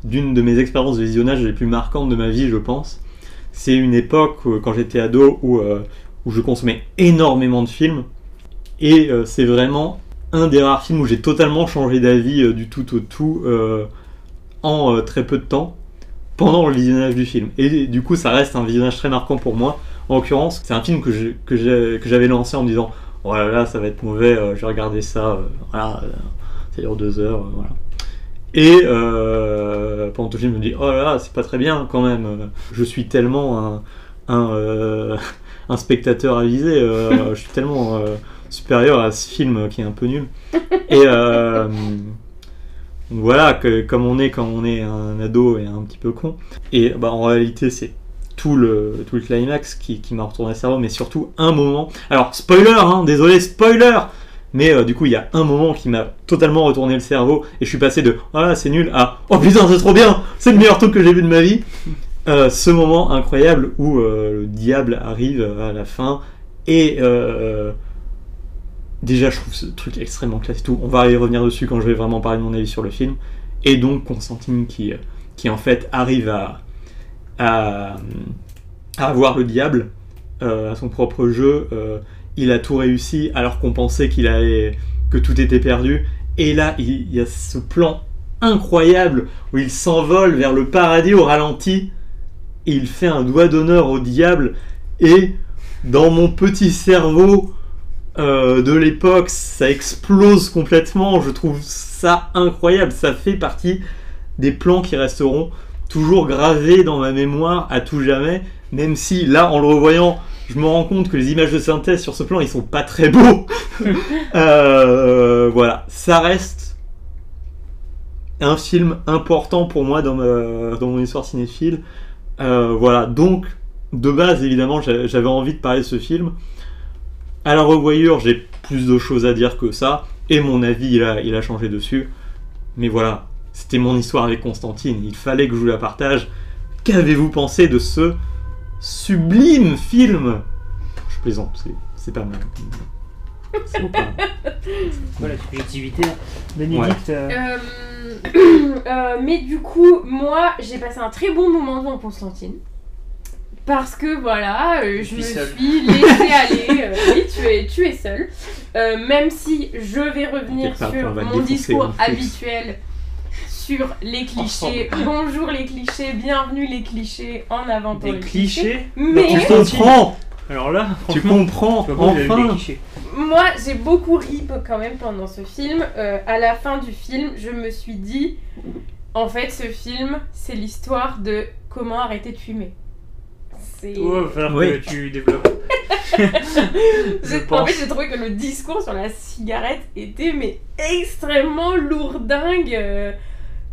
d'une de mes expériences de visionnage les plus marquantes de ma vie, je pense. C'est une époque, euh, quand j'étais ado, où, euh, où je consommais énormément de films. Et euh, c'est vraiment un des rares films où j'ai totalement changé d'avis du tout au tout en très peu de temps pendant le visionnage du film. Et du coup, ça reste un visionnage très marquant pour moi. En l'occurrence, c'est un film que j'ai- j'avais lancé en me disant Oh là ça va être mauvais, euh, je vais regarder ça, voilà, ça dure deux heures, voilà. Et euh, je me dis Oh là là, c'est pas très bien quand même, je suis tellement un, euh, spectateur avisé, euh, je suis tellement euh, supérieur à ce film qui est un peu nul. Et voilà, que, comme on est quand on est un ado et un petit peu con. Et bah, en réalité, c'est tout le, tout le climax qui, qui m'a retourné le cerveau, mais surtout un moment. Alors, spoiler, hein, désolé, spoiler Mais euh, du coup, il y a un moment qui m'a totalement retourné le cerveau, et je suis passé de « Ah, c'est nul » à « Oh putain, c'est trop bien C'est le meilleur truc que j'ai vu de ma vie !» Euh, Ce moment incroyable où euh, le diable arrive à la fin, et... Déjà, je trouve ce truc extrêmement classe tout. On va y revenir dessus quand je vais vraiment parler de mon avis sur le film. Et donc, Constantine qui, en fait arrive à, à, avoir le diable à son propre jeu. Il a tout réussi alors qu'on pensait qu'il que tout était perdu. Et là, il, il y a ce plan incroyable où il s'envole vers le paradis au ralenti. Et il fait un doigt d'honneur au diable. Et dans mon petit cerveau, euh, de l'époque, ça explose complètement. Je trouve ça incroyable. Ça fait partie des plans qui resteront toujours gravés dans ma mémoire à tout jamais. Même si là, en le revoyant, je me rends compte que les images de synthèse sur ce plan, ils sont pas très beaux. Euh, voilà, ça reste un film important pour moi dans, ma- dans mon histoire cinéphile. Euh, voilà, donc de base, évidemment, j'a- j'avais envie de parler de ce film. À la revoyure, j'ai plus de choses à dire que ça, et mon avis, il a, il a changé dessus. Mais voilà, c'était mon histoire avec Constantine, il fallait que je vous la partage. Qu'avez-vous pensé de ce sublime film Je plaisante, c'est- c'est pas mal. C'est pas mal. Voilà, subjectivité. Bénédicte, euh, Euh, euh, mais du coup, moi, j'ai passé un très bon moment devant Constantine. Parce que voilà, euh, je suis me seule. suis laissée aller. euh, oui, tu es, tu es seule. Euh, même si je vais revenir pas, sur mon discours fils. habituel sur les clichés. Bonjour les clichés, bienvenue les clichés, en avant pour des les clichés. clichés. Mais Tu comprends Alors là, Tu comprends Enfin moi, j'ai beaucoup ri quand même pendant ce film. Euh, à la fin du film, je me suis dit, en fait, ce film, c'est l'histoire de comment arrêter de fumer. C'est. Oh, Oui. que tu développes. En pense. fait, j'ai trouvé que le discours sur la cigarette était mais extrêmement lourdingue.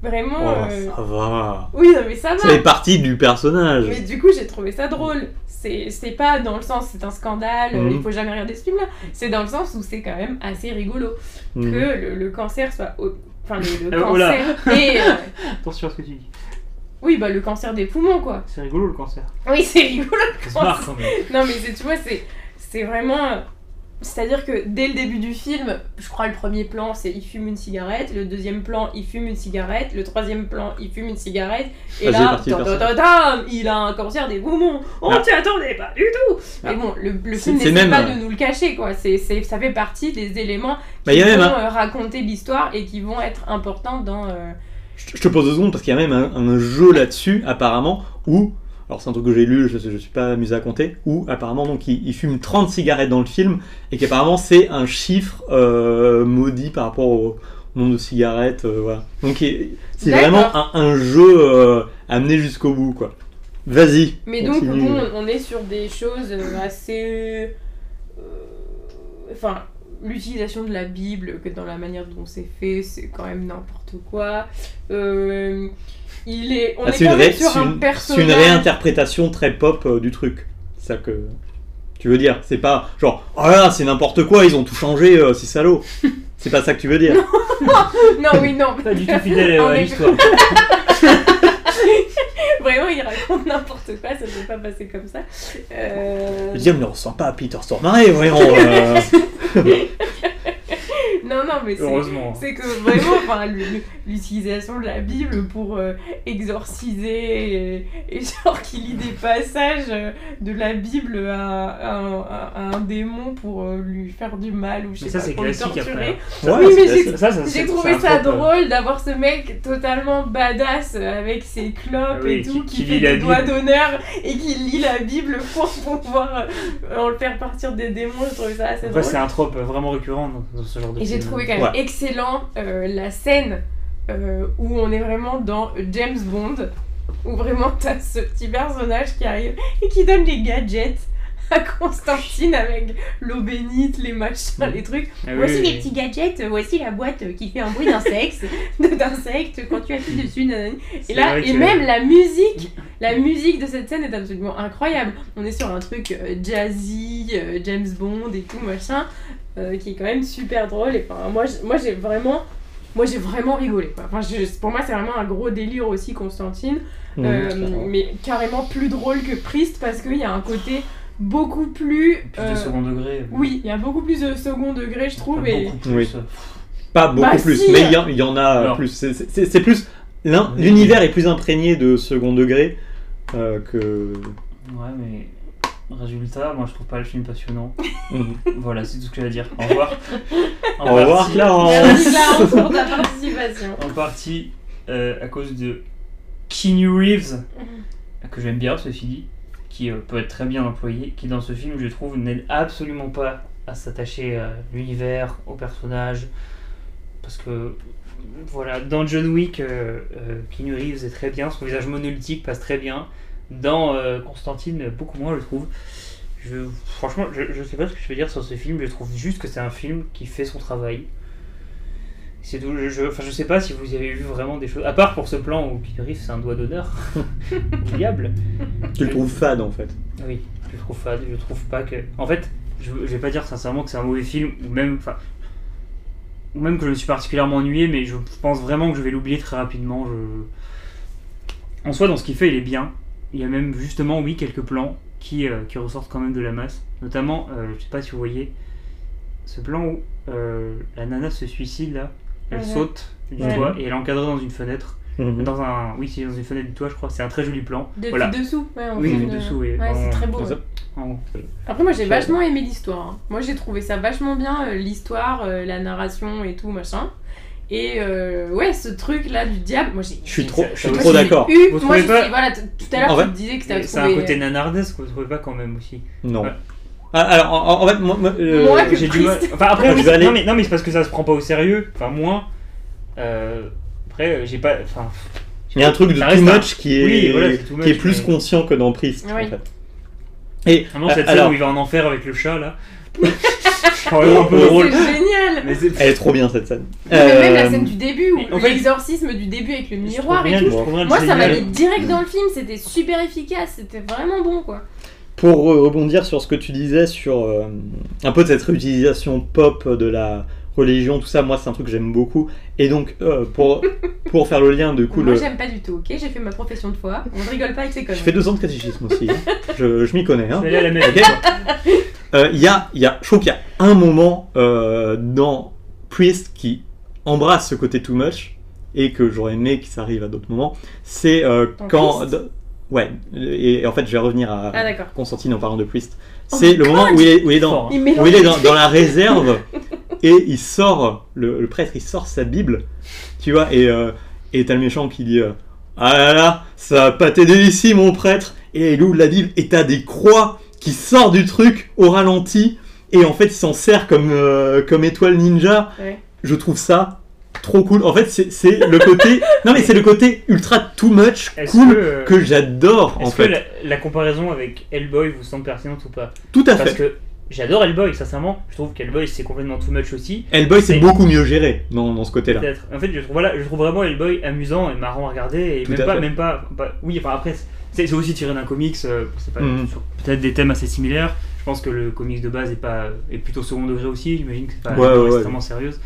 Euh, vraiment. Oh, euh, ça va. Oui, non, mais ça va. Ça fait partie du personnage. Mais du coup, j'ai trouvé ça drôle. C'est c'est pas dans le sens c'est un scandale, euh, Mhm. il faut jamais regarder ce film-là. C'est dans le sens où c'est quand même assez rigolo Mhm. que le, le cancer soit. au- Enfin, le, le Euh, cancer et. euh, Attention à ce que tu dis. Oui, bah le cancer des poumons, quoi. C'est rigolo le cancer. Oui, c'est rigolo. Marre quand même. Non, mais tu vois, c'est, c'est vraiment. C'est-à-dire que dès le début du film, je crois le premier plan c'est il fume une cigarette, le deuxième plan il fume une cigarette, le troisième plan il fume une cigarette, et là, tam, il a un cancer des poumons. On Ah. t'y attendait pas du tout. Ah. Mais bon, le, le film n'essaie même, pas euh, de nous le cacher, quoi. C'est, c'est, ça fait partie des éléments Bah, qui même vont euh, raconter l'histoire et qui vont être importants dans. euh, Je je te pose deux secondes parce qu'il y a même un, un jeu là-dessus, apparemment, où. Alors, c'est un truc que j'ai lu, je, je suis pas amusé à compter, où apparemment, donc, il, il fume 30 cigarettes dans le film, et qu'apparemment, c'est un chiffre euh, maudit par rapport au nombre de cigarettes, euh, voilà. Donc, il- c'est D'accord. vraiment un, un jeu euh, amené jusqu'au bout, quoi. Vas-y. Mais donc, continue. bon, on est sur des choses euh, assez. euh, Enfin, l'utilisation de la Bible, que dans la manière dont c'est fait, c'est quand même n'importe quoi. Euh, il est. On Ah, est c'est quand une, même ré- sur c'est un une- c'est une personnage. réinterprétation très pop euh, du truc. C'est ça que tu veux dire. C'est pas genre, oh là là, c'est n'importe quoi, ils ont tout changé, euh, c'est salaud. c'est pas ça que tu veux dire. Non, oui, non. Pas du tout fidèle à l'histoire. Vraiment, il raconte n'importe quoi, ça ne peut pas passer comme ça. Euh, Le diable ne ressemble pas à Peter Stormare, voyons. euh. Non, non, mais c'est. Heureusement. C'est que vraiment, l'utilisation de la Bible pour euh, exorciser et, et genre qu'il lit des passages euh, de la Bible à, à un- à- à un démon pour euh, lui faire du mal ou je sais Mais ça, pas, c'est pour le classique torturer. après. Ouais, Oui, mais j'ai- trouvé ça euh. drôle d'avoir ce mec totalement badass avec ses clopes oui, et tout, qui- qui, qui fait des doigts Bible. d'honneur et qui lit la Bible pour pouvoir euh, en le faire partir des démons. Je trouvais ça assez drôle. c'est un trope vraiment récurrent dans, ce genre de j'ai film. trouvé quand même Ouais. excellent euh, la scène euh, où on est vraiment dans James Bond, où vraiment t'as ce petit personnage qui arrive et qui donne les gadgets à Constantine avec l'eau bénite, les machins, les trucs. Ah voici oui, les oui. petits gadgets, euh, voici la boîte qui fait un bruit d'insecte, d'insecte quand tu appuies dessus. nanani. Et là, et que- même la musique, la musique de cette scène est absolument incroyable. On est sur un truc jazzy, James Bond et tout machin, euh, qui est quand même super drôle. Et enfin, moi, moi j'ai vraiment, moi j'ai vraiment rigolé. quoi. Enfin, je- pour moi, c'est vraiment un gros délire aussi, Constantine, Mmh, Euh, mais carrément plus drôle que Priest parce qu'il y a un côté beaucoup plus. Plus euh, de second degré. oui, il y a beaucoup plus de second degré, je trouve. Et... Beaucoup plus. Oui. Pas beaucoup Bah, plus, si. mais il y, en- il y en a Alors. plus. C'est- plus. Oui. L'univers est plus imprégné de second degré euh, que. Ouais, mais. Résultat, moi je trouve pas le film passionnant. Voilà, c'est tout ce que j'ai à dire. Au revoir. En Au revoir, partie- Clarence. Merci Clarence pour ta participation. En partie euh, à cause de Keanu Reeves, que j'aime bien, ceci dit, qui euh, peut être très bien employé, qui dans ce film, je trouve, n'aide absolument pas à s'attacher à l'univers, au personnage. Parce que, voilà, dans John Wick, euh, euh, Keanu Reeves est très bien, son visage monolithique passe très bien. Dans euh, Constantine, beaucoup moins, je trouve. Je, franchement, je, je sais pas ce que je veux dire sur ce film, je trouve juste que c'est un film qui fait son travail. C'est tout. Je, je, enfin, je sais pas si vous avez vu vraiment des choses. À part pour ce plan où Keanu Reeves c'est un doigt d'honneur diable. Tu le trouves fade en fait. Oui, je trouve fade. Je trouve pas que. En fait, je, je vais pas dire sincèrement que c'est un mauvais film ou même. Enfin, ou même que je me suis particulièrement ennuyé, mais je pense vraiment que je vais l'oublier très rapidement. Je... En soi, dans ce qu'il fait, il est bien. Il y a même justement, oui, quelques plans qui, euh, qui ressortent quand même de la masse. Notamment, euh, je sais pas si vous voyez, ce plan où euh, la nana se suicide là. Elle Ouais. saute du Ouais. toit et elle est encadrée dans une fenêtre. Mhm. Dans un, oui, c'est dans une fenêtre du toit, je crois. C'est un très joli plan. Depuis voilà. dessous, ouais, on Oui, dessous, oui. Ouais, c'est très beau. En. Après, moi j'ai vachement aimé l'histoire. hein. Moi j'ai trouvé ça vachement bien, euh, l'histoire, euh, la narration et tout machin. Et euh, ouais, ce truc là du diable, moi j'ai. Je suis trop, je suis moi, trop d'accord. moi trouvez je pas- suis- voilà, tout à l'heure tu me disais que Mais C'est trouvé. un côté euh, nanardesque que vous trouvez pas quand même aussi. Non. Ouais. Ah, alors, en, en fait, moi, moi, euh, Moi, que J'ai du mal. Enfin après, oui, aller- non mais non mais c'est parce que ça se prend pas au sérieux. Enfin moins. Euh, après, euh, j'ai pas. Enfin. il y a un truc de too un- much qui est, Oui, voilà, c'est too qui est plus mais- conscient que dans Priest Oui. en fait. Et Vraiment cette euh, scène alors, où il va en enfer avec le chat là. C'est vraiment un peu drôle. C'est génial! Mais elle est trop bien cette scène. Mais même la Euh, scène du début, mais en fait- l'exorcisme du début avec le miroir et tout. de Moi ça m'a génial. mis direct dans le film, c'était super efficace, c'était vraiment bon quoi. Pour re- rebondir sur ce que tu disais sur euh, un peu de cette réutilisation pop de la religion, tout ça, moi c'est un truc que j'aime beaucoup. Et donc, euh, pour, pour faire le lien, de coup, Moi, le- j'aime pas du tout, ok? J'ai fait ma profession de foi. On ne rigole pas avec ces je conneries. fais deux ans de catéchisme aussi, hein. je, je m'y connais. Hein. Je vais aller à la maison. Ok Euh, Il y a, il y a, je trouve qu'il y a un moment euh, dans Priest qui embrasse ce côté too much et que j'aurais aimé que ça arrive à d'autres moments. C'est euh, quand. Ouais, et en fait je vais revenir à Ah. Constantine en parlant de Priest. Oh C'est le moment où il est, où il est dans. Il où il est dans, dans la réserve et il sort, le, le prêtre il sort sa Bible, tu vois, et euh, et t'as le méchant qui dit euh, Ah là là, ça va pas t'aider ici mon prêtre, et il ouvre la Bible et t'as des croix qui sortent du truc au ralenti, et en fait il s'en sert comme, euh, comme étoile ninja. Ouais. Je trouve ça trop cool. En fait, c'est c'est le côté. non mais c'est le côté ultra too much cool que, que j'adore en Est-ce que la, la comparaison avec Hellboy vous semble pertinente ou pas? Tout à Parce fait. que j'adore Hellboy, sincèrement. Je trouve qu'Hellboy c'est complètement too much aussi. Hellboy c'est beaucoup mieux géré dans, dans ce côté-là. Peut-être. En fait, je trouve, voilà, je trouve vraiment Hellboy amusant et marrant à regarder. Et Tout même pas, même pas, pas- Oui, enfin après, c'est c'est aussi tiré d'un comics. euh, Mhm. peut-être des thèmes assez similaires. Je pense que le comics de base est pas est plutôt second degré aussi. J'imagine que c'est pas Ouais, ouais, ouais. extrêmement sérieuse.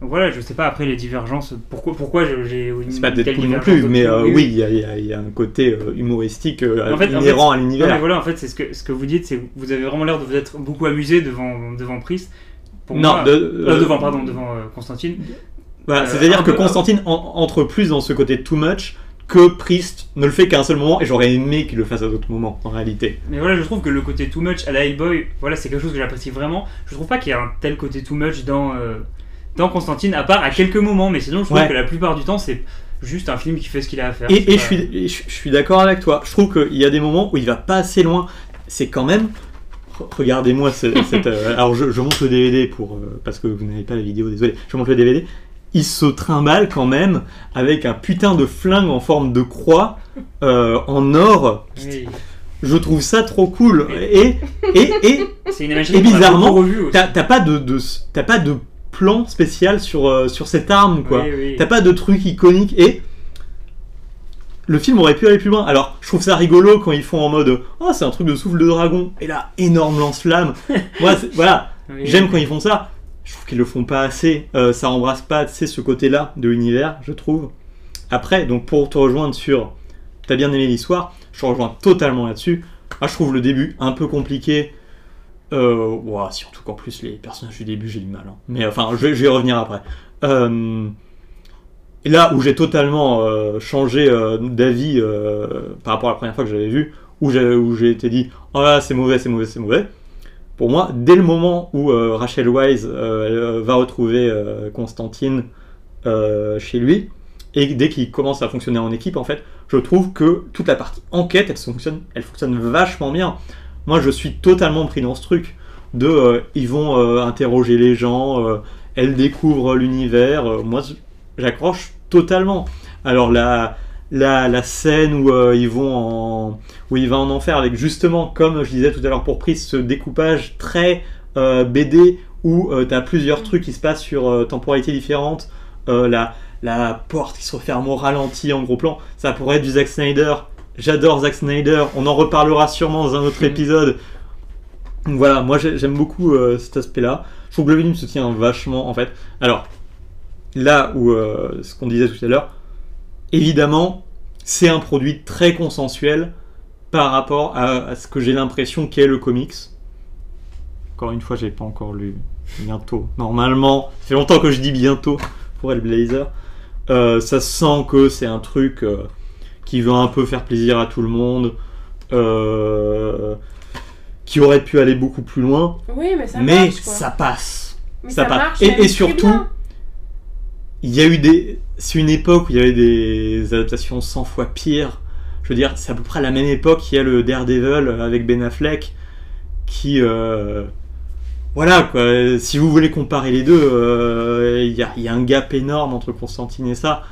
Donc voilà, je sais pas après les divergences. Pourquoi, pourquoi j'ai une C'est pas Deadpool non plus, mais euh, oui, il y, y y a un côté euh, humoristique euh, En fait- en inhérent à l'univers. voilà, en fait, c'est ce que, ce que vous dites, c'est vous avez vraiment l'air de vous être beaucoup amusé devant, devant Priest. Pour Non, moi, de- devant, pardon, devant Constantine. Voilà, euh, C'est-à-dire que Constantine en- entre plus dans ce côté too much que Priest ne le fait qu'à un seul moment, et j'aurais aimé qu'il le fasse à d'autres moments, en réalité. Mais voilà, je trouve que le côté too much à la Hellboy, voilà, c'est quelque chose que j'apprécie vraiment. Je trouve pas qu'il y a un tel côté too much dans, dans Constantine, à part à quelques moments, mais sinon, je trouve Ouais. que la plupart du temps, c'est juste un film qui fait ce qu'il a à faire. Et, C'est et pas- je suis, et je, je suis d'accord avec toi. Je trouve qu'il y a des moments où il va pas assez loin. C'est quand même. Re- Regardez-moi ce- cette. euh, alors je, je monte le DVD pour euh, parce que vous n'avez pas la vidéo, désolé. Je monte le DVD. Il se trimballe quand même avec un putain de flingue en forme de croix euh, en or. Oui. Je trouve ça trop cool. Et et et une Et bizarrement, t'as t'as pas de, de t'as pas de plan spécial sur euh, sur cette arme quoi. Oui, oui. T'as pas de truc iconique et le film aurait pu aller plus loin. Alors, je trouve ça rigolo quand ils font en mode oh c'est un truc de souffle de dragon et là énorme lance-flamme. Moi, voilà, Oui. j'aime quand ils font ça. Je trouve qu'ils le font pas assez. Euh, ça embrasse pas assez ce côté-là de l'univers, je trouve. Après, donc pour te rejoindre sur t'as bien aimé l'histoire, je te rejoins totalement là-dessus. Ah, je trouve le début un peu compliqué. Euh, surtout qu'en plus les personnages du début j'ai du mal. hein. Mais enfin, je vais, y revenir après. Euh, là où j'ai totalement euh, changé euh, d'avis par rapport à la première fois que j'avais vu, où j'ai, été dit oh c'est mauvais, c'est mauvais, c'est mauvais. Pour moi, dès le moment où Rachel Wise va retrouver Constantine chez lui, et dès qu'il commence à fonctionner en équipe, en fait, je trouve que toute la partie enquête, elle fonctionne, elle fonctionne vachement bien. Moi, je suis totalement pris dans ce truc de, euh, ils vont euh, interroger les gens, euh, elle découvre l'univers. moi, j'accroche totalement. Alors la, la, scène où ils vont en, où il va en enfer avec justement, comme je disais tout à l'heure pour Prise, ce découpage très BD où tu as plusieurs trucs qui se passent sur temporalités différentes. La porte qui se referme au ralenti en gros plan, ça pourrait être du Zack Snyder. J'adore Zack Snyder, on en reparlera sûrement dans un autre Mhm. épisode. Donc Voilà, moi j'ai- j'aime beaucoup euh, cet aspect-là. Je trouve que le film se tient vachement en fait. Alors, là où euh, ce qu'on disait tout à l'heure, évidemment, c'est un produit très consensuel par rapport à, à ce que j'ai l'impression qu'est le comics. Encore une fois, j'ai pas encore lu bientôt. Normalement, fait longtemps que je dis bientôt pour Hellblazer. Euh, ça sent que c'est un truc euh, qui veut un peu faire plaisir à tout le monde, euh, qui aurait pu aller beaucoup plus loin, Oui, mais ça mais marche, quoi. ça passe. Mais ça ça passe. marche Et- surtout. Il y a eu des. C'est une époque où il y avait des adaptations 100 fois pires. Je veux dire, c'est à peu près à la même époque il y a le Daredevil avec Ben Affleck qui. euh, Voilà quoi, si vous voulez comparer les deux, euh, y, il y a un gap énorme entre Constantine et ça.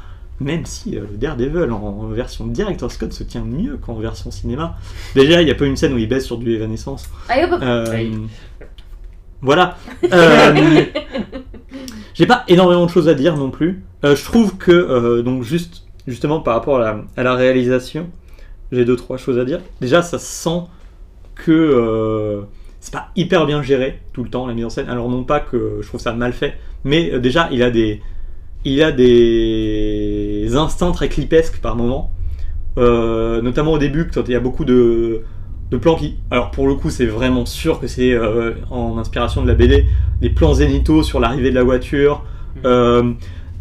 Même si euh, le Daredevil en, en version Director's Cut se tient mieux qu'en version cinéma. Déjà, il n'y a pas une scène où il baisse sur du Evanescence. Hop. Euh. Voilà. Euh, J'ai pas énormément de choses à dire non plus. Euh, je trouve que, euh, donc juste, justement par rapport à la, à la réalisation, j'ai deux trois choses à dire. Déjà, ça sent que euh, c'est pas hyper bien géré tout le temps la mise en scène. Alors non pas que je trouve ça mal fait, mais euh, déjà il a des il a des instants très clipesques par moment, Euh, notamment au début quand il y a beaucoup de de plans qui, alors pour le coup c'est vraiment sûr que c'est euh, en inspiration de la BD, les plans zénithaux sur l'arrivée de la voiture, euh,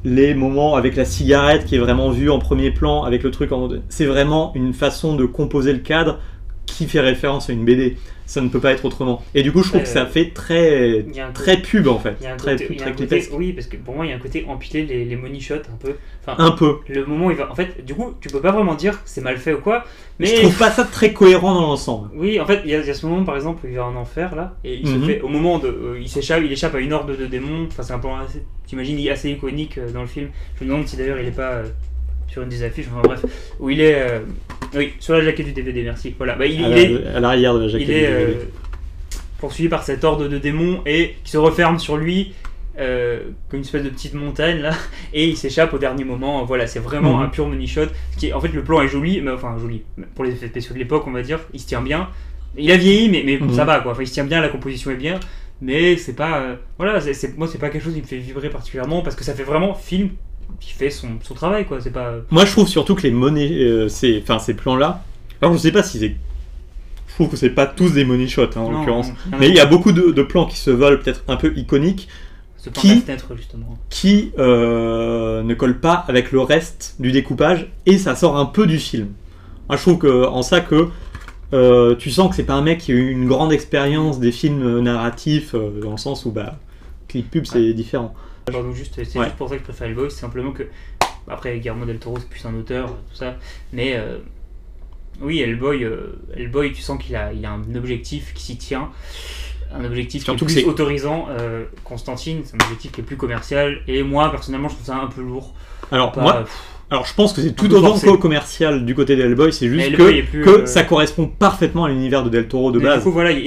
les moments avec la cigarette qui est vraiment vue en premier plan, avec le truc en... C'est vraiment une façon de composer le cadre qui fait référence à une BD. Ça ne peut pas être autrement. Et du coup, je trouve Ouais, que ça ouais. fait très, très pub en fait. Il y a un Très côté, a très un côté- clipesque. oui, parce que pour moi, il y a un côté empiler les, les money shots un peu. Enfin, Un peu. le moment où il va. En fait, du coup, tu peux pas vraiment dire c'est mal fait ou quoi, mais. Je trouve pas ça très cohérent dans l'ensemble. Oui, en fait, il y, a, il y a ce moment par exemple où il va en enfer là, et il Mhm. se fait. Au moment de. euh, il s'échappe, il échappe à une horde de démons. Enfin, c'est un plan assez. T'imagines, assez iconique euh, dans le film. Je me demande si d'ailleurs il est pas. euh, sur une des affiches, enfin bref, où il est. oui, sur la jaquette du DVD, merci. Voilà, bah, il, à il la- est, à l'arrière de la jaquette. il est du DVD. euh, poursuivi par cette horde de démons et qui se referme sur lui euh, comme une espèce de petite montagne là et il s'échappe au dernier moment voilà c'est vraiment Mhm. un pure money shot qui en fait le plan est joli mais enfin joli pour les effets spéciaux de l'époque on va dire il se tient bien il a vieilli mais, mais Mhm. ça va quoi enfin il se tient bien la composition est bien mais c'est pas euh, voilà c'est, c'est- moi c'est pas quelque chose qui me fait vibrer particulièrement parce que ça fait vraiment film qui fait son, son travail quoi c'est pas Moi, je trouve surtout que les monnaies, euh, ces, enfin, ces plans-là. Alors, je sais pas si c'est. Je trouve que c'est pas tous des money shots hein, en l'occurrence. Mais il y a beaucoup de, de plans qui se veulent peut-être un peu iconiques, ce plan qui- de la fenêtre justement qui euh, ne collent pas avec le reste du découpage et ça sort un peu du film. Moi, je trouve que en ça que euh, tu sens que c'est pas un mec qui a eu une grande expérience des films narratifs euh, dans le sens où bah clip pub c'est différent. Pardon, juste, c'est Ouais. juste pour ça que je préfère Hellboy, c'est simplement que. Après, Guillermo del Toro, c'est plus un auteur, tout ça. Mais. euh, oui, Hellboy, euh, Hellboy, tu sens qu'il a, il a un objectif qui s'y tient. Un objectif Surtout qui est plus autorisant. Euh, Constantine, c'est un objectif qui est plus commercial. Et moi, personnellement, je trouve ça un peu lourd. Alors Pas- moi, pff, alors je pense que c'est tout autant co- commercial du côté de Hellboy, c'est juste que, est plus, que euh, ça correspond parfaitement à l'univers de Del Toro de base. Il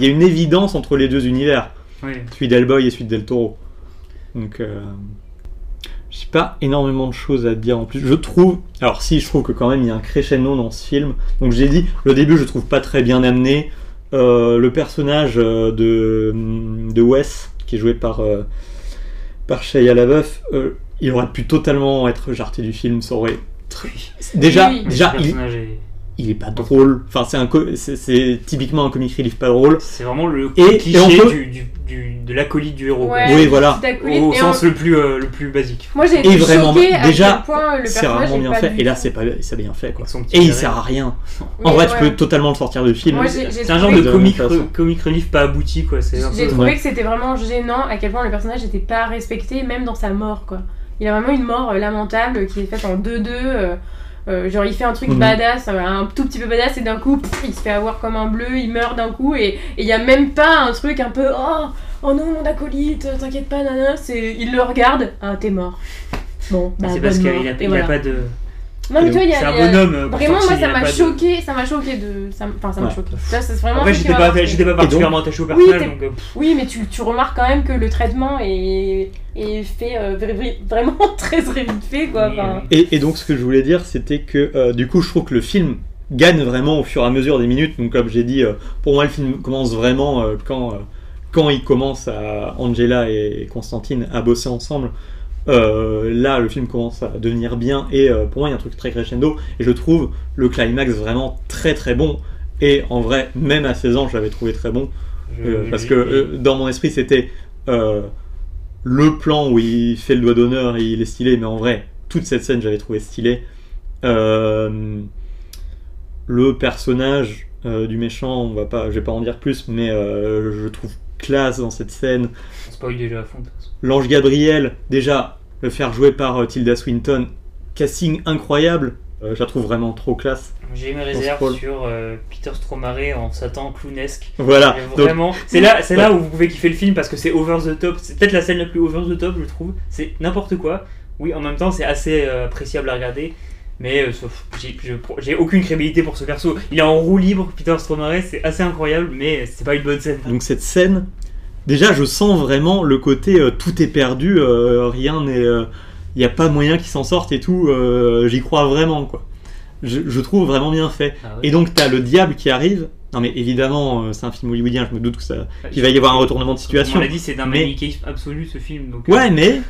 y a une évidence entre les deux univers. Oui. celui d'Hellboy et celui de Del Toro. Donc, euh, j'ai pas énormément de choses à dire en plus. Je trouve, alors si, je trouve que quand même il y a un crescendo dans ce film. Donc j'ai dit, le début je trouve pas très bien amené. Euh, le personnage euh, de, de Wes, qui est joué par, euh, par Shia LaBeouf, euh, il aurait pu totalement être jarté du film. Ça aurait Déjà, Oui. déjà il, est- il est pas drôle. Enfin, c'est un c'est- typiquement un comic relief pas drôle. C'est vraiment le Et- cliché et on peut- du, du- du- de l'acolyte du héros. Ouais, Oui, voilà. Au Et sens en- le plus, euh, le plus basique. Moi j'ai été vraiment, choquée à déjà, quel point le C'est est bien pas fait. du Et là, c'est pas, c'est bien fait quoi. Et il sert à rien. En vrai, tu peux totalement le sortir du film. C'est un genre de comic, comic relief pas abouti quoi. J'ai trouvé Ouais. que c'était vraiment gênant à quel point le personnage n'était pas respecté, même dans sa mort, quoi. Il a vraiment une mort lamentable qui est faite en 2-2. Euh, euh, genre, il fait un truc Mhm. badass, euh, un tout petit peu badass, et d'un coup, pff, il se fait avoir comme un bleu, il meurt d'un coup, et il y a même pas un truc un peu Oh, oh non, mon acolyte, t'inquiète pas, nana. C'est, il le regarde, ah, t'es mort. Bon, bah, c'est parce qu'il mort. a, Et il a voilà. pas de. Non, mais tu vois, il y a. C'est un bonhomme. Vraiment, moi, ça m'a choqué, ça m'a choqué de. Enfin, ça m'a Ouais. choqué. Ça, c'est vraiment Après, ce qui j'étais pas, particulièrement attaché au Oui, personnage, euh, Oui, mais tu, tu remarques quand même que le traitement est, est fait euh, vra- vra- vraiment très très vite fait quoi. Enfin. Et, et donc, ce que je voulais dire, c'était que euh, du coup, je trouve que le film gagne vraiment au fur et à mesure des minutes. Donc, comme j'ai dit, euh, pour moi, le film commence vraiment euh, quand, euh, quand il commence à Angela et Constantine à bosser ensemble. Euh, là, le film commence à devenir bien et euh, pour moi, il y a un truc très crescendo. Et je trouve le climax vraiment très très bon. Et en vrai, même à 16 ans, je l'avais trouvé très bon. Euh, parce que dans mon esprit, c'était le plan où il fait le doigt d'honneur et il est stylé, mais en vrai, toute cette scène, j'avais trouvé stylé. Le personnage du méchant, on va pas, je vais pas en dire plus, mais je trouve classe dans cette scène. Spoil déjà à fond. L'ange Gabriel, déjà, le faire jouer par euh, Tilda Swinton, casting incroyable, euh, je la trouve vraiment trop classe. J'ai mes se réserves sur euh, Peter Stormare en Satan clownesque. Voilà. Donc, Vraiment, c'est là, c'est là où vous pouvez kiffer le film parce que c'est over the top. C'est peut-être la scène la plus over the top, je trouve. C'est n'importe quoi. Oui, en même temps, c'est assez euh, appréciable à regarder. Mais sauf- j'ai aucune crédibilité pour ce perso. Il est en roue libre, Peter Stormare, c'est assez incroyable, mais c'est pas une bonne scène. Donc cette scène, déjà je sens vraiment le côté euh, tout est perdu, euh, rien n'est, il n'y a pas moyen qu'il s'en sorte et tout. euh, J'y crois vraiment quoi. Je, je trouve vraiment bien fait. Ah. Et donc t'as le diable qui arrive Non mais évidemment, euh, c'est un film hollywoodien, je me doute ça, qu'il va y avoir un retournement de On situation. l'a dit, c'est d'un Mais- manichéisme absolu ce film. Donc, euh, Ouais, mais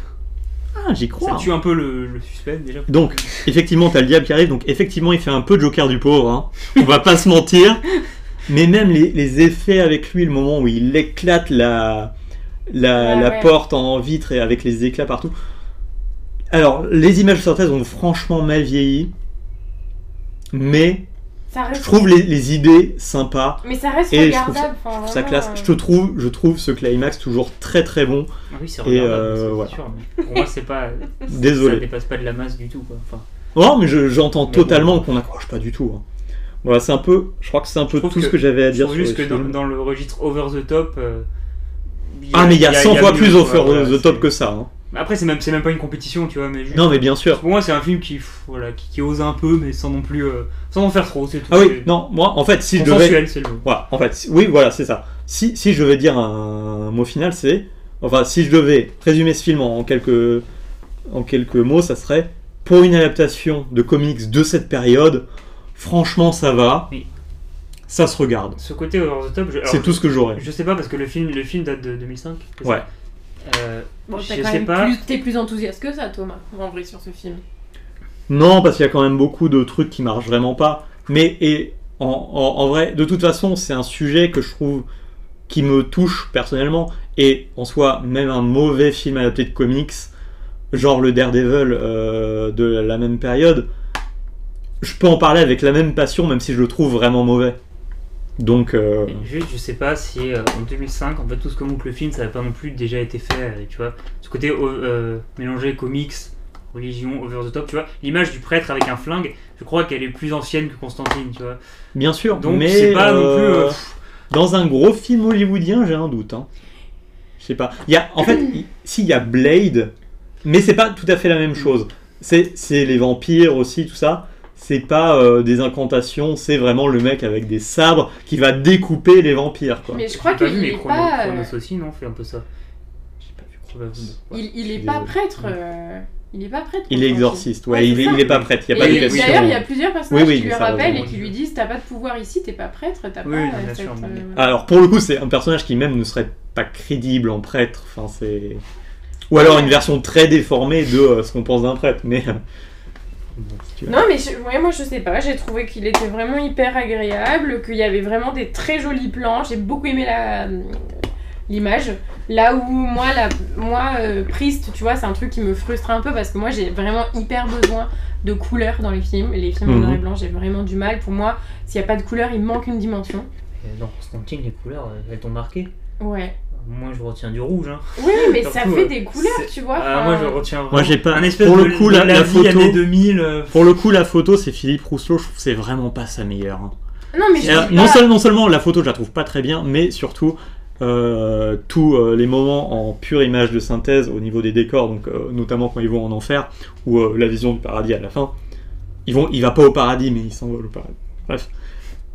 ah, j'y ça crois. tue un peu le, le suspense déjà. Donc, effectivement, t'as le diable qui arrive, donc effectivement, il fait un peu Joker du pauvre, hein. on va pas se mentir. Mais même les, les effets avec lui, le moment où il éclate la, la, Ouais, la ouais. porte en vitre et avec les éclats partout. Alors, les images de synthèse ont franchement mal vieilli, mais Ça je trouve les, les idées sympas. Mais ça reste Et je trouve regardable. Je trouve ça classe. euh, Je te trouve, je trouve ce climax toujours très très bon. Ah oui, c'est regardable, euh, voilà. sûr. mais Pour moi, c'est pas. Désolé. Ça dépasse pas de la masse du tout. Quoi. Enfin, Oh, mais je- j'entends totalement qu'on n'accroche pas du tout. hein. Voilà, c'est un peu, je crois que c'est un peu tout ce que- j'avais à je dire trouve sur juste que dans, le registre over the top. euh, Ah, mais il y a 100 fois plus over voilà, the top que ça. hein. Après, c'est même, même pas une compétition, tu vois. Mais juste- Non, mais bien sûr. Pour moi, c'est un film qui, voilà, qui, qui ose un peu, mais sans non plus. euh, sans en faire trop, c'est tout. Ah oui, non, moi, en fait, si je devais. consensuel, c'est le mot. Voilà, en fait, oui, voilà, c'est ça. Si, si je devais dire un, mot final, c'est. Enfin, si je devais résumer ce film en quelques, en quelques mots, ça serait pour une adaptation de comics de cette période, franchement, ça va. Oui. Ça se regarde. Ce côté over the top, je, alors, C'est tout ce que j'aurais. Je sais pas parce que le film, le film date de 2005. c'est ça Ouais. Euh, Bon, je t'as quand sais même pas. plus... T'es plus enthousiaste que ça, Thomas, en vrai, sur ce film. Non, parce qu'il y a quand même beaucoup de trucs qui marchent vraiment pas. Mais et en, en- en vrai, de toute façon, c'est un sujet que je trouve qui me touche personnellement. Et en soi, même un mauvais film adapté de comics, genre le Daredevil euh, de la même période, je peux en parler avec la même passion, même si je le trouve vraiment mauvais. Donc, euh, Juste, je sais pas si euh, en 2005, en fait, tout ce que montre le film, ça n'a pas non plus déjà été fait. euh, tu vois, ce côté euh, mélanger comics, religion, over the top, tu vois. L'image du prêtre avec un flingue, je crois qu'elle est plus ancienne que Constantine, tu vois. bien sûr, Donc, mais c'est pas non plus. Dans un gros film hollywoodien, j'ai un doute. Hein. Je sais pas. Il y a, en fait, il- s'il y a Blade, mais c'est pas tout à fait la même chose. C'est les vampires aussi, tout ça. C'est pas euh, des incantations, c'est vraiment le mec avec des sabres qui va découper les vampires, quoi. Mais je crois j'ai pas vu, mais est Chrono- pas... euh, Chronos aussi, non, fait un peu ça. J'ai pas vu. Ouais. Il, il est pas prêtre. euh, Il est pas prêtre. Il est exorciste, ouais, Ouais, il, est, ça. il est pas prêtre, il y a Et pas de oui, question. D'ailleurs, il y a plusieurs personnages Oui, oui, qui lui rappellent et qui lui disent T'as pas de pouvoir ici, t'es pas prêtre, t'as Oui, pas. euh, cette, sûr, Alors, pour le coup, c'est un personnage qui même ne serait pas crédible en prêtre. Enfin, c'est. Ou alors une version très déformée de euh, ce qu'on pense d'un prêtre, mais. Euh. Non, mais je- ouais, moi je sais pas, j'ai trouvé qu'il était vraiment hyper agréable, qu'il y avait vraiment des très jolis plans, j'ai beaucoup aimé la l'image. Là où moi, la, moi euh, Priest, tu vois, c'est un truc qui me frustre un peu parce que moi j'ai vraiment hyper besoin de couleurs dans les films. Les films en Mhm. noir et blanc, j'ai vraiment du mal. Pour moi, s'il n'y a pas de couleurs, il manque une dimension. Et Dans Constantine, les couleurs, euh, elles t'ont marqué? Ouais. Moi, je retiens du rouge. Hein. Oui, mais ça fait euh, des couleurs, tu vois. Ah, moi, je retiens vraiment. Moi, j'ai pas- Un espèce pour de, le coup, de la- la vie photo- années 2000. euh, Pour le coup, la photo, c'est Philippe Rousseau. Je trouve que c'est vraiment pas sa meilleure. hein. Non, mais je dis non, pas- seul- non seulement la photo, je la trouve pas très bien, mais surtout euh, tous euh, les moments en pure image de synthèse au niveau des décors, donc euh, notamment quand ils vont en enfer ou euh, la vision du paradis à la fin. Ils vont, il va pas au paradis, mais il s'envole au paradis. Bref,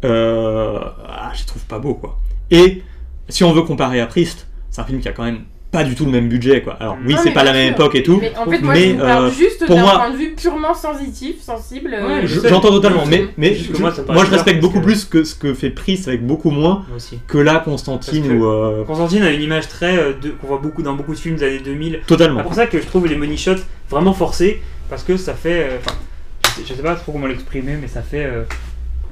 euh, ah, je les trouve pas beau quoi. Et si on veut comparer à Priest, c'est un film qui a quand même pas du tout le même budget quoi. Alors oui, c'est pas la même sûr. époque et tout. Mais en fait, moi, mais, je vous parle euh, juste pour d'un moi- point de vue purement sensitif, sensible. euh, Ouais. J'entends totalement, mais, je- moi, je respecte beaucoup que- plus que ce que fait Priest avec beaucoup moins que là Constantine ou euh, Constantine a une image très. euh, qu'on voit beaucoup dans beaucoup de films des années 2000. totalement. C'est pour ça que je trouve les money shots vraiment forcés. Parce que ça fait. euh, je, sais, je sais pas trop comment l'exprimer, mais ça fait. euh,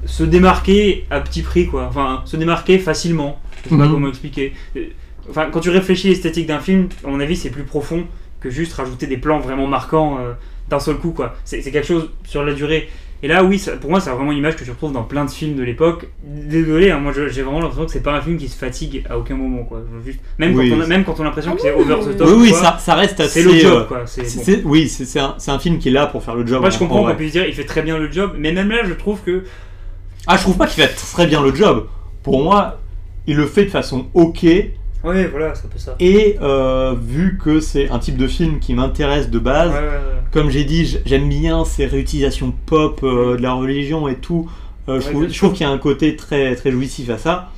se démarquer à petit prix, quoi. Enfin, se démarquer facilement. Je sais pas Mhm. comment expliquer. Euh, Enfin, quand tu réfléchis à l'esthétique d'un film, à mon avis, c'est plus profond que juste rajouter des plans vraiment marquants euh, d'un seul coup, quoi. C'est c'est quelque chose sur la durée. Et là, oui, ça- pour moi, c'est vraiment une image que tu retrouves dans plein de films de l'époque. Désolé, hein, moi je- j'ai vraiment l'impression que c'est pas un film qui se fatigue à aucun moment, quoi. Juste, même, Oui. quand on a, même quand on a l'impression Ah que c'est oui, over the top. Oui, oui, quoi, ça, ça reste assez. c'est le job, euh, quoi. C'est c'est- bon. c'est- oui, c'est c'est un, c'est un film qui est là pour faire le job. Moi, je en- comprends en qu'on puisse dire il fait très bien le job, mais même là, je trouve que. Ah, je trouve pas qu'il fait très bien le job. Pour moi, il le fait de façon ok. Voilà, c'est un peu ça. Et euh, vu que c'est un type de film qui m'intéresse de base, Ouais, ouais, ouais. comme j'ai dit, j'aime bien ces réutilisations pop euh, de la religion et tout. Euh, je trouve, qu'il y a un côté très, très jouissif à ça.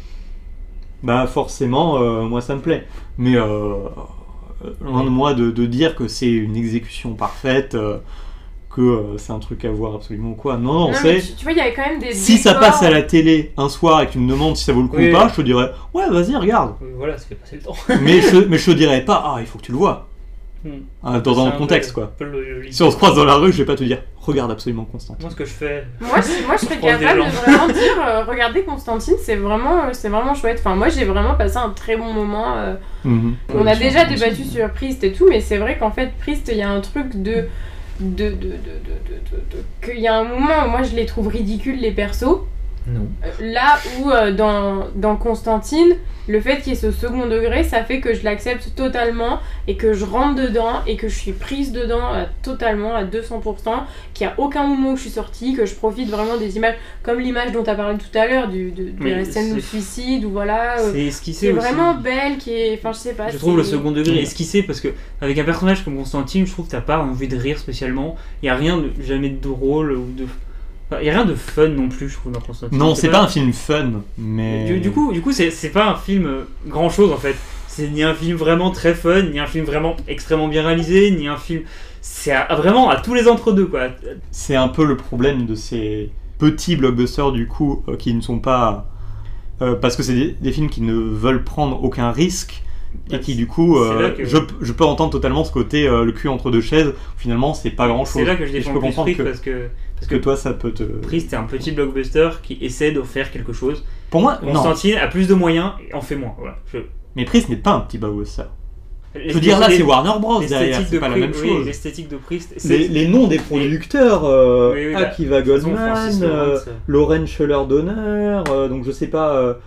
Bah forcément, moi ça me plaît. Mais loin de moi de, de dire que c'est une exécution parfaite, que euh, c'est un truc à voir absolument ou quoi. Non, non, Non, c'est. tu, tu vois, il y avait quand même des. Si ça passe à la télé un soir et que tu me demandes si ça vaut le coup Oui. ou pas, je te dirais ouais, vas-y, regarde. Euh, Voilà, ça fait passer le temps. mais, je, mais je te dirais pas ah, il faut que tu le vois. Hmm. Ah, dans un peu- contexte quoi. peu Si on se croise dans la rue, je vais pas te dire regarde absolument Constantine. Moi, ce que je fais, Moi, je, moi, je serais capable de vraiment dire, euh, regardez Constantine, c'est vraiment, euh, c'est vraiment chouette. Enfin, moi, j'ai vraiment passé un très bon moment. euh, Mhm. On a déjà débattu sur Priest et tout, mais c'est vrai qu'en fait, Priest, il y a un truc de, de, de, de- de- qu'il y a un moment moi je les trouve ridicules les persos. Non. Euh, Là où euh, dans, dans Constantine, le fait qu'il y ait ce second degré, ça fait que je l'accepte totalement et que je rentre dedans et que je suis prise dedans euh, totalement à 200%, qu'il n'y a aucun moment où je suis sortie, que je profite vraiment des images, comme l'image dont tu as parlé tout à l'heure, du, de, de Oui, la scène de c'est- suicide, ou voilà, euh, C'est qui esquissé est aussi. vraiment belle, qui est. Enfin, je sais pas. Je trouve le c'est- second degré Ouais. esquissé parce que avec un personnage comme Constantine, je trouve que t'as pas envie de rire spécialement. Il y a rien de jamais de drôle ou de. Enfin, y a rien de fun non plus, je trouve dans Constantine. Non, c'est pas un film fun, mais. Du, du coup, du coup, c'est pas un film grand chose en fait. C'est ni un film vraiment très fun, ni un film vraiment extrêmement bien réalisé, ni un film. C'est vraiment à tous les entre-deux quoi. c'est un peu le problème de ces petits blockbusters du coup euh, qui ne sont pas euh, parce que c'est des, des films qui ne veulent prendre aucun risque et qui du coup C'est euh, que- je, je peux entendre totalement ce côté euh, le cul entre deux chaises finalement c'est pas grand C'est chose là que je Et je défends peux comprendre que, parce que parce que que toi ça peut te Priest est un petit blockbuster qui essaie de faire quelque chose. pour moi non Constantine a plus de moyens et en fait moins. Voilà. Je- mais Priest n'est pas un petit blockbuster je veux dire là c'est Warner Bros derrière L'esthétique c'est de pas la même oui, chose L'esthétique de Priest. c'est- les, les noms des producteurs euh, Oui, oui, bah, Akiva Goldman euh, Lauren Scheller Donner, euh, donc je sais pas,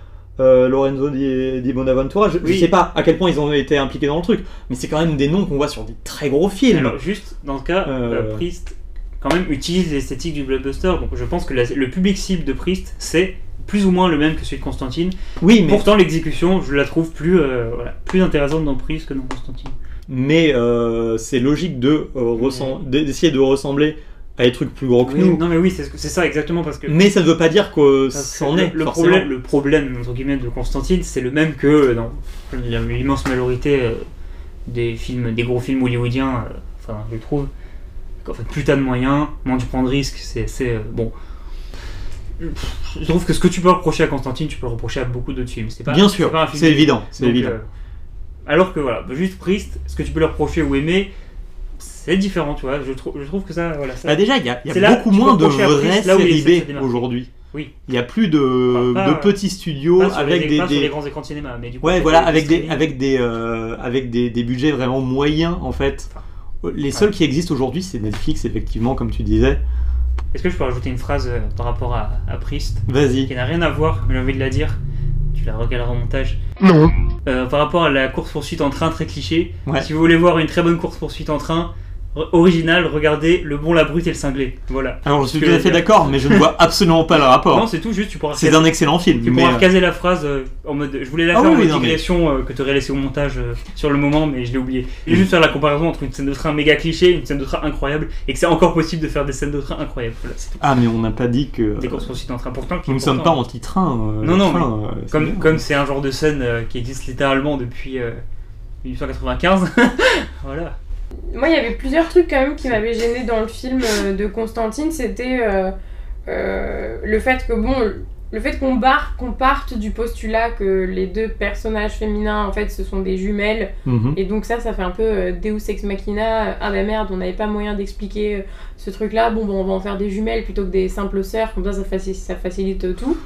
euh, Lorenzo Di, Di Bonaventura, je, je Oui. sais pas à quel point ils ont été impliqués dans le truc, mais c'est quand même des noms qu'on voit sur des très gros films. Alors juste dans ce cas, Euh. euh, Priest quand même utilise l'esthétique du blockbuster, donc je pense que la- le public cible de Priest c'est plus ou moins le même que celui de Constantine. oui, mais, Pourtant l'exécution, je la trouve plus euh, voilà, plus intéressante dans Priest que dans Constantine. mais c'est logique de ressem- d'essayer de ressembler à des trucs plus gros que Oui, nous. non mais oui, c'est ça exactement parce que Mais ça ne veut pas dire que c'en le, est. le forcément. problème, le problème entre guillemets de Constantine, c'est le même que dans l'immense majorité euh, des films, des gros films hollywoodiens. euh, enfin, je trouve qu'en fait, plus t'as de moyens, moins tu prends de risques. C'est euh, bon. Je trouve que ce que tu peux reprocher à Constantine, tu peux le reprocher à beaucoup d'autres films. C'est pas, Bien sûr, c'est évident, c'est évident. euh, alors que voilà, juste Priest, ce que tu peux leur reprocher ou aimer, c'est différent, tu vois. Je trouve, je trouve que ça, voilà, ça- Bah déjà, il y a, y beaucoup moins de vraies séries B aujourd'hui. Oui. Il y a plus de, Enfin, pas, de euh, petits studios avec les, des, pas sur des- les grands écrans de cinéma, mais du coup, Ouais, voilà, des avec des, streaming. avec des, euh, avec des, des budgets vraiment moyens en fait. Les seuls qui existent aujourd'hui, c'est Netflix, effectivement, comme tu disais. Est-ce que je peux rajouter une phrase euh, par rapport à, à Priest? Vas-y. qui n'a rien à voir, mais j'ai envie de la dire Tu la regaleras en montage. Non. Euh, par rapport à la course-poursuite en train très cliché, Ouais. si vous voulez voir une très bonne course-poursuite en train, originale, regardez Le Bon, la Brute et le Cinglé. Voilà. Alors, je suis tout à fait d'accord, mais je ne vois absolument pas le Non, rapport. c'est tout, juste tu pourras C'est un excellent film. tu mais, pourras euh, recaser la phrase euh, en mode. Je voulais la Ah faire oui, en oui, non, mais- digression euh, que tu aurais laissé au montage sur le moment, mais je l'ai oublié. Et juste faire la comparaison entre une scène de train méga cliché et une scène de train incroyable, et que c'est encore possible de faire des scènes de train incroyables. Voilà, c'est tout. Ah, mais on n'a pas dit que. Des courses-poursuites en train pourtant. Nous ne sommes pas anti-train. Non, non, train, Comme comme c'est un genre de scène qui existe littéralement depuis euh, 1895. voilà. Moi, il y avait plusieurs trucs quand même qui m'avaient gêné dans le film euh, de Constantine. C'était euh, euh, le fait que, bon, le fait qu'on parte du postulat que les deux personnages féminins, en fait, ce sont des jumelles. Mhm. Et donc, ça, ça fait un peu euh, Deus Ex Machina. Ah bah merde, on n'avait pas moyen d'expliquer euh, ce truc-là. Bon, bon, on va en faire des jumelles plutôt que des simples sœurs. Comme ça, ça, faci- ça facilite tout.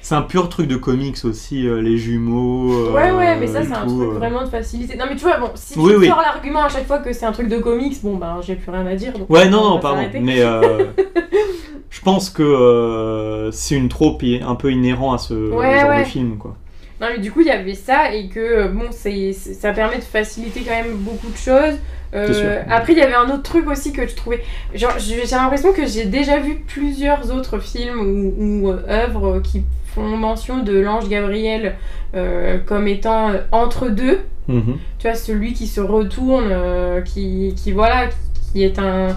C'est un pur truc de comics aussi, euh, les jumeaux. euh, Ouais, ouais, mais ça, c'est un truc euh. vraiment de facilité. Non, mais tu vois, bon, si tu oui. sors l'argument à chaque fois que c'est un truc de comics, bon, ben, j'ai plus rien à dire. donc Ouais, on non, non, pardon. Mais euh, je pense que euh, c'est une trope i- un peu inhérent à ce Ouais, genre ouais. de film, quoi. Non, mais du coup, il y avait ça et que, bon, c'est, ça permet de faciliter quand même beaucoup de choses. Euh, après, il y avait un autre truc aussi que je trouvais. Genre, j'ai l'impression que j'ai déjà vu plusieurs autres films ou, ou, euh, œuvres qui font mention de l'ange Gabriel euh, comme étant entre deux. Mhm. Tu vois, celui qui se retourne, qui, qui, voilà, qui est un,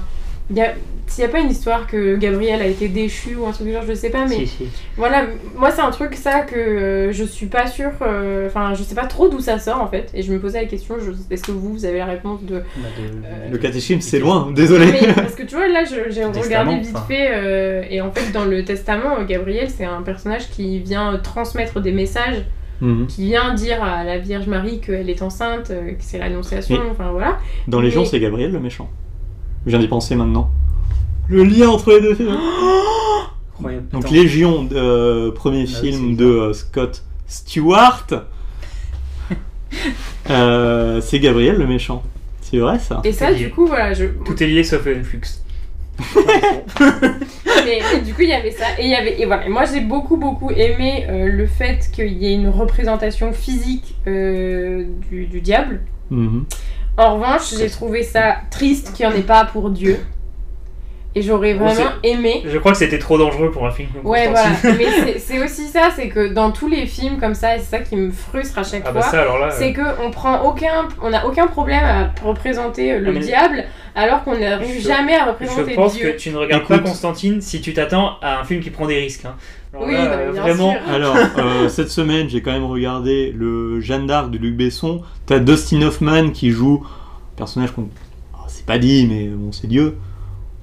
y a, s'il n'y a pas une histoire que Gabriel a été déchu ou un truc du genre, je sais pas, mais Si, si. voilà, moi c'est un truc ça que euh, je suis pas sûre, euh, enfin je sais pas trop d'où ça sort en fait, et je me posais la question, est-ce que vous, vous avez la réponse de... Bah, de- Euh, Le catéchisme, c'est loin, désolé. Mais parce que tu vois, là, j'ai regardé Testament, vite enfin. fait, euh, et en fait, dans le testament, euh, Gabriel, c'est un personnage qui vient euh, transmettre des messages, Mhm. qui vient dire à la Vierge Marie qu'elle est enceinte, euh, que c'est l'annonciation, enfin voilà. Dans les Mais- gens, c'est Gabriel le méchant. Je viens d'y penser maintenant. Le lien entre les deux films. Incroyable. Donc Attends. Légion, euh, premier Ah, film de euh, Scott Stewart. Euh, c'est Gabriel le méchant. C'est vrai ça Et ça, du coup, voilà, je. Tout est lié sauf Flux. mais, mais du coup, il y avait ça. Et, il y avait, et voilà. Et moi, j'ai beaucoup, beaucoup aimé euh, le fait qu'il y ait une représentation physique euh, du, du diable. Mhm. En revanche, j'ai trouvé ça triste qu'il n'y en ait pas pour Dieu. Et j'aurais Bon, vraiment aimé. Je crois que c'était trop dangereux pour un film comme Ouais, voilà. Mais c'est- aussi ça, c'est que dans tous les films comme ça, et c'est ça qui me frustre à chaque Ah bah fois. ça alors là. c'est que on prend aucun, on n'a aucun problème à représenter euh, le Ah, mais- diable, alors qu'on n'arrive Je- jamais à Je représenter pense Dieu. que tu ne regardes Écoute. pas Constantine si tu t'attends à un film qui prend des risques. hein. Alors Oui, là, non, euh, bien vraiment. sûr. Alors, euh, cette semaine, j'ai quand même regardé le Jeanne d'Arc de Luc Besson. T'as Dustin Hoffman qui joue un personnage qu'on. Ah, c'est pas dit, mais bon, c'est Dieu.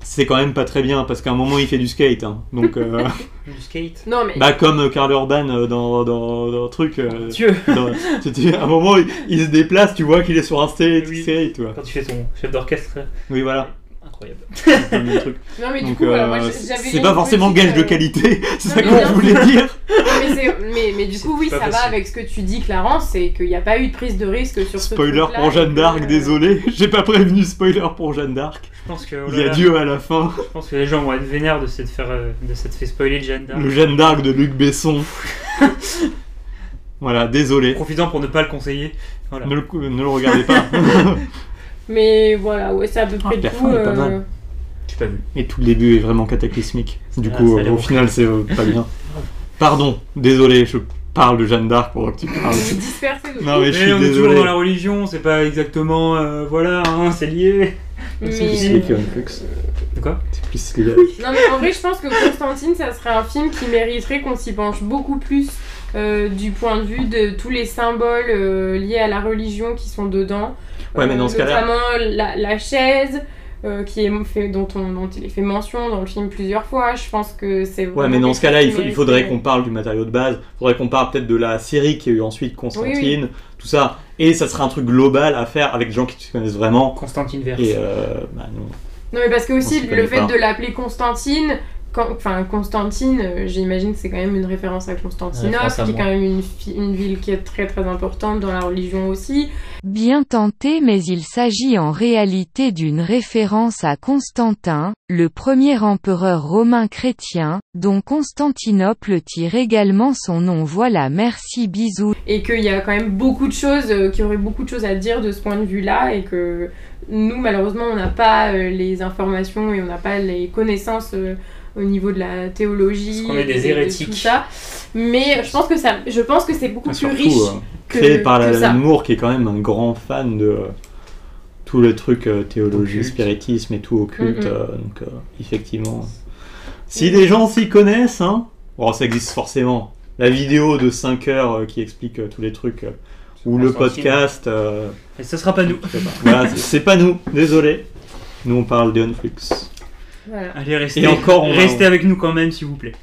C'est quand même pas très bien parce qu'à un moment il fait du skate. hein. Donc, euh, Du skate. Non mais bah, comme euh, Karl Urban euh, dans, dans, dans un truc. euh, Dieu. dans- à un moment il, il se déplace, tu vois qu'il est sur un skate, Oui. skate, tu vois. Quand tu fais ton chef d'orchestre. Oui, voilà. Incroyable. c'est le même truc. non mais du Donc, coup voilà, euh, moi j'avais c'est une pas forcément petite, gage de euh, qualité, c'est ça mais qu'on bien voulait dire. mais, c'est- mais, mais du coup oui pas ça va avec ce que tu dis Clarence, c'est qu'il n'y a pas eu de prise de risque sur ce Spoiler truc-là, pour et Jeanne que, d'Arc, euh, désolé, j'ai pas prévenu spoiler pour Jeanne d'Arc. Je pense que. oh Il y a là, Dieu à la fin. Je pense que les gens vont être vénères de s'être fait, euh, de s'être fait spoiler de Jeanne d'Arc. Le Jeanne d'Arc de Luc Besson. voilà, désolé. Profitant pour ne pas le conseiller. Voilà. Ne le, ne le regardez pas. Mais voilà, ouais c'est à peu près Ah, la tout. fin est pas euh, mal. J'ai pas vu. Et tout le début est vraiment cataclysmique. Du Ah, coup, euh, au final, c'est euh, pas bien. Pardon, désolé, je parle de Jeanne d'Arc pendant que tu parles. Non, mais je Mais suis on est toujours dans la religion, c'est pas exactement. euh, voilà, hein, c'est lié. Mais- C'est C'est lié. Flux. De quoi? C'est plus lié. Non mais en vrai je pense que Constantine ça serait un film qui mériterait qu'on s'y penche beaucoup plus euh, du point de vue de tous les symboles euh, liés à la religion qui sont dedans. Ouais, mais dans ce cas-là- Notamment la, la chaise. euh, qui est fait, dont, on, dont il est fait mention dans le film plusieurs fois, je pense que c'est Ouais, mais dans ce cas-là, il, faut- faudrait qu'on parle du matériau de base, il faudrait qu'on parle peut-être de la série qui a eu ensuite Constantine, tout ça, et ça serait un truc global à faire avec des gens qui se connaissent vraiment. Constantine Verse. Et euh, bah non. Non mais parce que aussi le fait pas. de l'appeler Constantine, enfin Constantine, euh, j'imagine que c'est quand même une référence à Constantinople, Référence à qui est quand même une, ville qui est très très importante dans la religion aussi. Bien tenté mais il s'agit en réalité d'une référence à Constantin, le premier empereur romain chrétien, dont Constantinople tire également son nom voilà merci bisous. et qu'il y a quand même beaucoup de choses, euh, qu'il y aurait beaucoup de choses à dire de ce point de vue-là, et que nous, malheureusement, on n'a pas euh, les informations et on n'a pas les connaissances euh, au niveau de la théologie. Parce qu'on est des et de- de hérétiques. tout ça. Mais je pense que ça, je pense que c'est beaucoup Ah, plus surtout, riche. euh, que- créé par que. Moore, qui est quand même un grand fan de euh, tout le truc euh, théologie, Occulte. spiritisme et tout occulte. Mhm. euh, donc, euh, effectivement. Si des gens s'y connaissent, hein, bon, ça existe forcément. La vidéo de 5 heures euh, qui explique euh, tous les trucs, euh, ou le podcast. euh, Et ce sera pas nous. Voilà, c'est- pas nous, désolé. Nous, on parle de Unflux. Voilà. Allez, restez, Et encore, restez avec nous quand même, s'il vous plaît.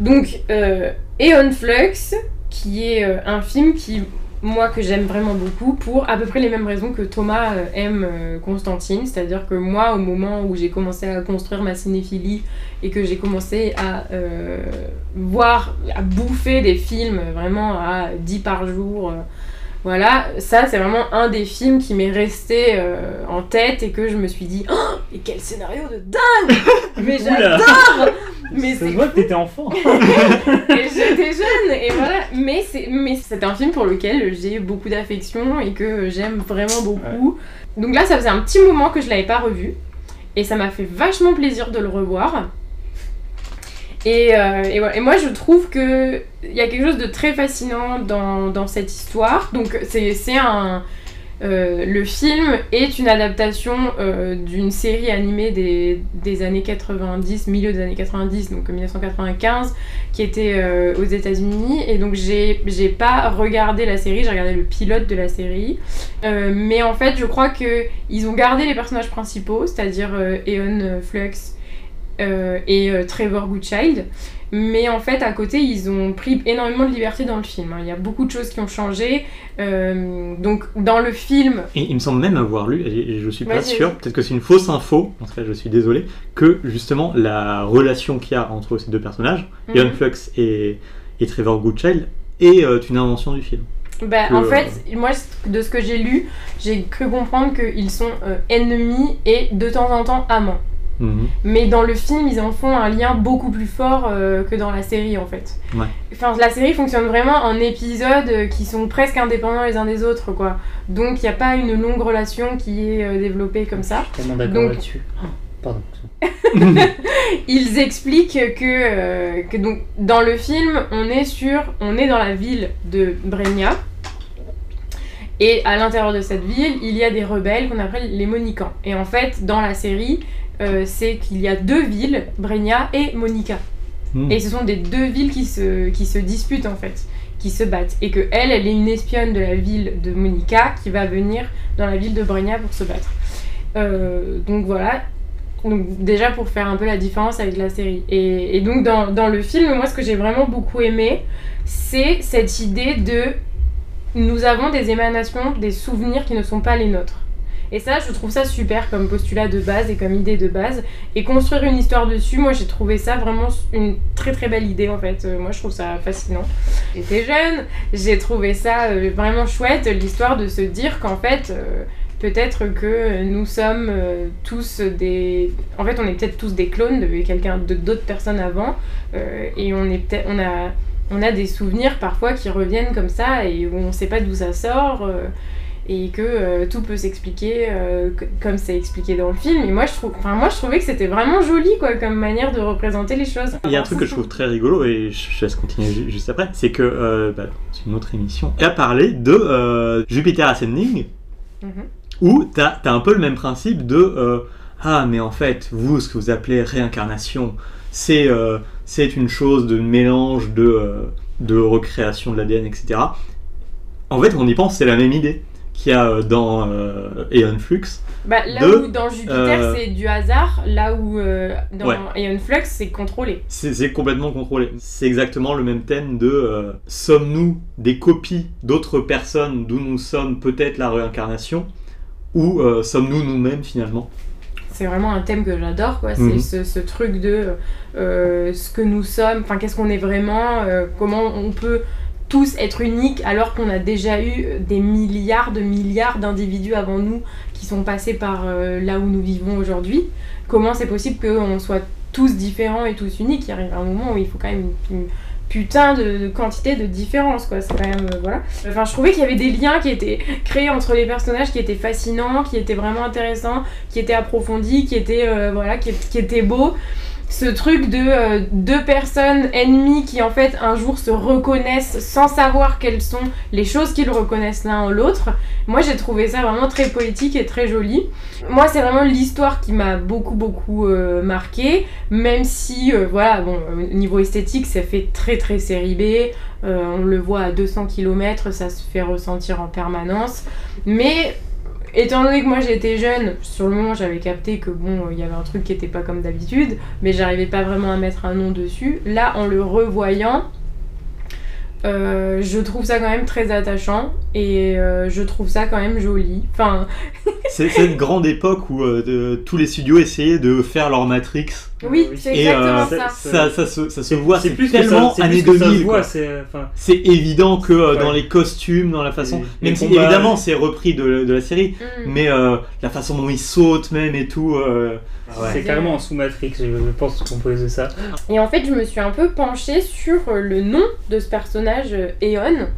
Donc, euh, Eon Flux, qui est euh, un film qui, moi, que j'aime vraiment beaucoup, pour à peu près les mêmes raisons que Thomas euh, aime euh, Constantine. C'est-à-dire que moi, au moment où j'ai commencé à construire ma cinéphilie et que j'ai commencé à euh, voir, à bouffer des films vraiment à 10 par jour, euh, voilà, ça c'est vraiment un des films qui m'est resté euh, en tête et que je me suis dit, oh, mais quel scénario de dingue Mais j'adore Mais c'est que t'étais enfant. et j'étais jeune et voilà. Mais c'est mais c'est un film pour lequel j'ai beaucoup d'affection et que j'aime vraiment beaucoup. Donc là ça faisait un petit moment que je l'avais pas revu et ça m'a fait vachement plaisir de le revoir et, euh, et moi je trouve que il y a quelque chose de très fascinant dans, cette histoire donc c'est un Euh, le film est une adaptation euh, d'une série animée des, des, années 90, milieu des années 90, donc 1995, qui était aux États-Unis. Et donc j'ai pas regardé la série, j'ai regardé le pilote de la série. Mais en fait, je crois que ils ont gardé les personnages principaux, c'est-à-dire Eon Flux et Trevor Goodchild. Mais en fait, à côté, ils ont pris énormément de liberté dans le film. hein. Il y a beaucoup de choses qui ont changé. Euh, donc, dans le film, Et il me semble même avoir lu, et je suis pas sûr, peut-être que c'est une fausse info, en tout cas je suis désolé, que justement la relation qu'il y a entre ces deux personnages. Ian Flux et, et Trevor Goodchild, est euh, une invention du film. bah, que- en fait, moi, de ce que j'ai lu, j'ai cru comprendre qu'ils sont euh, ennemis et de temps en temps amants. Mhm. Mais dans le film, ils en font un lien beaucoup plus fort euh, que dans la série en fait. Ouais. Enfin, la série fonctionne vraiment en épisodes euh, qui sont presque indépendants les uns des autres, quoi. Donc, il n'y a pas une longue relation qui est euh, développée comme ça. Tellement d'accord Donc- là-dessus. Oh, Pardon. Ils expliquent que, euh, que donc, dans le film, on est sur, on est dans la ville de Brenia. Et à l'intérieur de cette ville, il y a des rebelles qu'on appelle les Monicans. Et en fait, dans la série, euh, c'est qu'il y a deux villes, Brenia et Monica. Mhm. Et ce sont des deux villes qui se, qui se disputent en fait, qui se battent. Et que elle, elle est une espionne de la ville de Monica qui va venir dans la ville de Brenia pour se battre. Euh, donc voilà. Donc déjà pour faire un peu la différence avec la série. Et, et donc dans, dans le film, moi ce que j'ai vraiment beaucoup aimé, c'est cette idée de nous avons des émanations, des souvenirs qui ne sont pas les nôtres. Et ça, je trouve ça super comme postulat de base et comme idée de base. Et construire une histoire dessus, moi j'ai trouvé ça vraiment une très très belle idée en fait. Euh, moi je trouve ça fascinant. J'étais jeune, j'ai trouvé ça euh, vraiment chouette, l'histoire de se dire qu'en fait, euh, peut-être que nous sommes tous des. En fait, on est peut-être tous des clones de quelqu'un, de d'autres personnes avant. et on est. On a, on a des souvenirs parfois qui reviennent comme ça et on sait pas d'où ça sort. Et que euh, tout peut s'expliquer euh, comme c'est expliqué dans le film. Et moi je, trouve, enfin, moi, je trouvais que c'était vraiment joli quoi, comme manière de représenter les choses. Il y a un truc que je trouve très rigolo, et je laisse continuer ju- juste après, c'est que euh, bah, c'est une autre émission, qui a parlé de Jupiter Ascending, Mhm. où t'as as un peu le même principe de ah mais en fait vous ce que vous appelez réincarnation c'est c'est une chose de mélange de de recréation de l'ADN etc en fait on y pense c'est la même idée qu'il y a euh, dans euh, Aeon Flux Bah, là de, où dans Jupiter euh, c'est du hasard, là où dans Ouais. Aeon Flux c'est contrôlé. c'est complètement contrôlé c'est exactement le même thème de sommes-nous des copies d'autres personnes d'où nous sommes peut-être la réincarnation ou sommes-nous nous-mêmes finalement? C'est vraiment un thème que j'adore, quoi. C'est Mhm. ce, ce truc de euh, ce que nous sommes, enfin qu'est-ce qu'on est vraiment, euh, comment on peut tous être uniques alors qu'on a déjà eu des milliards de milliards d'individus avant nous qui sont passés par euh, là où nous vivons aujourd'hui. Comment c'est possible qu'on soit tous différents et tous uniques? Il arrive un moment où il faut quand même une, putain de, quantité de différence, quoi. C'est quand même. euh, voilà. Enfin, je trouvais qu'il y avait des liens qui étaient créés entre les personnages qui étaient fascinants, qui étaient vraiment intéressants, qui étaient approfondis, qui étaient, euh, voilà, qui étaient beaux. Ce truc de euh, deux personnes ennemies qui en fait un jour se reconnaissent sans savoir quelles sont les choses qu'ils reconnaissent l'un en l'autre. Moi j'ai trouvé ça vraiment très poétique et très joli. Moi c'est vraiment l'histoire qui m'a beaucoup beaucoup euh, marqué, même si euh, voilà bon au niveau esthétique ça fait très très série B, on le voit à 200 km, ça se fait ressentir en permanence. Mais étant donné que moi j'étais jeune, sur le moment j'avais capté que bon, il y avait un truc qui était pas comme d'habitude, mais j'arrivais pas vraiment à mettre un nom dessus. Là, en le revoyant, euh, je trouve ça quand même très attachant et euh, je trouve ça quand même joli. Enfin, C'est cette grande époque où euh, de- tous les studios essayaient de faire leur Matrix. oui, c'est Et, exactement euh, ça. Ça, ça, se, ça se voit, c'est plus tellement ça, années plus que ça se 2000. voit, quoi. c'est euh, évident que euh, Ouais. dans les costumes, dans la façon. Même si combats, évidemment c'est repris de, de la série, Mm. mais euh, la façon dont ils sautent même et tout. C'est carrément en sous Matrix, je, pense qu'on peut ça. Et en fait, je me suis un peu penchée sur euh, le nom de ce personnage, euh, Eon.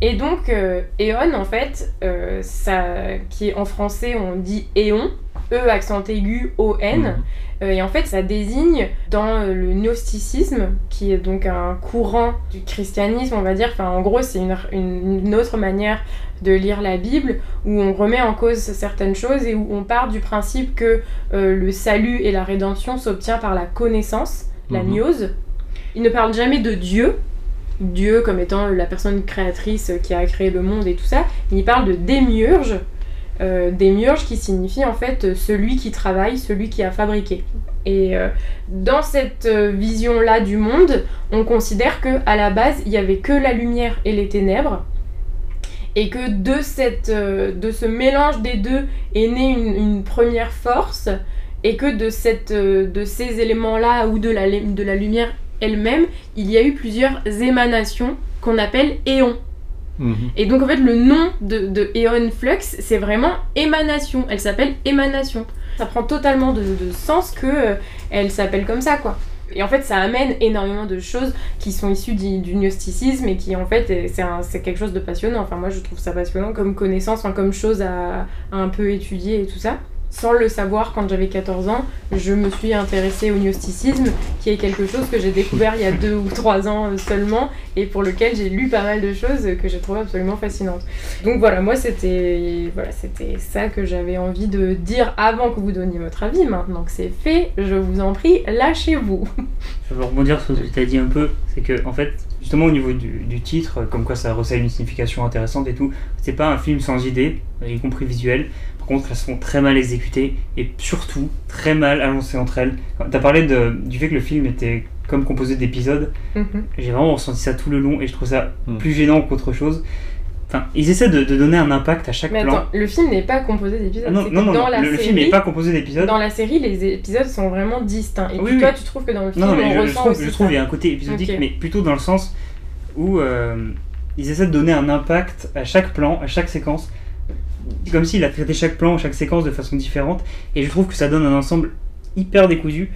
Et donc, euh, Eon, en fait, euh, ça, qui est en français, on dit Éon. E accent aigu O N. Mhm. Euh, et en fait, ça désigne dans euh, le gnosticisme, qui est donc un courant du christianisme, on va dire. Enfin, en gros, c'est une, une- une autre manière de lire la Bible, où on remet en cause certaines choses et où on part du principe que euh, le salut et la rédemption s'obtient par la connaissance, la Mhm. gnose. Il ne parle jamais de Dieu, Dieu comme étant la personne créatrice qui a créé le monde et tout ça. Il parle de démiurge, euh, démiurge qui signifie en fait euh, celui qui travaille, celui qui a fabriqué. Et euh, dans cette euh, vision-là du monde, on considère que à la base, il y avait que la lumière et les ténèbres. Et que de, cette, de ce mélange des deux est née une, une première force, et que de, cette, de ces éléments-là, ou de la, de la lumière elle-même, il y a eu plusieurs émanations qu'on appelle éons. Mhm. Et donc en fait le nom de, de Aeon Flux c'est vraiment émanation. Elle s'appelle émanation. Ça prend totalement de, sens que euh, elle s'appelle comme ça quoi. Et en fait ça amène énormément de choses qui sont issues du, gnosticisme et qui en fait euh, c'est quelque chose de passionnant. Enfin moi je trouve ça passionnant comme connaissance, enfin, comme chose à un peu étudier et tout ça. Sans le savoir, quand j'avais 14 ans, je me suis intéressée au gnosticisme, qui est quelque chose que j'ai découvert il y a 2 ou 3 ans euh, seulement, et pour lequel j'ai lu pas mal de choses que j'ai trouvé absolument fascinantes. Donc voilà, moi c'était voilà, ça que j'avais envie de dire avant que vous donniez votre avis. Maintenant que c'est fait, je vous en prie, lâchez-vous. Je veux rebondir sur ce que tu as dit un peu, c'est que en fait, justement au niveau du, du titre, comme quoi ça recèle une signification intéressante et tout, c'est pas un film sans idée, y compris visuel. Contre, elles sont très mal exécutées et surtout très mal annoncées entre elles. T'as parlé de, du fait que le film était comme composé d'épisodes. Mhm. J'ai vraiment ressenti ça tout le long et je trouve ça Mm. plus gênant qu'autre chose. Enfin, ils essaient de, de donner un impact à chaque Mais plan. attends, le film n'est pas composé d'épisodes. Ah non, non, non, dans non, la le, le série, film n'est pas composé d'épisodes. Dans la série, les épisodes sont vraiment distincts. Et Oui, puis oui. toi, tu trouves que dans le film, Non, non, mais on je, je ressent trouve, aussi je trouve il y a un côté épisodique, mais plutôt dans le sens où euh, ils essaient de donner un impact à chaque plan, à chaque séquence, comme s'il a traité chaque plan, chaque séquence de façon différente, et je trouve que ça donne un ensemble hyper décousu.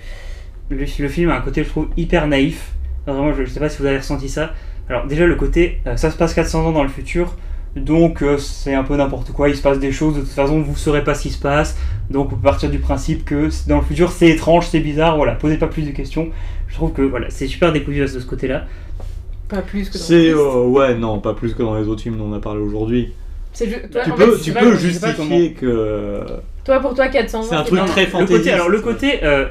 Le, le film a un côté, je trouve, hyper naïf. Vraiment, je, je sais pas si vous avez ressenti ça. Alors déjà, le côté, euh, ça se passe 400 ans dans le futur, donc euh, c'est un peu n'importe quoi, il se passe des choses, de toute façon, vous saurez pas ce qui se passe, donc on peut partir du principe que dans le futur, c'est étrange, c'est bizarre, voilà, posez pas plus de questions. Je trouve que voilà, c'est super décousu de ce côté-là. Pas plus que dans C'est euh, ouais non pas plus que dans les autres films dont on a parlé aujourd'hui. C'est ju- toi, Tu peux fait, tu pas- peux je sais pas justifier que toi, pour toi, 400 C'est un truc très le fantaisiste. côté, alors le côté, euh,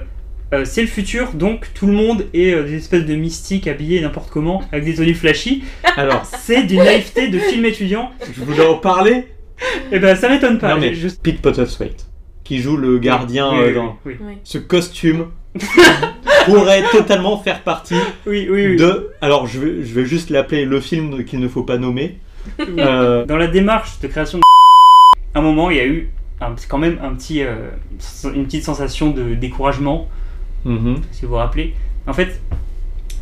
euh, c'est le futur, donc tout le monde est euh, des espèces de mystiques habillés n'importe comment, avec des tenues flashy. alors C'est d'une naïveté de film étudiant. je voulais en parler. Et ben ça m'étonne pas. non mais je- Pete qui joue le gardien Oui, euh, oui, dans oui, Oui. ce costume pourrait totalement faire partie oui, oui, oui. de alors je vais je vais juste l'appeler le film qu'il ne faut pas nommer. Euh, Dans la démarche de création de à un moment, il y a eu un, quand même un petit, euh, une petite sensation de découragement, mhm. si vous vous rappelez. En fait,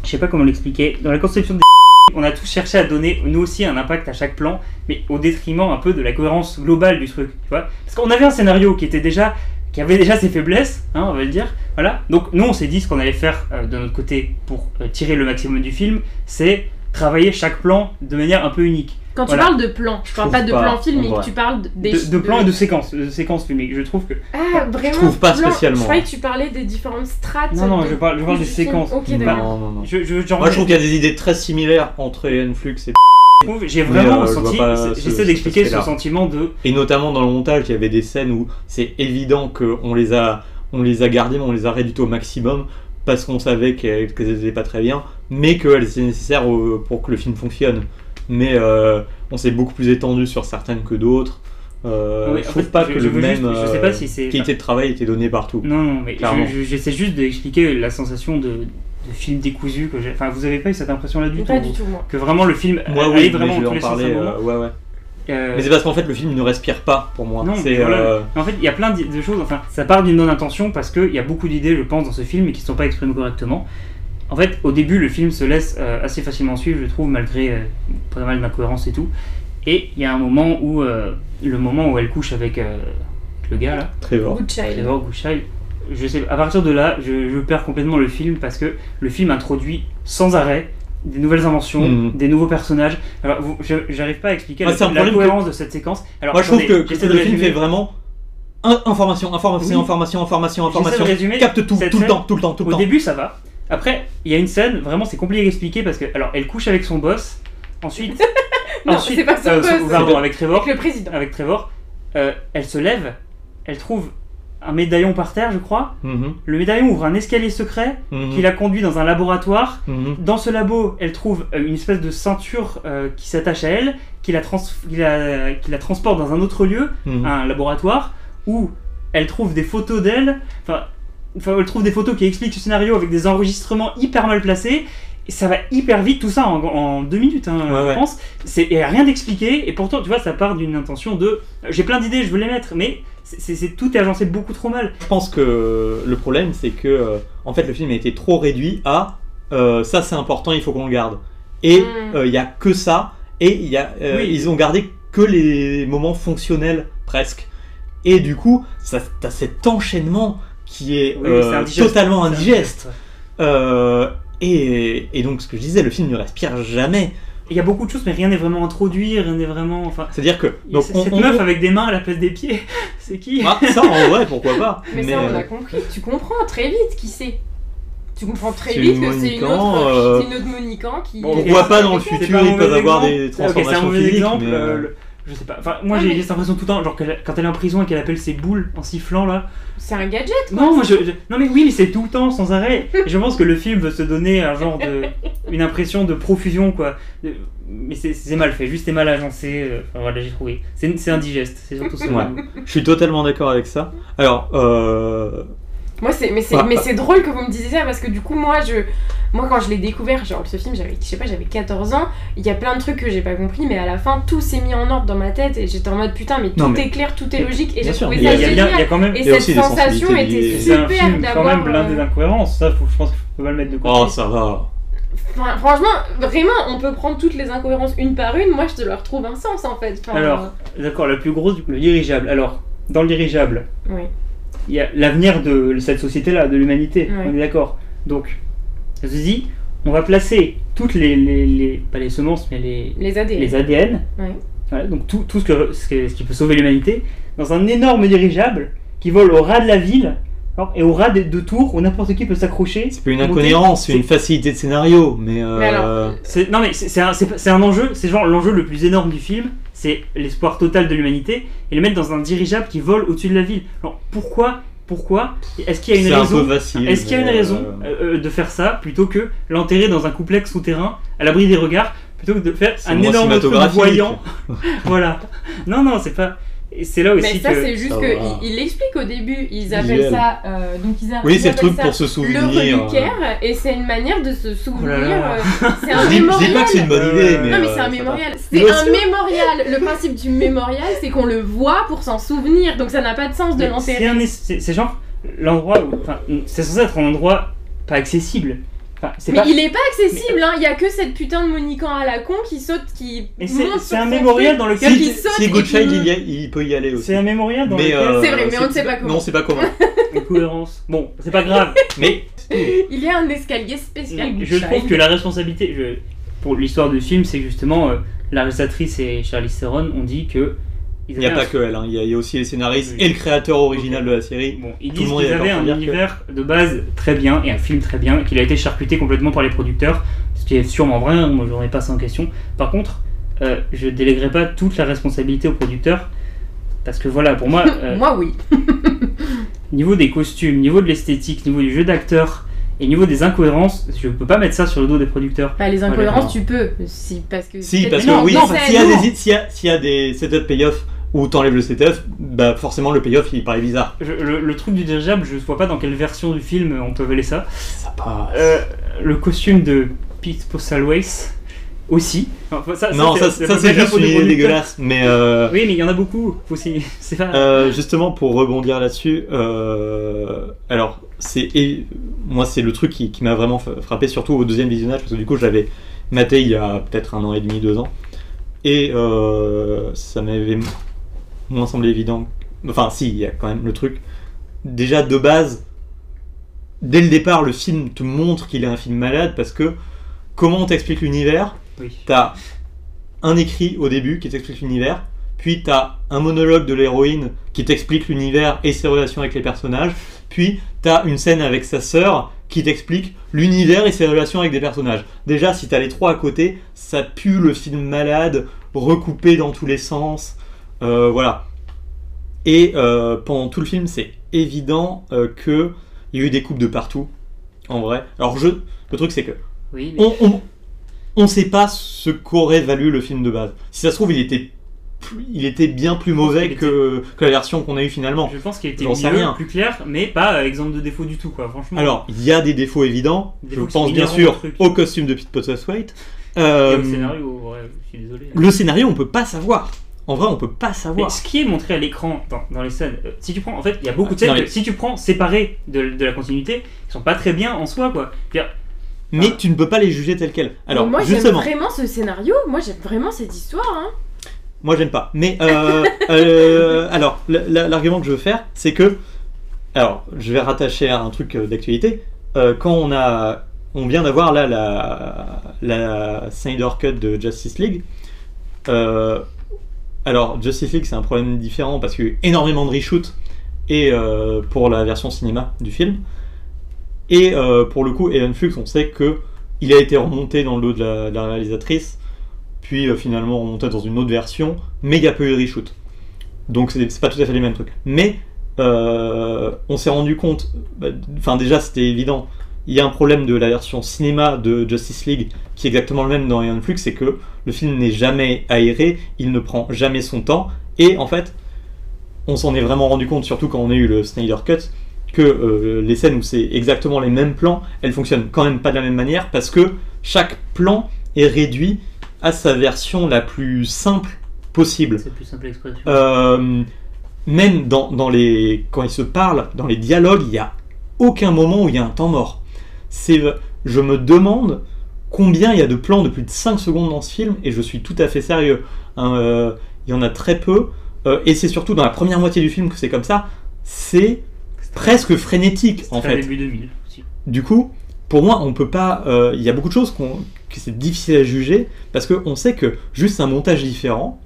je sais pas comment l'expliquer. Dans la conception des on a tous cherché à donner nous aussi un impact à chaque plan, mais au détriment un peu de la cohérence globale du truc, tu vois. Parce qu'on avait un scénario qui était déjà, qui avait déjà ses faiblesses, hein, on va le dire. Voilà. Donc nous, on s'est dit ce qu'on allait faire euh, de notre côté pour euh, tirer le maximum du film, c'est travailler chaque plan de manière un peu unique. Quand tu parles de plan, je parle pas de pas, plan filmique, tu parles de, des- De, de plans et de séquences, de séquences filmiques. Je trouve que Ah, vraiment trouve pas plan- spécialement. Je croyais que tu parlais des différentes strates. Non, non, de- je parle- je parle des séquences. Ok, non, d'accord. non, non. je, je, Moi je trouve qu'il y a des idées très similaires entre Ian Flux et trouve- j'ai vraiment euh, je j'essaie ce d'expliquer ce sentiment de Et notamment dans le montage, il y avait des scènes où c'est évident qu'on les a, on les a gardées, mais on les a réduites au maximum parce qu'on savait qu'elles qu'elles étaient pas très bien, mais qu'elles étaient nécessaires pour que le film fonctionne. Mais euh, on s'est beaucoup plus étendu sur certaines que d'autres. Euh, Oui, je en trouve fait, pas je- que je le même juste- je sais euh, pas si qualité de travail était donné partout. Non, non, mais Clairement. je- je- j'essaie juste d'expliquer la sensation de, de film décousu que j'ai. Enfin, vous avez pas eu cette impression-là du Pas tout du vous tout, moi. Que vraiment le film Moi allait oui, mais vraiment je vais dans tous en les sens euh, ouais, ouais. Euh, Mais c'est parce qu'en fait le film ne respire pas pour moi. Non, c'est mais voilà. euh, En fait, il y a plein de choses. Enfin, ça part d'une bonne intention parce qu'il y a beaucoup d'idées, je pense, dans ce film et qui ne sont pas exprimées correctement. En fait, au début, le film se laisse euh, assez facilement suivre, je trouve, malgré euh, pas mal d'incohérences et tout. Et il y a un moment où, euh, le moment où elle couche avec euh, le gars là, Trevor. Good Child. Trevor Goodchild, je sais, à partir de là, je, je perds complètement le film parce que le film introduit sans arrêt des nouvelles inventions, Mhm. des nouveaux personnages. Alors, vous- je- j'arrive pas à expliquer Ah, la, la cohérence de cette séquence. Alors, Moi je trouve que, le film fait vraiment in- information, information, Oui. information, information, information. Capte tout, tout le temps, tout le temps, tout le Au temps. début, ça va. Après, il y a une scène, vraiment, c'est compliqué à expliquer parce que, alors, elle couche avec son boss. Ensuite, Non, ensuite, c'est pas son euh, boss. pardon, avec Trevor. Avec le président. Avec Trevor, euh, elle se lève, elle trouve un médaillon par terre, je crois. Mhm, Le médaillon ouvre un escalier secret mhm, qui la conduit dans un laboratoire. mhm. Dans ce labo, elle trouve euh, une espèce de ceinture euh, qui s'attache à elle, qui la, trans- qui, la, qui la transporte dans un autre lieu, un laboratoire, où elle trouve des photos d'elle. Enfin, elle trouve des photos qui expliquent ce scénario avec des enregistrements hyper mal placés. Et ça va hyper vite, tout ça en, en deux minutes, hein, Ouais, je ouais. pense. C'est a rien d'expliqué, et pourtant, tu vois, ça part d'une intention de. J'ai plein d'idées, je veux les mettre, mais c'est tout est agencé beaucoup trop mal. Je pense que le problème, c'est que euh, en fait, le film a été trop réduit à euh, ça, c'est important, il faut qu'on le garde. Et Mm. euh, il y a que ça, et il y a, euh, Oui. ils ont gardé que les moments fonctionnels presque. Et du coup, ça, t'as cet enchaînement qui est Oui, euh, c'est indigeste. totalement C'est indigeste. Euh, et, et donc, ce que je disais, le film ne respire jamais. Il y a beaucoup de choses, mais rien n'est vraiment introduit, rien n'est vraiment. Enfin, C'est-à-dire que donc on, cette on- meuf avec des mains à la place des pieds, c'est qui? Ah, ça en vrai, pourquoi pas Mais, ça, on euh, a compris. Tu comprends très vite qui c'est? Tu comprends très vite que c'est une autre, euh, c'est une autre Monican qui. Bon, Pourquoi pas dans le futur ils peuvent avoir des Ok, c'est un transformations mauvais physiques exemple. mais, euh, euh, le- Je sais pas. Enfin, moi Non, j'ai mais- cette impression tout le temps, genre que quand elle est en prison et qu'elle appelle ses boules en sifflant là. C'est un gadget. quoi. Non, moi je, je- non mais oui, mais c'est tout le temps sans arrêt. Je pense que le film veut se donner un genre de, une impression de profusion quoi. De- Mais c'est- mal fait, juste c'est mal agencé. euh, Enfin voilà, j'ai trouvé. C'est c'est indigeste, c'est surtout ça. Ouais. Je suis totalement d'accord avec ça. Alors, euh, Moi, c'est, mais c'est, mais c'est drôle que vous me disiez ça parce que du coup, moi, je, moi, quand je l'ai découvert, genre ce film, j'avais, je sais pas, j'avais 14 ans. Il y a plein de trucs que j'ai pas compris, mais à la fin, tout s'est mis en ordre dans ma tête et j'étais en mode putain, mais tout Non, mais- est clair, tout est logique et Bien j'ai sûr, trouvé ça a, il y a bien- il y génial. a quand même. Et Il y a cette sensation était liées. C'est un super film quand d'avoir. même blindé euh, d'incohérences. Ça, faut- je pense qu'il faut pas le mettre de côté. oh, ça va. enfin, franchement, vraiment, on peut prendre toutes les incohérences une par une. Moi, je te leur trouve un sens en fait. Enfin, Alors, d'accord, la plus grosse, le dirigeable. Alors, dans le dirigeable, euh, oui. Il y a l'avenir de cette société-là, de l'humanité. Ouais. On est d'accord. Donc, je me suis dit, on va placer toutes les, les, les- pas les semences, mais les, Les ADN. les ADN, Ouais. voilà, donc tout, tout ce, que, ce, que- ce qui peut sauver l'humanité, dans un énorme dirigeable qui vole au ras de la ville alors, et au ras de, de tours où n'importe qui peut s'accrocher. C'est pas une incohérence, c'est une facilité de scénario, mais. euh, Mais alors, C'est- Non mais c'est un, un enjeu, c'est genre l'enjeu le plus énorme du film, c'est l'espoir total de l'humanité et le mettre dans un dirigeable qui vole au-dessus de la ville. Alors pourquoi Pourquoi Est-ce qu'il y a une un raison. Est-ce qu'il y a une raison euh, euh, euh, de faire ça plutôt que l'enterrer dans un complexe souterrain à l'abri des regards plutôt que de faire un énorme truc voyant Voilà. Non non c'est pas. C'est là aussi Mais ça, que. c'est juste ça que va. il, explique au début, ils appellent ça. euh, donc ils, a- Oui, ils c'est le truc ça pour se Le souvenir. reliquaire, et c'est une manière de se souvenir. Oh là là. euh, c'est un Je dis, je mémorial. dis pas que c'est une bonne idée, mais. non mais euh, c'est un mémorial. C'est un mémorial. Le principe du mémorial, c'est qu'on le voit pour s'en souvenir. Donc ça n'a pas de sens de l'enterrer. C'est genre l'endroit où. Enfin, c'est censé être un endroit pas accessible. Enfin, Mais pas. il est pas accessible, hein. Il y a que cette putain de Monican à la con qui saute, qui Mais c'est- un mémorial dans lequel- Si, saute si et Goodchild, qui- il, y a- il peut y aller aussi. C'est un mémorial dans Mais, lequel. euh, C'est vrai, mais on ne sait pas comment. Non, c'est pas comment. Une cohérence. Bon, c'est pas grave. mais Il y a un escalier spécial. je trouve que la responsabilité je- pour l'histoire du film, c'est que justement euh, la réalisatrice et Charlize Theron ont dit que. Il n'y a pas un- que elle, hein. il, y a, il y a aussi les scénaristes Oui. et le créateur original de la série. Bon, ils Tout le disent monde est qu'ils avaient un que- univers de base très bien et un film très bien, qu'il a été charcuté complètement par les producteurs, ce qui est sûrement vrai, hein, moi je remets pas ça en question. Par contre, euh, je déléguerai pas toute la responsabilité aux producteurs, parce que voilà, pour moi, euh, Moi, oui. niveau des costumes, niveau de l'esthétique, niveau du jeu d'acteur et niveau des incohérences, je peux pas mettre ça sur le dos des producteurs. Bah, les incohérences, tu peux. Si, parce que. Si, parce que non, oui, s'il y, a des- s'il y, a- s'il y a des setup payoff où t'enlèves le setup, bah forcément le payoff il paraît bizarre. Je- le, le truc du dirigeable, je vois pas dans quelle version du film on peut avaler ça. Ça passe. Euh, le costume de Pete Postlethwaite aussi. Enfin, ça, non, ça, c'est- ça, c'est juste une dégueulasse. Mais euh, Oui, mais il y en a beaucoup aussi. C'est pas. euh, justement, pour rebondir là-dessus, euh, alors, c'est moi, c'est le truc qui, qui m'a vraiment frappé, surtout au deuxième visionnage, parce que du coup, je l'avais maté il y a peut-être un an et demi, deux ans. Et ça m'avait moins semblé évident. Enfin, si, il y a quand même le truc. Déjà, de base, dès le départ, le film te montre qu'il est un film malade, parce que comment on t'explique l'univers Oui. T'as un écrit au début qui t'explique l'univers. puis t'as un monologue de l'héroïne qui t'explique l'univers et ses relations avec les personnages, puis t'as une scène avec sa sœur qui t'explique l'univers et ses relations avec des personnages. Déjà, si t'as les trois à côté, ça pue le film malade, recoupé dans tous les sens, voilà. Et euh, pendant tout le film, c'est évident euh, que il y a eu des coupes de partout, en vrai. Alors je, le truc c'est que Oui, mais on, on, on sait pas ce qu'aurait valu le film de base. Si ça se trouve, il était, plus- il était bien plus mauvais que, que la version qu'on a eue finalement. je pense qu'il était mieux, rien. plus clair, mais pas euh, exemple de défaut du tout, quoi. Franchement. Alors, il y a des défauts évidents. Des je pense bien sûr au costume de Pete Postlethwaite. Et Euh, au scénario, ouais, je suis désolé. le scénario, on peut pas savoir. En vrai, on peut pas Mais savoir. ce qui est montré à l'écran dans, dans les scènes, euh, si tu prends, en fait, il y a beaucoup de scènes Non, mais- que si tu prends séparées de, de la continuité, qui sont pas très bien en soi, quoi. Mais tu ne peux pas les juger tels quels. Alors, Mais moi j'aime justement, vraiment ce scénario, moi j'aime vraiment cette histoire. Hein. Moi, j'aime pas. Mais euh, euh, alors, l'argument que je veux faire, c'est que, alors, je vais rattacher à un truc d'actualité. Euh, quand on a, on vient d'avoir là la la Snyder Cut de Justice League. euh, alors, Justice League, c'est un problème différent parce qu'il y a eu énormément de reshoot et euh, pour la version cinéma du film. Et euh, pour le coup, Evan Flux, on sait que il a été remonté dans le dos de la, réalisatrice puis euh, finalement remonté dans une autre version, mais il a pas eu de reshoot. Donc c'est c'est pas tout à fait les mêmes trucs. Mais euh, on s'est rendu compte, bah, enfin déjà c'était évident, il y a un problème de la version cinéma de Justice League qui est exactement le même dans Iron Flux, c'est que le film n'est jamais aéré, il ne prend jamais son temps, et en fait, on s'en est vraiment rendu compte, surtout quand on a eu le Snyder Cut, que euh, les scènes où c'est exactement les mêmes plans, elles fonctionnent quand même pas de la même manière parce que chaque plan est réduit à sa version la plus simple possible. c'est plus simple expression. Euh, même dans, dans les quand ils se parlent, dans les dialogues, il n'y a aucun moment où il y a un temps mort. C'est, je me demande combien il y a de plans de plus de 5 secondes dans ce film, et je suis tout à fait sérieux. hein, euh, il y en a très peu, euh, et c'est surtout dans la première moitié du film que c'est comme ça. C'est presque frénétique en fait. début 2000 aussi. Du coup, pour moi, on peut pas. euh, Il y a beaucoup de choses qu'on- que c'est difficile à juger parce qu'on sait que juste un montage différent,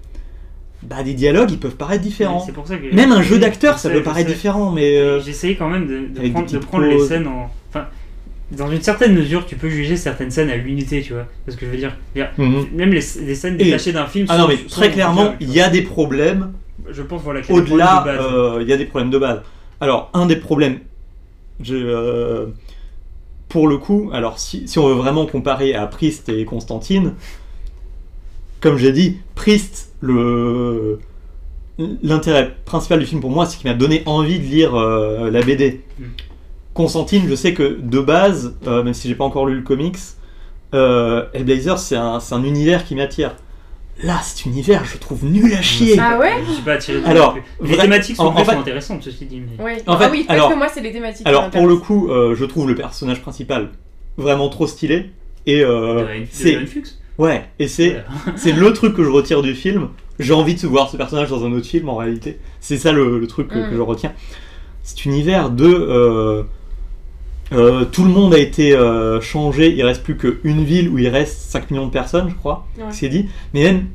bah des dialogues ils peuvent paraître différents. Pour ça que Même un jeu d'acteur, ça peut paraître différent, mais euh, J'essayais quand même de, prendre, de les scènes en. Enfin, dans une certaine mesure, tu peux juger certaines scènes à l'unité, tu vois. C'est ce que je veux dire. Mhm. Même les, les scènes Et- détachées d'un film. ah non mais très clairement, il y a des problèmes. Je pense voilà, qu'il y a des au-delà. base. euh, Il y a des problèmes de base. Alors un des problèmes, je, euh, pour le coup, alors si, si on veut vraiment comparer à Priest et Constantine, comme j'ai dit, Priest, le l'intérêt principal du film pour moi, c'est qu'il m'a donné envie de lire euh, la BD. Mm. Constantine, je sais que de base, euh, même si j'ai pas encore lu le comics, euh, Hellblazer, c'est un, c'est un univers qui m'attire. Là, cet univers, je trouve nul à chier. Ah ouais Je suis pas attiré Alors, ça non plus. Les vrai- thématiques sont, en- en sont fait- intéressantes, ceci dit. Mais... Ouais. En ah fait, oui, alors- parce que moi c'est les thématiques. qui Alors pour le m'intéressent. coup, euh, je trouve le personnage principal vraiment trop stylé. Et euh, De Ryan- de c'est Fuchs. ouais, et c'est Ouais. c'est le truc que je retire du film. J'ai envie de voir ce personnage dans un autre film en réalité. C'est ça le, le truc que, Mm. que je retiens. Cet univers de euh, euh, tout le monde a été euh, changé. Il reste plus qu'une ville où il reste 5 millions de personnes, je crois. Ouais. C'est dit. Mais même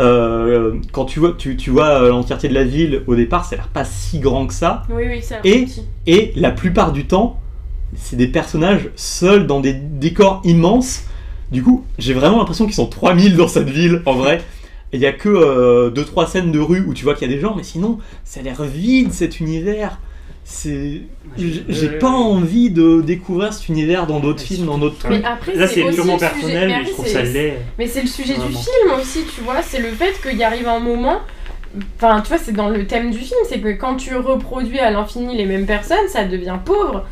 euh, quand tu vois, tu, tu vois l'entièreté de la ville au départ, ça a l'air pas si grand que ça. Oui, oui, c'est un Et- petit. Et la plupart du temps, c'est des personnages seuls dans des décors immenses. Du coup, j'ai vraiment l'impression qu'ils sont 3000 dans cette ville, en vrai. Il y a que 2-3 scènes de rue où tu vois qu'il y a des gens, mais sinon, ça a l'air vide cet univers. C'est. J'ai Ouais. pas envie de découvrir cet univers dans d'autres films, dans d'autres Mais trucs. après, Là, c'est purement personnel, mais je trouve c'est- ça laid. Mais c'est le sujet Vraiment. du film aussi, tu vois. C'est le fait qu'il arrive un moment. Enfin, tu vois, c'est dans le thème du film. C'est que quand tu reproduis à l'infini les mêmes personnes, ça devient pauvre.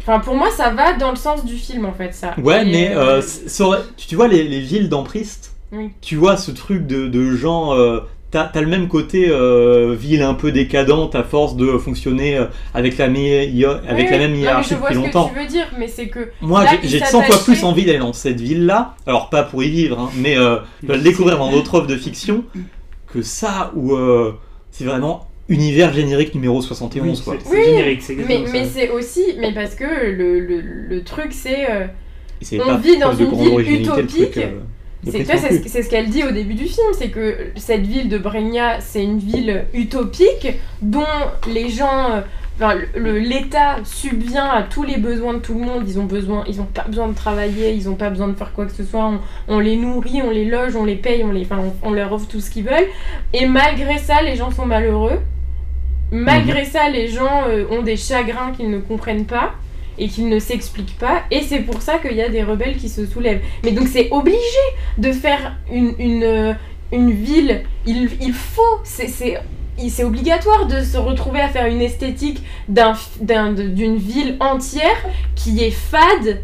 Enfin, pour moi, ça va dans le sens du film, en fait, ça. Ouais, Et, mais euh, euh, tu, vois les, les villes d'Emprist Oui. Tu vois ce truc de, de gens. euh, T'as as le même côté euh, ville un peu décadente à force de fonctionner euh, avec la, avec oui, la même Non, mais hiérarchie je vois depuis ce longtemps. que tu veux dire, mais c'est que. Moi, Là, j'ai- il j'ai 100 fois plus envie d'aller dans cette ville-là, alors pas pour y vivre, hein, mais euh, de le découvrir dans d'autres œuvres de fiction, que ça où euh, c'est vraiment univers générique numéro 71. Oui, quoi. c'est Oui, générique, c'est Mais, mais c'est aussi. Mais parce que le, le, le truc, c'est. euh, on pas vit dans une ville truc, utopique. euh, C'est ce, qu'elle dit au début du film, c'est que cette ville de Bregna, c'est une ville utopique dont les gens, euh, enfin, l'État subvient à tous les besoins de tout le monde. Ils ont besoin, ils ont pas besoin de travailler, ils ont pas besoin de faire quoi que ce soit. On, on les nourrit, on les loge, on les paye, on les, enfin, on, on leur offre tout ce qu'ils veulent. Et malgré ça, les gens sont malheureux. Malgré ça, les gens euh, ont des chagrins qu'ils ne comprennent pas et qu'ils ne s'expliquent pas. Et c'est pour ça qu'il y a des rebelles qui se soulèvent. Mais donc c'est obligé de faire une, une, euh, une ville. Il, il faut, c'est, c'est, obligatoire de se retrouver à faire une esthétique d'une ville entière qui est fade,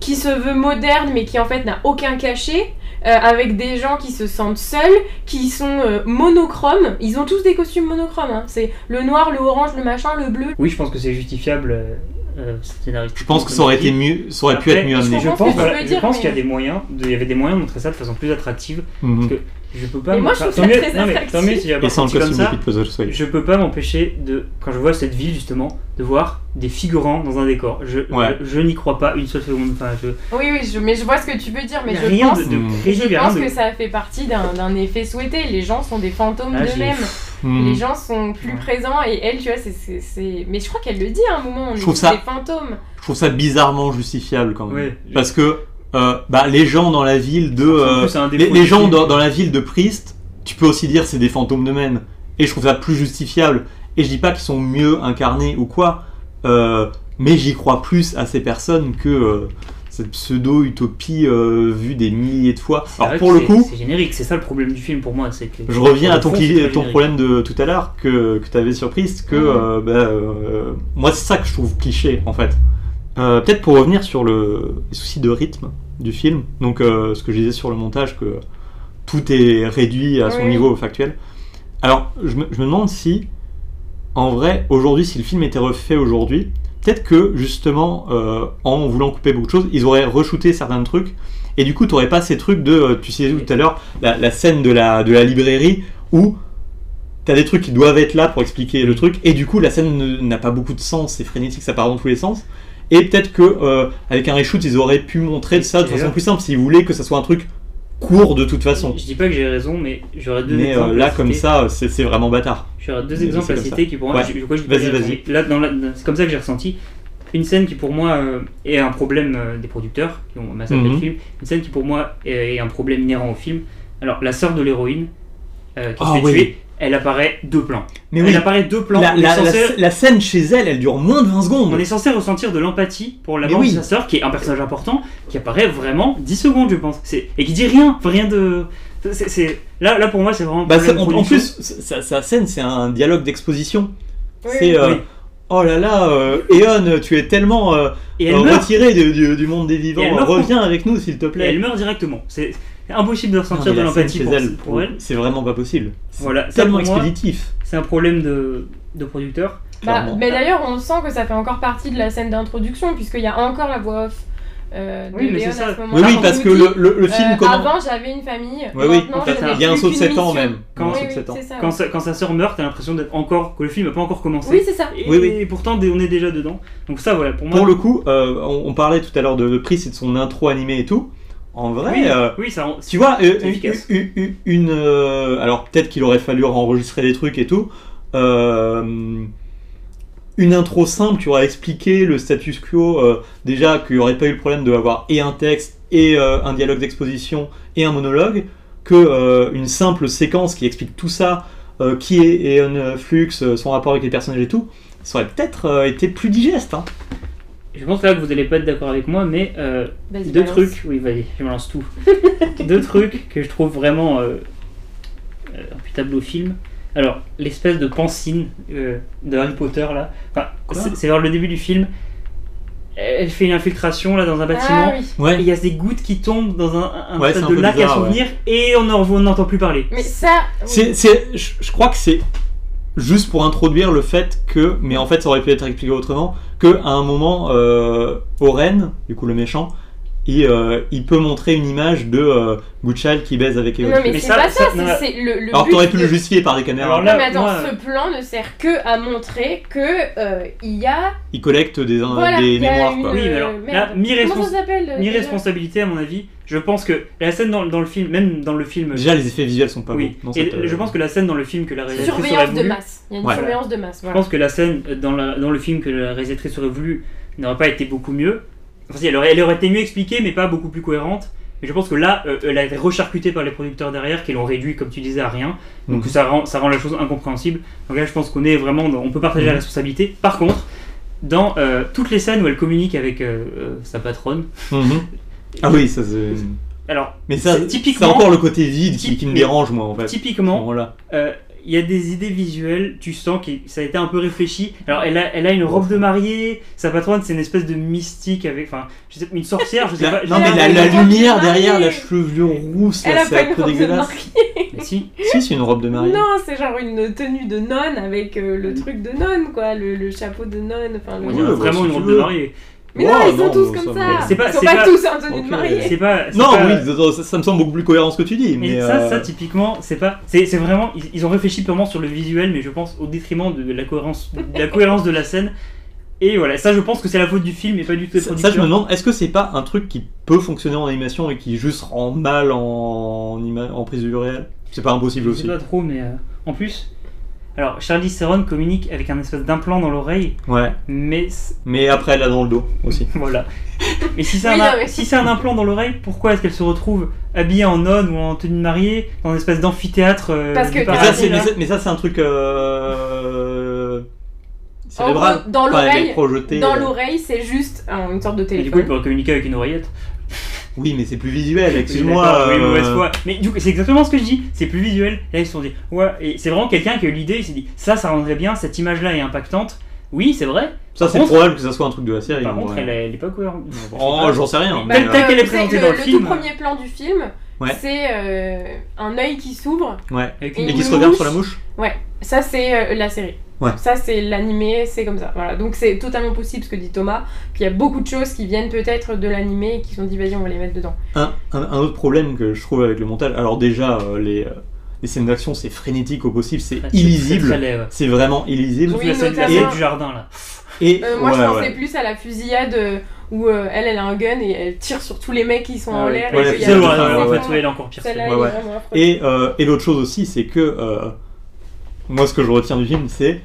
qui se veut moderne mais qui en fait n'a aucun cachet. euh, avec des gens qui se sentent seuls, qui sont euh, monochromes. Ils ont tous des costumes monochromes. hein. C'est le noir, le orange, le machin, le bleu. Oui, je pense que c'est justifiable euh, Je pense que ça aurait tu été dis. mieux, ça aurait pu être mieux je amené. Je pense, voilà, je qu'il y a des moyens, de- il y avait des moyens de montrer ça de façon plus attractive. Mhm. que Je peux pas. Mais moi, enfin, je trouve tant ça mieux- très non, mais tant mieux si j'avais Et sans le ressenti comme ça. Je peux pas m'empêcher de, quand je vois cette ville justement, de voir des figurants dans un décor. Je, Ouais. je, je n'y crois pas une seule seconde. Enfin, je, Oui, oui, je- mais je vois ce que tu veux dire. Mais y a je rien pense, de, de Mm. crédible, je y a rien pense de- que ça fait partie d'un, effet souhaité. Les gens sont des fantômes Ah, d'eux-mêmes. Mhm. Les gens sont plus Ouais. présents et elle, tu vois, c'est, Mais je crois qu'elle le dit à un moment. On Je est trouve ça- des fantômes. Je trouve ça bizarrement justifiable quand même. Ouais. Parce que euh, bah, les gens dans la ville de. Euh, les, les gens dans, dans la ville de Priest, tu peux aussi dire c'est des fantômes de men. Et je trouve ça plus justifiable. Et je dis pas qu'ils sont mieux incarnés ou quoi, euh, mais j'y crois plus à ces personnes que cette pseudo-utopie euh, vue des milliers de fois. C'est Alors pour le coup, c'est générique, c'est ça le problème du film pour moi. c'est que je reviens à ton, fond, ton problème de tout à l'heure que, que tu avais sur Priest, que euh, bah, euh, moi c'est ça que je trouve cliché en fait. Euh, Peut-être pour revenir sur le, les soucis de rythme du film, donc euh, ce que je disais sur le montage, que tout est réduit à son Oui. niveau factuel. Alors je me, je me demande si, en vrai, aujourd'hui, si le film était refait aujourd'hui, peut-être que justement, euh, en voulant couper beaucoup de choses, ils auraient re-shooté certains trucs. Et du coup, tu n'aurais pas ces trucs de, tu disais tout à l'heure, la, la scène de la, de la librairie où tu as des trucs qui doivent être là pour expliquer le truc, et du coup, la scène ne- n'a pas beaucoup de sens, c'est frénétique, ça part dans tous les sens. Et peut-être que euh, avec un reshoot, ils auraient pu montrer ça de façon là- plus simple s'ils voulaient que ça soit un truc court de toute façon. Je dis pas que j'ai raison, mais j'aurais deux Mais euh, exemples. là, à comme citer. ça, c'est vraiment bâtard. J'aurais deux exemples à citer ça. qui pour moi, Ouais. je, je crois que je Vas-y, vas-y. Là, c'est comme ça que j'ai ressenti. Une scène qui pour moi euh, est un problème euh, des producteurs qui ont massacré le Mhm. film. Une scène qui pour moi est, est un problème inhérent au film. Alors la sœur de l'héroïne euh, qui Ah se fait oui. tuer, elle apparaît deux plans. Mais elle oui, apparaît deux plans. la, on, est la- censé, la- la scène chez elle, elle dure moins de 20 secondes. on est censé ressentir de l'empathie pour la mort oui. de sa sœur, qui est un personnage important, qui apparaît vraiment 10 secondes, je pense. Et qui dit rien, rien de. Là, là pour moi, c'est vraiment. Bah, ça- en, plus, sa, sa scène, c'est un dialogue d'exposition. Oui, c'est euh, Oui. oh là là, euh, Eon, tu es tellement euh, Et elle euh, retiré du, du- du monde des vivants. Et elle. Reviens avec nous, s'il te Et plaît. elle meurt directement. C'est impossible de ressentir de l'empathie pour, elle, pour elle. c'est vraiment pas possible. C'est Voilà, tellement expéditif. C'est un problème de, de producteur. Bah, mais d'ailleurs, on sent que ça fait encore partie de la scène d'introduction, puisqu'il y a encore la voix off euh, Oui, mais c'est ça. à ce Oui, moment-là. oui, parce que dit, le, le- le film euh, commence. Avant, j'avais une famille. Oui, oui, il y a un saut de qu'une 7 ans même. Quand- Oui, oui, 7 ans. c'est ça. Quand, sa, quand sa sœur meurt, t'as l'impression d'être encore que le film n'a pas encore commencé. Oui, c'est ça. Et, Oui, oui. et pourtant, on est déjà dedans. Donc ça, voilà, pour moi. Pour le coup, euh, on, on parlait tout à l'heure de, de Pris et de son intro animé et tout. En vrai, oui, euh, oui, ça. rend- Tu vois, euh, une, une- une, euh, alors peut-être qu'il aurait fallu enregistrer des trucs et tout. une intro simple qui aurait expliqué le status quo, déjà qu'il n'y aurait pas eu le problème d'avoir et un texte et un dialogue d'exposition et un monologue, que une simple séquence qui explique tout ça, qui est Eon Flux, son rapport avec les personnages et tout, ça aurait peut-être été plus digeste. Hein. Je pense là que vous allez pas être d'accord avec moi, mais euh, Vas-y, deux balance. trucs. Oui, vas-y, je me lance tout. deux trucs que je trouve vraiment euh, euh, imputables au film. Alors, l'espèce de pancine euh, de Harry Potter là. Enfin, c'est c'est vers le début du film. Elle fait une infiltration là dans un bâtiment. Ah oui. Et Ouais. il y a des gouttes qui tombent dans un, un Ouais, un de lac à bizarre, souvenir et on n'en- on n'entend plus parler. Mais ça. oui. C'est, c'est, je, je crois que c'est juste pour introduire le fait que, mais en fait ça aurait pu être expliqué autrement, que à un moment, euh, Oren, du coup le méchant, il, euh, il peut montrer une image de euh, qui baise avec Eon Non, mais Mais c'est pas ça, ça- c'est- le, le Alors but t'aurais pu de- le justifier par des caméras. Alors Non, là, mais attends, moi, ce plan ne sert que à montrer que euh, il y a. il collecte des, Voilà, des il y a mémoires une- quoi. Oui, mais alors, Euh, là, ça s'appelle euh, déjà Mi-responsabilité, à mon avis. Je pense que la scène dans, dans le film, même dans le film. Déjà les effets visuels sont pas oui. bons. dans Et cette, euh, je pense que la scène dans le film que la réalisatrice aurait Surveillance de voulu. masse. Il y a une Ouais. surveillance de masse. Je Voilà. pense que la scène dans, la- dans le film que la réalisatrice aurait voulu n'aurait pas été beaucoup mieux. Enfin, si, elle aurait, elle aurait été mieux expliquée, mais pas beaucoup plus cohérente. Mais je pense que là, euh, elle a été recharcutée par les producteurs derrière, qui l'ont réduit, comme tu disais, à rien. Donc Mhm. ça, rend, ça rend la chose incompréhensible. Donc là, je pense qu'on est vraiment. dans- on peut partager la Mhm. responsabilité. Par contre, dans euh, toutes les scènes où elle communique avec euh, euh, sa patronne, mhm. Ah oui, ça c'est. alors, Mais ça, c'est c'est typiquement, encore le côté vide qui, qui me dérange moi en fait. typiquement, Voilà. Euh, il y a des idées visuelles, tu sens que ça a été un peu réfléchi. Alors elle a, elle a une robe de mariée, sa patronne c'est une espèce de mystique avec, enfin, je sais, une sorcière, je sais La- pas. non sais mais pas, la, lumière derrière, la chevelure rousse, Elle là, c'est un peu dégueulasse. Mais si. Si, c'est une robe de mariée. Non, c'est genre une tenue de nonne avec euh, le truc de nonne, quoi, le, le chapeau de nonne. Enfin, le- Ouais, bah, vraiment une robe de mariée. Mais non, ils sont non, tous comme ça. C'est pas- ils sont pas, pas- tous en tenue Ok. de mariée. C'est pas. Non, pas- oui, ça, ça me semble beaucoup plus cohérent ce que tu dis. Mais, Mais, ça, euh, ça typiquement, c'est pas, c'est c'est vraiment, ils, ils ont réfléchi purement sur le visuel, mais je pense au détriment de la cohérence, de la cohérence de la scène. Et voilà, ça, je pense que c'est la faute du film et pas du tout des ça, je me demande, est-ce que c'est pas un truc qui peut fonctionner en animation et qui juste rend mal en, en prise de vue réelle? C'est pas impossible Je aussi. sais pas trop, mais euh, en plus, alors Charlie Theron communique avec un espèce d'implant dans l'oreille, Ouais, mais mais après elle a dans le dos aussi. voilà. Mais si c'est Oui, un, non, mais- si c'est un implant dans l'oreille, pourquoi est-ce qu'elle se retrouve habillée en nonne ou en tenue de mariée dans une espèce d'amphithéâtre euh, Parce que- Mais ça, c'est, mais, ça, mais ça, c'est un truc euh, cérébral. gros, dans l'oreille- Dans euh, l'oreille, c'est juste un- une sorte de Et du coup, il téléphone. pourrait communiquer avec une oreillette. Oui, mais c'est plus visuel, excuse-moi. oui, euh, mauvaise foi. Mais du coup, c'est exactement ce que je dis. C'est plus visuel. Et là, ils se sont dit, ouais. Et c'est vraiment quelqu'un qui a eu l'idée. Il s'est dit, ça, ça rendrait bien. Cette image-là est impactante. Oui, c'est vrai. Ça, c'est probable que ça soit un truc de la série. Par contre, elle, est- elle est pas cohérente. Oh, j'en sais rien. Bah, mais, tel- euh, qu'elle est présentée le, dans le le film. tout premier plan du film, Ouais. c'est euh, un œil qui s'ouvre. Ouais. Et qui se regarde sur la mouche Ouais, ça c'est euh, la série. Ouais. Ça c'est l'animé, c'est comme ça. Voilà. Donc c'est totalement possible ce que dit Thomas, qu'il y a beaucoup de choses qui viennent peut-être de l'animé et qui sont dit vas-y on va les mettre dedans. un, un- un autre problème que je trouve avec le montage, alors déjà, euh, les, euh, les scènes d'action, c'est frénétique au possible, c'est très- illisible. C'est vraiment illisible. Oui, la scène, du jardin là. Et Euh, moi je ouais, pensais ouais. plus à la fusillade où euh, elle elle a un gun et elle tire sur tous les mecs qui sont Ah en l'air. Ouais, et ouais, en fait, ouais, elle est encore pire. Celle-là, Ouais, est. Et, euh, et l'autre chose aussi, c'est que euh, moi, ce que je retiens du film, c'est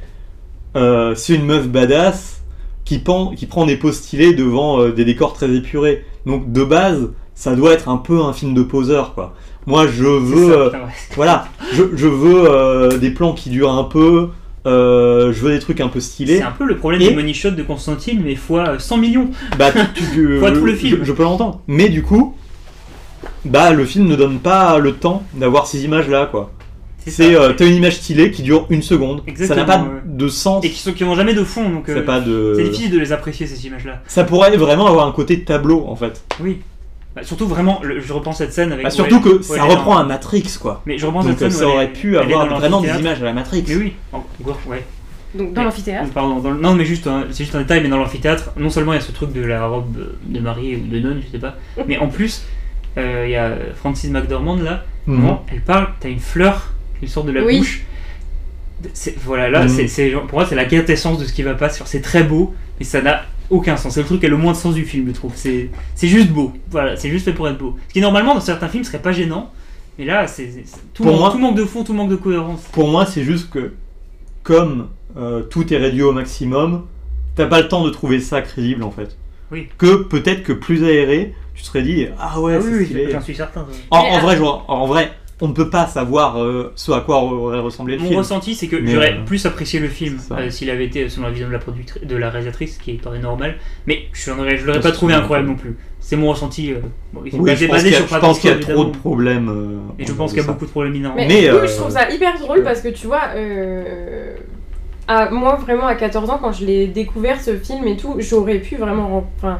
euh, c'est une meuf badass qui, prend des poses stylées devant euh, des décors très épurés. Donc de base, ça doit être un peu un film de poseur, quoi. Moi, je veux, ça, euh, putain, ouais. voilà, je, je veux euh, des plans qui durent un peu. Euh, je veux des trucs un peu stylés. C'est un peu le problème Et- des money shots de Constantine, mais fois 100 millions. Bah, tu, tu- Fois tout le film. Je, je peux l'entendre. Mais du coup, bah, le film ne donne pas le temps d'avoir ces images-là, quoi. C'est, euh, t'as une image stylée qui dure une seconde. ça n'a pas ouais. de sens. Et qui sont qui n'ont jamais de fond, donc euh, pas de. c'est difficile de les apprécier ces images-là. Ça pourrait vraiment avoir un côté tableau, en fait. Oui. Bah, surtout vraiment, le- je repense cette scène avec. Bah, où surtout elle- que où ça elle est reprend dans- un Matrix, quoi. Mais je repense Donc cette scène. ça où elle aurait pu elle est avoir dans vraiment des l'amphithéâtre. images à la Matrix. Mais oui, en gros, ouais. Donc dans Mais- l'amphithéâtre. Pardon, dans le- non mais juste, un- c'est juste un détail, mais dans l'amphithéâtre, non seulement il y a ce truc de la robe de mariée ou de nonne, je sais pas, mais en plus, euh, il y a Francis McDormand là, Mhm. vraiment, elle parle, t'as une fleur qui sort de la Oui. bouche. C'est- Voilà, là, Mhm. c'est, c'est- pour moi, c'est la quintessence de ce qui va pas. C'est c'est très beau, mais ça n'a aucun sens. C'est le truc qui a le moins de sens du film, je trouve. C'est, c'est juste beau. Voilà, c'est juste fait pour être beau. Ce qui normalement dans certains films serait pas gênant, mais là, c'est, c'est- c'est- tout, Pour manque, moi- tout manque de fond, tout manque de cohérence. Pour moi, c'est juste que, comme euh, tout est réduit au maximum, t'as pas le temps de trouver ça crédible, en fait. Oui. Que peut-être que plus aéré, tu te serais dit, ah ouais, Ah c'est oui, oui, stylé. j'en suis certain. En, vrai, je vois- en vrai, on ne peut pas savoir euh, ce à quoi aurait ressemblé le Mon film. ressenti, c'est que j'aurais euh, plus apprécié le film euh, s'il avait été selon la vision de la, productri- de la réalisatrice, ce qui paraît normal, mais je je l'aurais pas trouvé un incroyable non plus. C'est mon ressenti. euh, bon, il est Oui, basé, je pense qu'il y a, sur je pas pense qu'il y a trop de problèmes. euh, Et je en pense qu'il y a beaucoup de problèmes inhérents. Mais, Mais, du coup, je trouve ça hyper drôle parce que tu vois, euh, à, moi vraiment à 14 ans, quand je l'ai découvert ce film et tout, j'aurais pu vraiment. Enfin,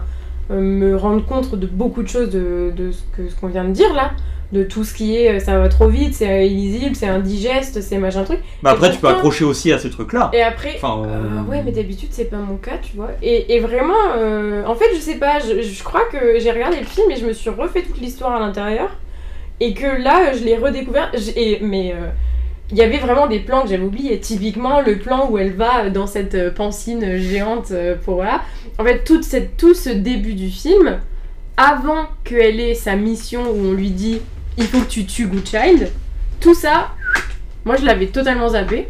euh, me rendre compte de beaucoup de choses de, de ce que- ce qu'on vient de dire là. De tout ce qui est euh, ça va trop vite, c'est illisible, c'est indigeste, c'est machin truc. Bah après, tu peux accrocher aussi à ces trucs-là. Et après, Enfin, euh, euh, ouais, mais d'habitude, c'est pas mon cas, tu vois. Et, et vraiment, euh, en fait, je sais pas, je, je crois que j'ai regardé le film et je me suis refait toute l'histoire à l'intérieur. Et que là, je l'ai redécouvert. et- mais euh, il y avait vraiment des plans que j'avais oubliés. Typiquement, le plan où elle va dans cette pancine géante pour voilà. En fait, toute cette, tout ce début du film, avant qu'elle ait sa mission où on lui dit il faut que tu tues Good Child, tout ça, moi je l'avais totalement zappé.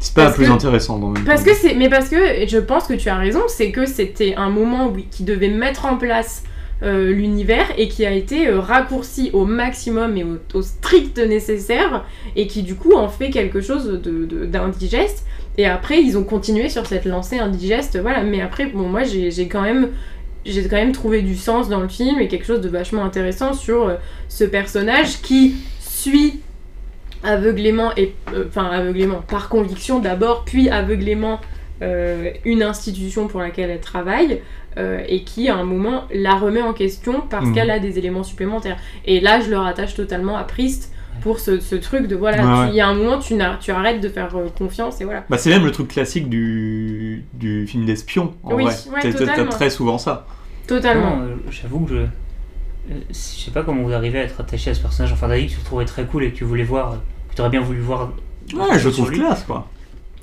C'est pas parce plus que- intéressant dans même Parce temps. que c'est, mais parce que je pense que tu as raison, c'est que c'était un moment où, qui devait mettre en place euh, l'univers et qui a été euh, raccourci au maximum et au, au strict nécessaire et qui du coup en fait quelque chose de, de- d'indigeste. Et après ils ont continué sur cette lancée indigeste, voilà. Mais après bon moi j'ai, j'ai quand même j'ai quand même trouvé du sens dans le film et quelque chose de vachement intéressant sur euh, ce personnage qui suit aveuglément et euh, enfin aveuglément par conviction d'abord puis aveuglément euh, une institution pour laquelle elle travaille euh, et qui à un moment la remet en question parce Mhm. qu'elle a des éléments supplémentaires et là je le rattache totalement à Priest pour ce, ce truc de voilà il ouais. y a un moment tu, n'as- tu arrêtes de faire euh, confiance et voilà Bah, c'est même le truc classique du, du film d'espion, Oui, vrai. ouais, T'as- très souvent ça. totalement euh, J'avoue que je. euh, Je sais pas comment vous arrivez à être attaché à ce personnage en fin d'année que tu trouvais très cool et que tu voulais voir, que tu aurais bien voulu voir. Ouais, je trouve classe, quoi.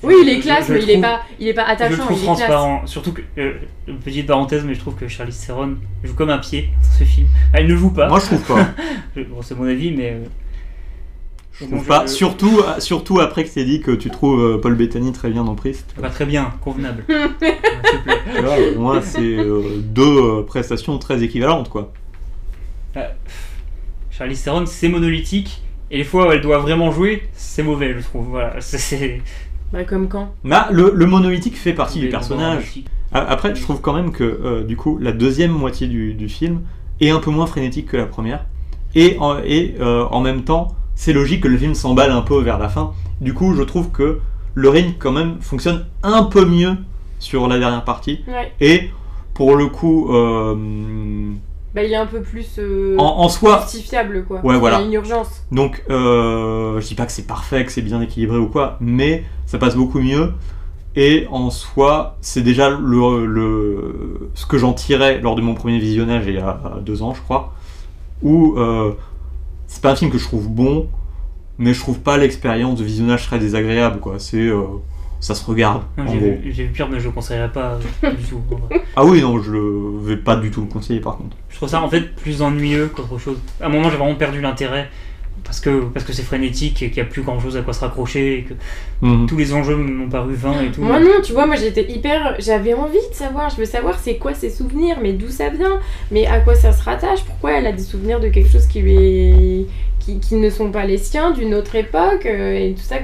oui il est classe je mais il est pas il est pas Je le attachant trouve il est classe transparent, surtout que, euh, petite parenthèse, mais je trouve que Charlize Theron joue comme un pied dans ce film. Elle ne joue pas, Moi, je trouve pas. Bon, c'est mon avis, mais. euh, Je trouve pas. je- Surtout, surtout après que t'aies dit que tu trouves euh, Paul Bettany très bien dans Priest. Pas très bien, convenable. S'il te plaît. Tu vois, pour moi, c'est euh, deux euh, prestations très équivalentes, quoi. Charlize Theron, c'est monolithique, et les fois où elle doit vraiment jouer, c'est mauvais, je trouve. Voilà, c'est- c'est. Bah, comme quand Bah, le, le monolithique fait partie du personnage. Après, je trouve quand même que, euh, du coup, la deuxième moitié du, du film est un peu moins frénétique que la première. Et en, et, euh, en même temps, c'est logique que le film s'emballe un peu vers la fin. Du coup, je trouve que le rythme, quand même, fonctionne un peu mieux sur la dernière partie. ouais Et pour le coup, euh, bah il est un peu plus euh, en, en soi, justifiable quoi Ouais, voilà. il y a une urgence donc euh, je dis pas que c'est parfait, que c'est bien équilibré ou quoi, mais ça passe beaucoup mieux. Et en soi, c'est déjà le, le- ce que j'en tirais lors de mon premier visionnage il y a deux ans, je crois, où euh, c'est pas un film que je trouve bon, mais je trouve pas l'expérience de visionnage très désagréable, quoi. C'est euh, ça se regarde. J'ai vu, vu pire, mais je ne conseillerais pas euh, du tout. Ah oui, non, je le vais pas du tout le conseiller par contre. Je trouve ça en fait plus ennuyeux qu'autre chose. À un moment, j'ai vraiment perdu l'intérêt parce que parce que c'est frénétique et qu'il n'y a plus grand chose à quoi se raccrocher et que Mhm. tous les enjeux m'ont paru vains et tout. Moi non, tu vois, moi j'étais hyper... J'avais envie de savoir, je veux savoir c'est quoi ses souvenirs, mais d'où ça vient, mais à quoi ça se rattache, pourquoi elle a des souvenirs de quelque chose qui lui est... Qui, qui ne sont pas les siens, d'une autre époque, euh, et tout ça,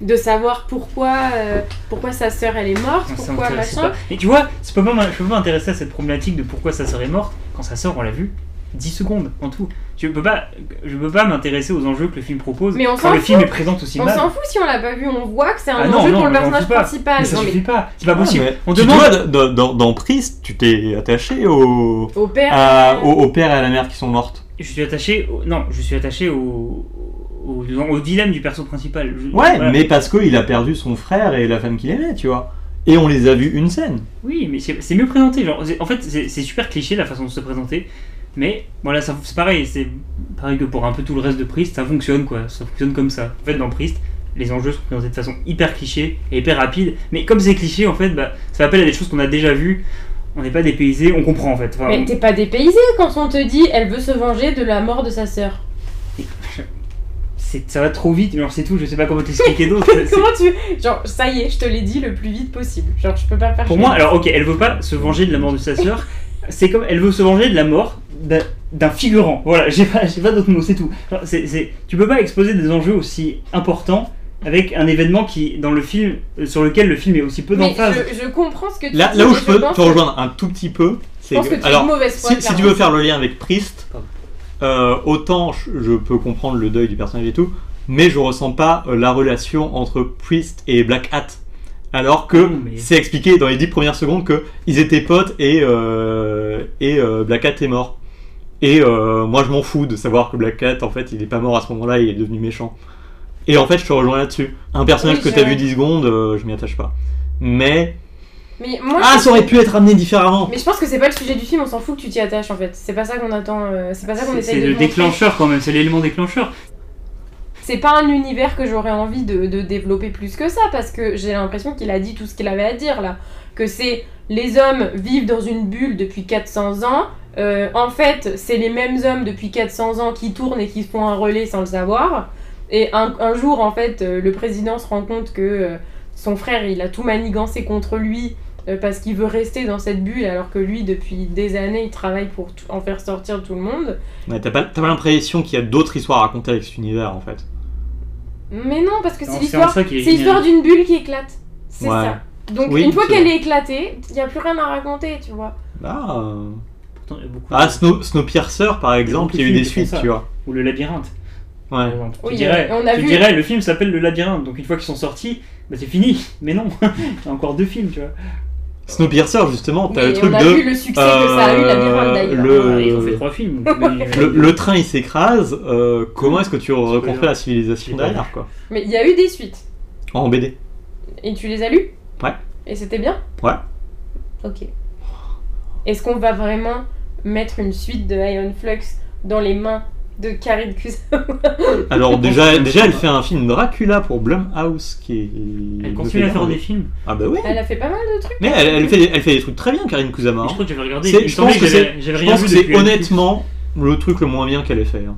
de savoir pourquoi, euh, pourquoi sa sœur elle est morte, Ça pourquoi machin. pas. Mais tu vois, je peux pas m'in- je peux pas m'intéresser à cette problématique de pourquoi sa sœur est morte quand sa sœur, on l'a vu 10 secondes en tout. Je peux pas, je peux pas m'intéresser aux enjeux que le film propose Mais on quand le fout. film est présent aussi On mal. s'en fout si on l'a pas vu, on voit que c'est un Ah enjeu non, pour le mais personnage principal. Mais ça Non, suffit pas, c'est pas Ah, possible. mais On tu demande. vois, dans, dans, Priest, tu t'es attaché au, Au père. à- au, au père et à la mère qui sont mortes. Je suis attaché, au... non, je suis attaché au... Au... au dilemme du perso principal. Je- Ouais, voilà. mais parce qu'il a perdu son frère et la femme qu'il aimait, tu vois. Et on les a vus une scène. Oui, mais c'est mieux présenté. Genre, en fait, c'est super cliché la façon de se présenter. Mais voilà, ça- c'est pareil. C'est pareil que pour un peu tout le reste de Priest, ça fonctionne quoi. Ça fonctionne comme ça. En fait, dans Priest, les enjeux sont présentés de façon hyper cliché et hyper rapide. Mais comme c'est cliché, en fait, bah, ça appelle à des choses qu'on a déjà vues. On n'est pas dépaysé, on comprend en fait. Enfin, Mais t'es pas dépaysé quand on te dit elle veut se venger de la mort de sa sœur. c'est- ça va trop vite. Genre, c'est tout. Je sais pas comment t'expliquer d'autre. Comment tu. Genre, ça y est, je te l'ai dit le plus vite possible. Genre, je peux pas faire Pour moi, alors ok, elle veut pas se venger de la mort de sa sœur. C'est comme elle veut se venger de la mort d'un- figurant. Voilà, j'ai pas, j'ai pas d'autre mot, c'est tout. Genre, c'est- tu peux pas exposer des enjeux aussi importants avec un événement qui, dans le film, euh, sur lequel le film est aussi peu d'emphase. je, je comprends ce que tu Là, dis. là où je peux te rejoindre un tout petit peu, Je c'est pense que que. tu es Alors, mauvaise foi. si, si tu veux faire le lien avec Priest, euh, autant je, je peux comprendre le deuil du personnage et tout, mais je ressens pas euh, la relation entre Priest et Black Hat. Alors que mais- c'est expliqué dans les 10 premières secondes que ils étaient potes et, euh, et euh, Black Cat est mort. Et euh, moi je m'en fous de savoir que Black Cat en fait il est pas mort à ce moment-là, il est devenu méchant. Et en fait je te rejoins là-dessus. Un personnage Oui, que t'as vu 10 secondes, euh, je m'y attache pas. Mais. Mais moi, Ah ça aurait pu être amené différemment mais je pense que c'est pas le sujet du film, on s'en fout que tu t'y attaches en fait. C'est pas ça qu'on attend, euh, c'est pas ça qu'on C'est essaye c'est de le montrer. déclencheur quand même, c'est l'élément déclencheur. C'est pas un univers que j'aurais envie de, de développer plus que ça parce que j'ai l'impression qu'il a dit tout ce qu'il avait à dire là. Que c'est les hommes vivent dans une bulle depuis 400 ans. euh, en fait, c'est les mêmes hommes depuis 400 ans qui tournent et qui font un relais sans le savoir. Et un, un jour, en fait, euh, le président se rend compte que euh, son frère, il a tout manigancé contre lui parce qu'il veut rester dans cette bulle alors que lui, depuis des années, il travaille pour tout- en faire sortir tout le monde. Ouais, T'as pas, l'impression qu'il y a d'autres histoires à raconter avec cet univers en fait? Mais non, parce que c'est l'histoire c'est d'une bulle qui éclate. C'est Ouais. ça. Donc Oui, une fois qu'elle est éclatée, il n'y a plus rien à raconter, tu vois. Ah, Pourtant, il y a beaucoup ah de- Snow, Snowpiercer par exemple, il y a eu des suites, tu vois. Ou le labyrinthe. par Ouais. exemple. Oui, tu dirais, euh, on a tu vu- dirais, le film s'appelle Le Labyrinthe, donc une fois qu'ils sont sortis, bah c'est fini. Mais non, il y a encore deux films, tu vois. Snowpiercer justement, t'as Oui, le et truc on a de. vu le succès que ça a eu, la euh, d'ailleurs. le- Ouais, ils ont fait trois films. mais- Le, le train il s'écrase, euh, comment est-ce que tu reconstruis la civilisation derrière quoi? Mais il y a eu des suites. En BD. Et tu les as lues? Ouais. Et c'était bien? Ouais. Ok. Est-ce qu'on va vraiment mettre une suite de Iron Flux dans les mains de Karine Kusama Alors déjà, déjà elle fait un film Blumhouse pour Blumhouse qui est. Elle le continue à faire des films. Ah bah oui. Elle a fait pas mal de trucs. Mais elle, elle fait, elle fait des trucs très bien, Karine hein. je crois que j'avais regardé. C'est- il me je pense que c'est honnêtement le truc le moins bien qu'elle ait fait. hein.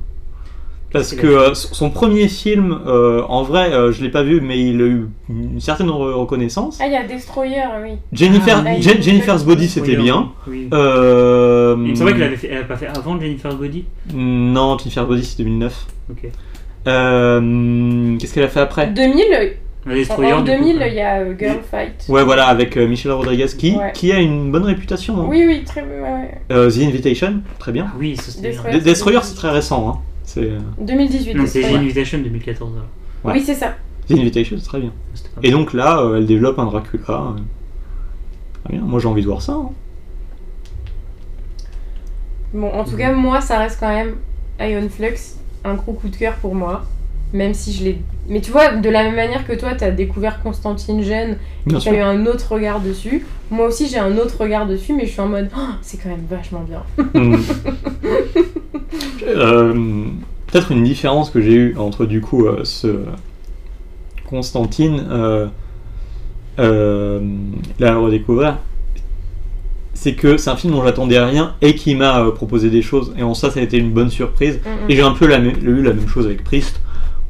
Parce C'est que euh, son premier film, euh, en vrai, euh, je l'ai pas vu, mais il a eu une certaine re- reconnaissance. Ah, il y a Destroyer, oui. Jennifer, Ah. Je- Jennifer's Body, c'était Oui, bien. Oui. Euh, Il me semblait qu'elle avait fait, elle a pas fait avant Jennifer Body. Non, Jennifer's Body, c'est 2009. Ok. Euh, Qu'est-ce qu'elle a fait après? 2000, La en, Destroyer, en du coup, 2000, quoi. il y a euh, Girl Fight. Ouais, voilà, avec euh, Michelle Rodriguez qui, Ouais. qui a une bonne réputation. hein. Oui, oui, très ouais, ouais. Euh, The Invitation, très bien. Ah oui, ça c'était bien. Destroyer. De- Destroyer, c'est très récent. Hein. C'est euh, 2018. Non, c'est Destroyer. Invitation 2014. alors. Ouais. Oui, c'est ça. The Invitation, c'est très bien. C'était pas Et donc là, euh, elle développe un Dracula. euh. Très bien, moi j'ai envie de voir ça. hein. Bon, en tout cas, moi, ça reste quand même Iron Flux, un gros coup de cœur pour moi. Même si je l'ai. Mais tu vois, de la même manière que toi, t'as découvert Constantine jeune, Bien t'as eu un autre regard dessus. Moi aussi, j'ai un autre regard dessus, mais je suis en mode, Oh, c'est quand même vachement bien. Hmm. Euh, Peut-être une différence que j'ai eue entre du coup euh, ce Constantine, euh, euh, le redécouvrir, c'est que c'est un film dont j'attendais rien et qui m'a euh, proposé des choses. Et en ça, ça a été une bonne surprise. Mm, mm. Et j'ai un peu la eu la même chose avec Priest,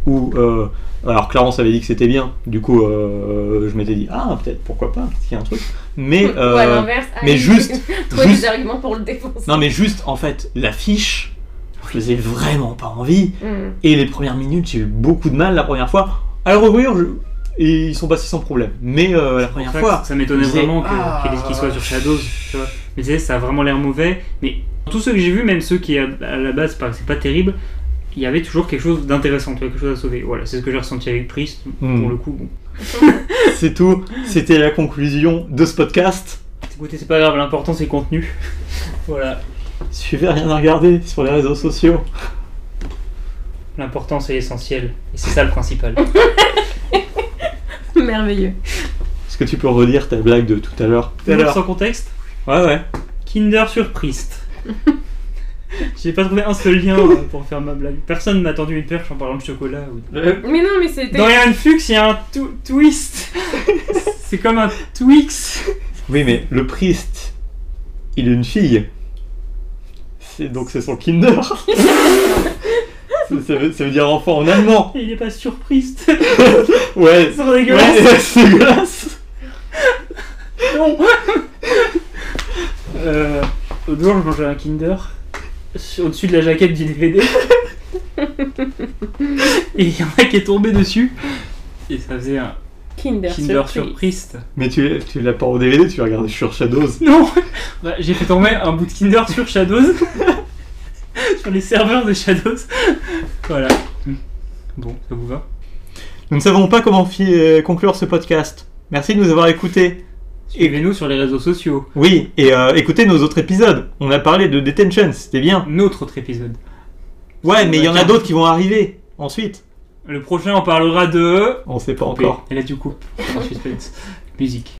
où euh, alors Clarence avait dit que c'était bien, du coup euh, je m'étais dit ah peut-être pourquoi pas, peut-être qu'il y a un truc, mais Ou euh, à l'inverse, mais juste- trouver juste- des arguments pour le défoncer. non mais juste en fait l'affiche faisait vraiment pas envie Mm. et les premières minutes j'ai eu beaucoup de mal la première fois à le revoir je- et ils sont passés sans problème, mais euh, la première fois Ça m'étonnait je vraiment que- Ah. qu'il qu'il soit sur Shadows. Tu vois. Mais tu sais, ça a vraiment l'air mauvais. Mais tous ceux que j'ai vus, même ceux qui à à la base paraissaient pas terribles, il y avait toujours quelque chose d'intéressant, tu vois, quelque chose à sauver. Voilà, c'est ce que j'ai ressenti avec Priest. Hmm. Pour le coup, bon. c'est tout, c'était la conclusion de ce podcast. Écoutez, c'est pas grave, l'important c'est le contenu. voilà. Suivez rien à regarder sur les réseaux sociaux. L'important c'est l'essentiel. Et c'est ça le principal. Merveilleux. Est-ce que tu peux redire ta blague de tout à l'heure Tout à l'heure. sans contexte? Ouais ouais. Kinder sur Priest. J'ai pas trouvé un seul lien euh, pour faire ma blague. Personne m'a tendu une perche en parlant de chocolat. ou- Mais non, mais c'était. Dans Iron Flux, il y a un tw- twist. c'est comme un Twix. Oui, mais le Priest, il est une fille. C'est- donc c'est son Kinder. ça, ça veut, ça veut dire enfant en allemand. Et il est pas sur Priest. Ouais. C'est dégueulasse. Ouais, c'est dégueulasse. Non. euh, L'autre jour, je mangeais un Kinder au-dessus de la jaquette du DVD. Et il y en a qui est tombé dessus. Et ça faisait un Kinder, Kinder Surprise. Mais tu, tu l'as pas en DVD, tu l'as regardé sur Shadows. Non Bah, J'ai fait tomber un bout de Kinder sur Shadows. sur les serveurs de Shadows. Voilà. Bon, ça vous va? Nous ne savons pas comment fi- euh, conclure ce podcast, Merci de nous avoir écoutés. Suivez-nous sur les réseaux sociaux. Oui, et euh, écoutez nos autres épisodes. On a parlé de Detention, c'était bien. Notre autre épisode. Ouais, mais il y en a d'autres qui vont arriver ensuite. Le prochain, on parlera de. On sait pas Coupé. encore. Et là, tu coupes. En suspense. Musique.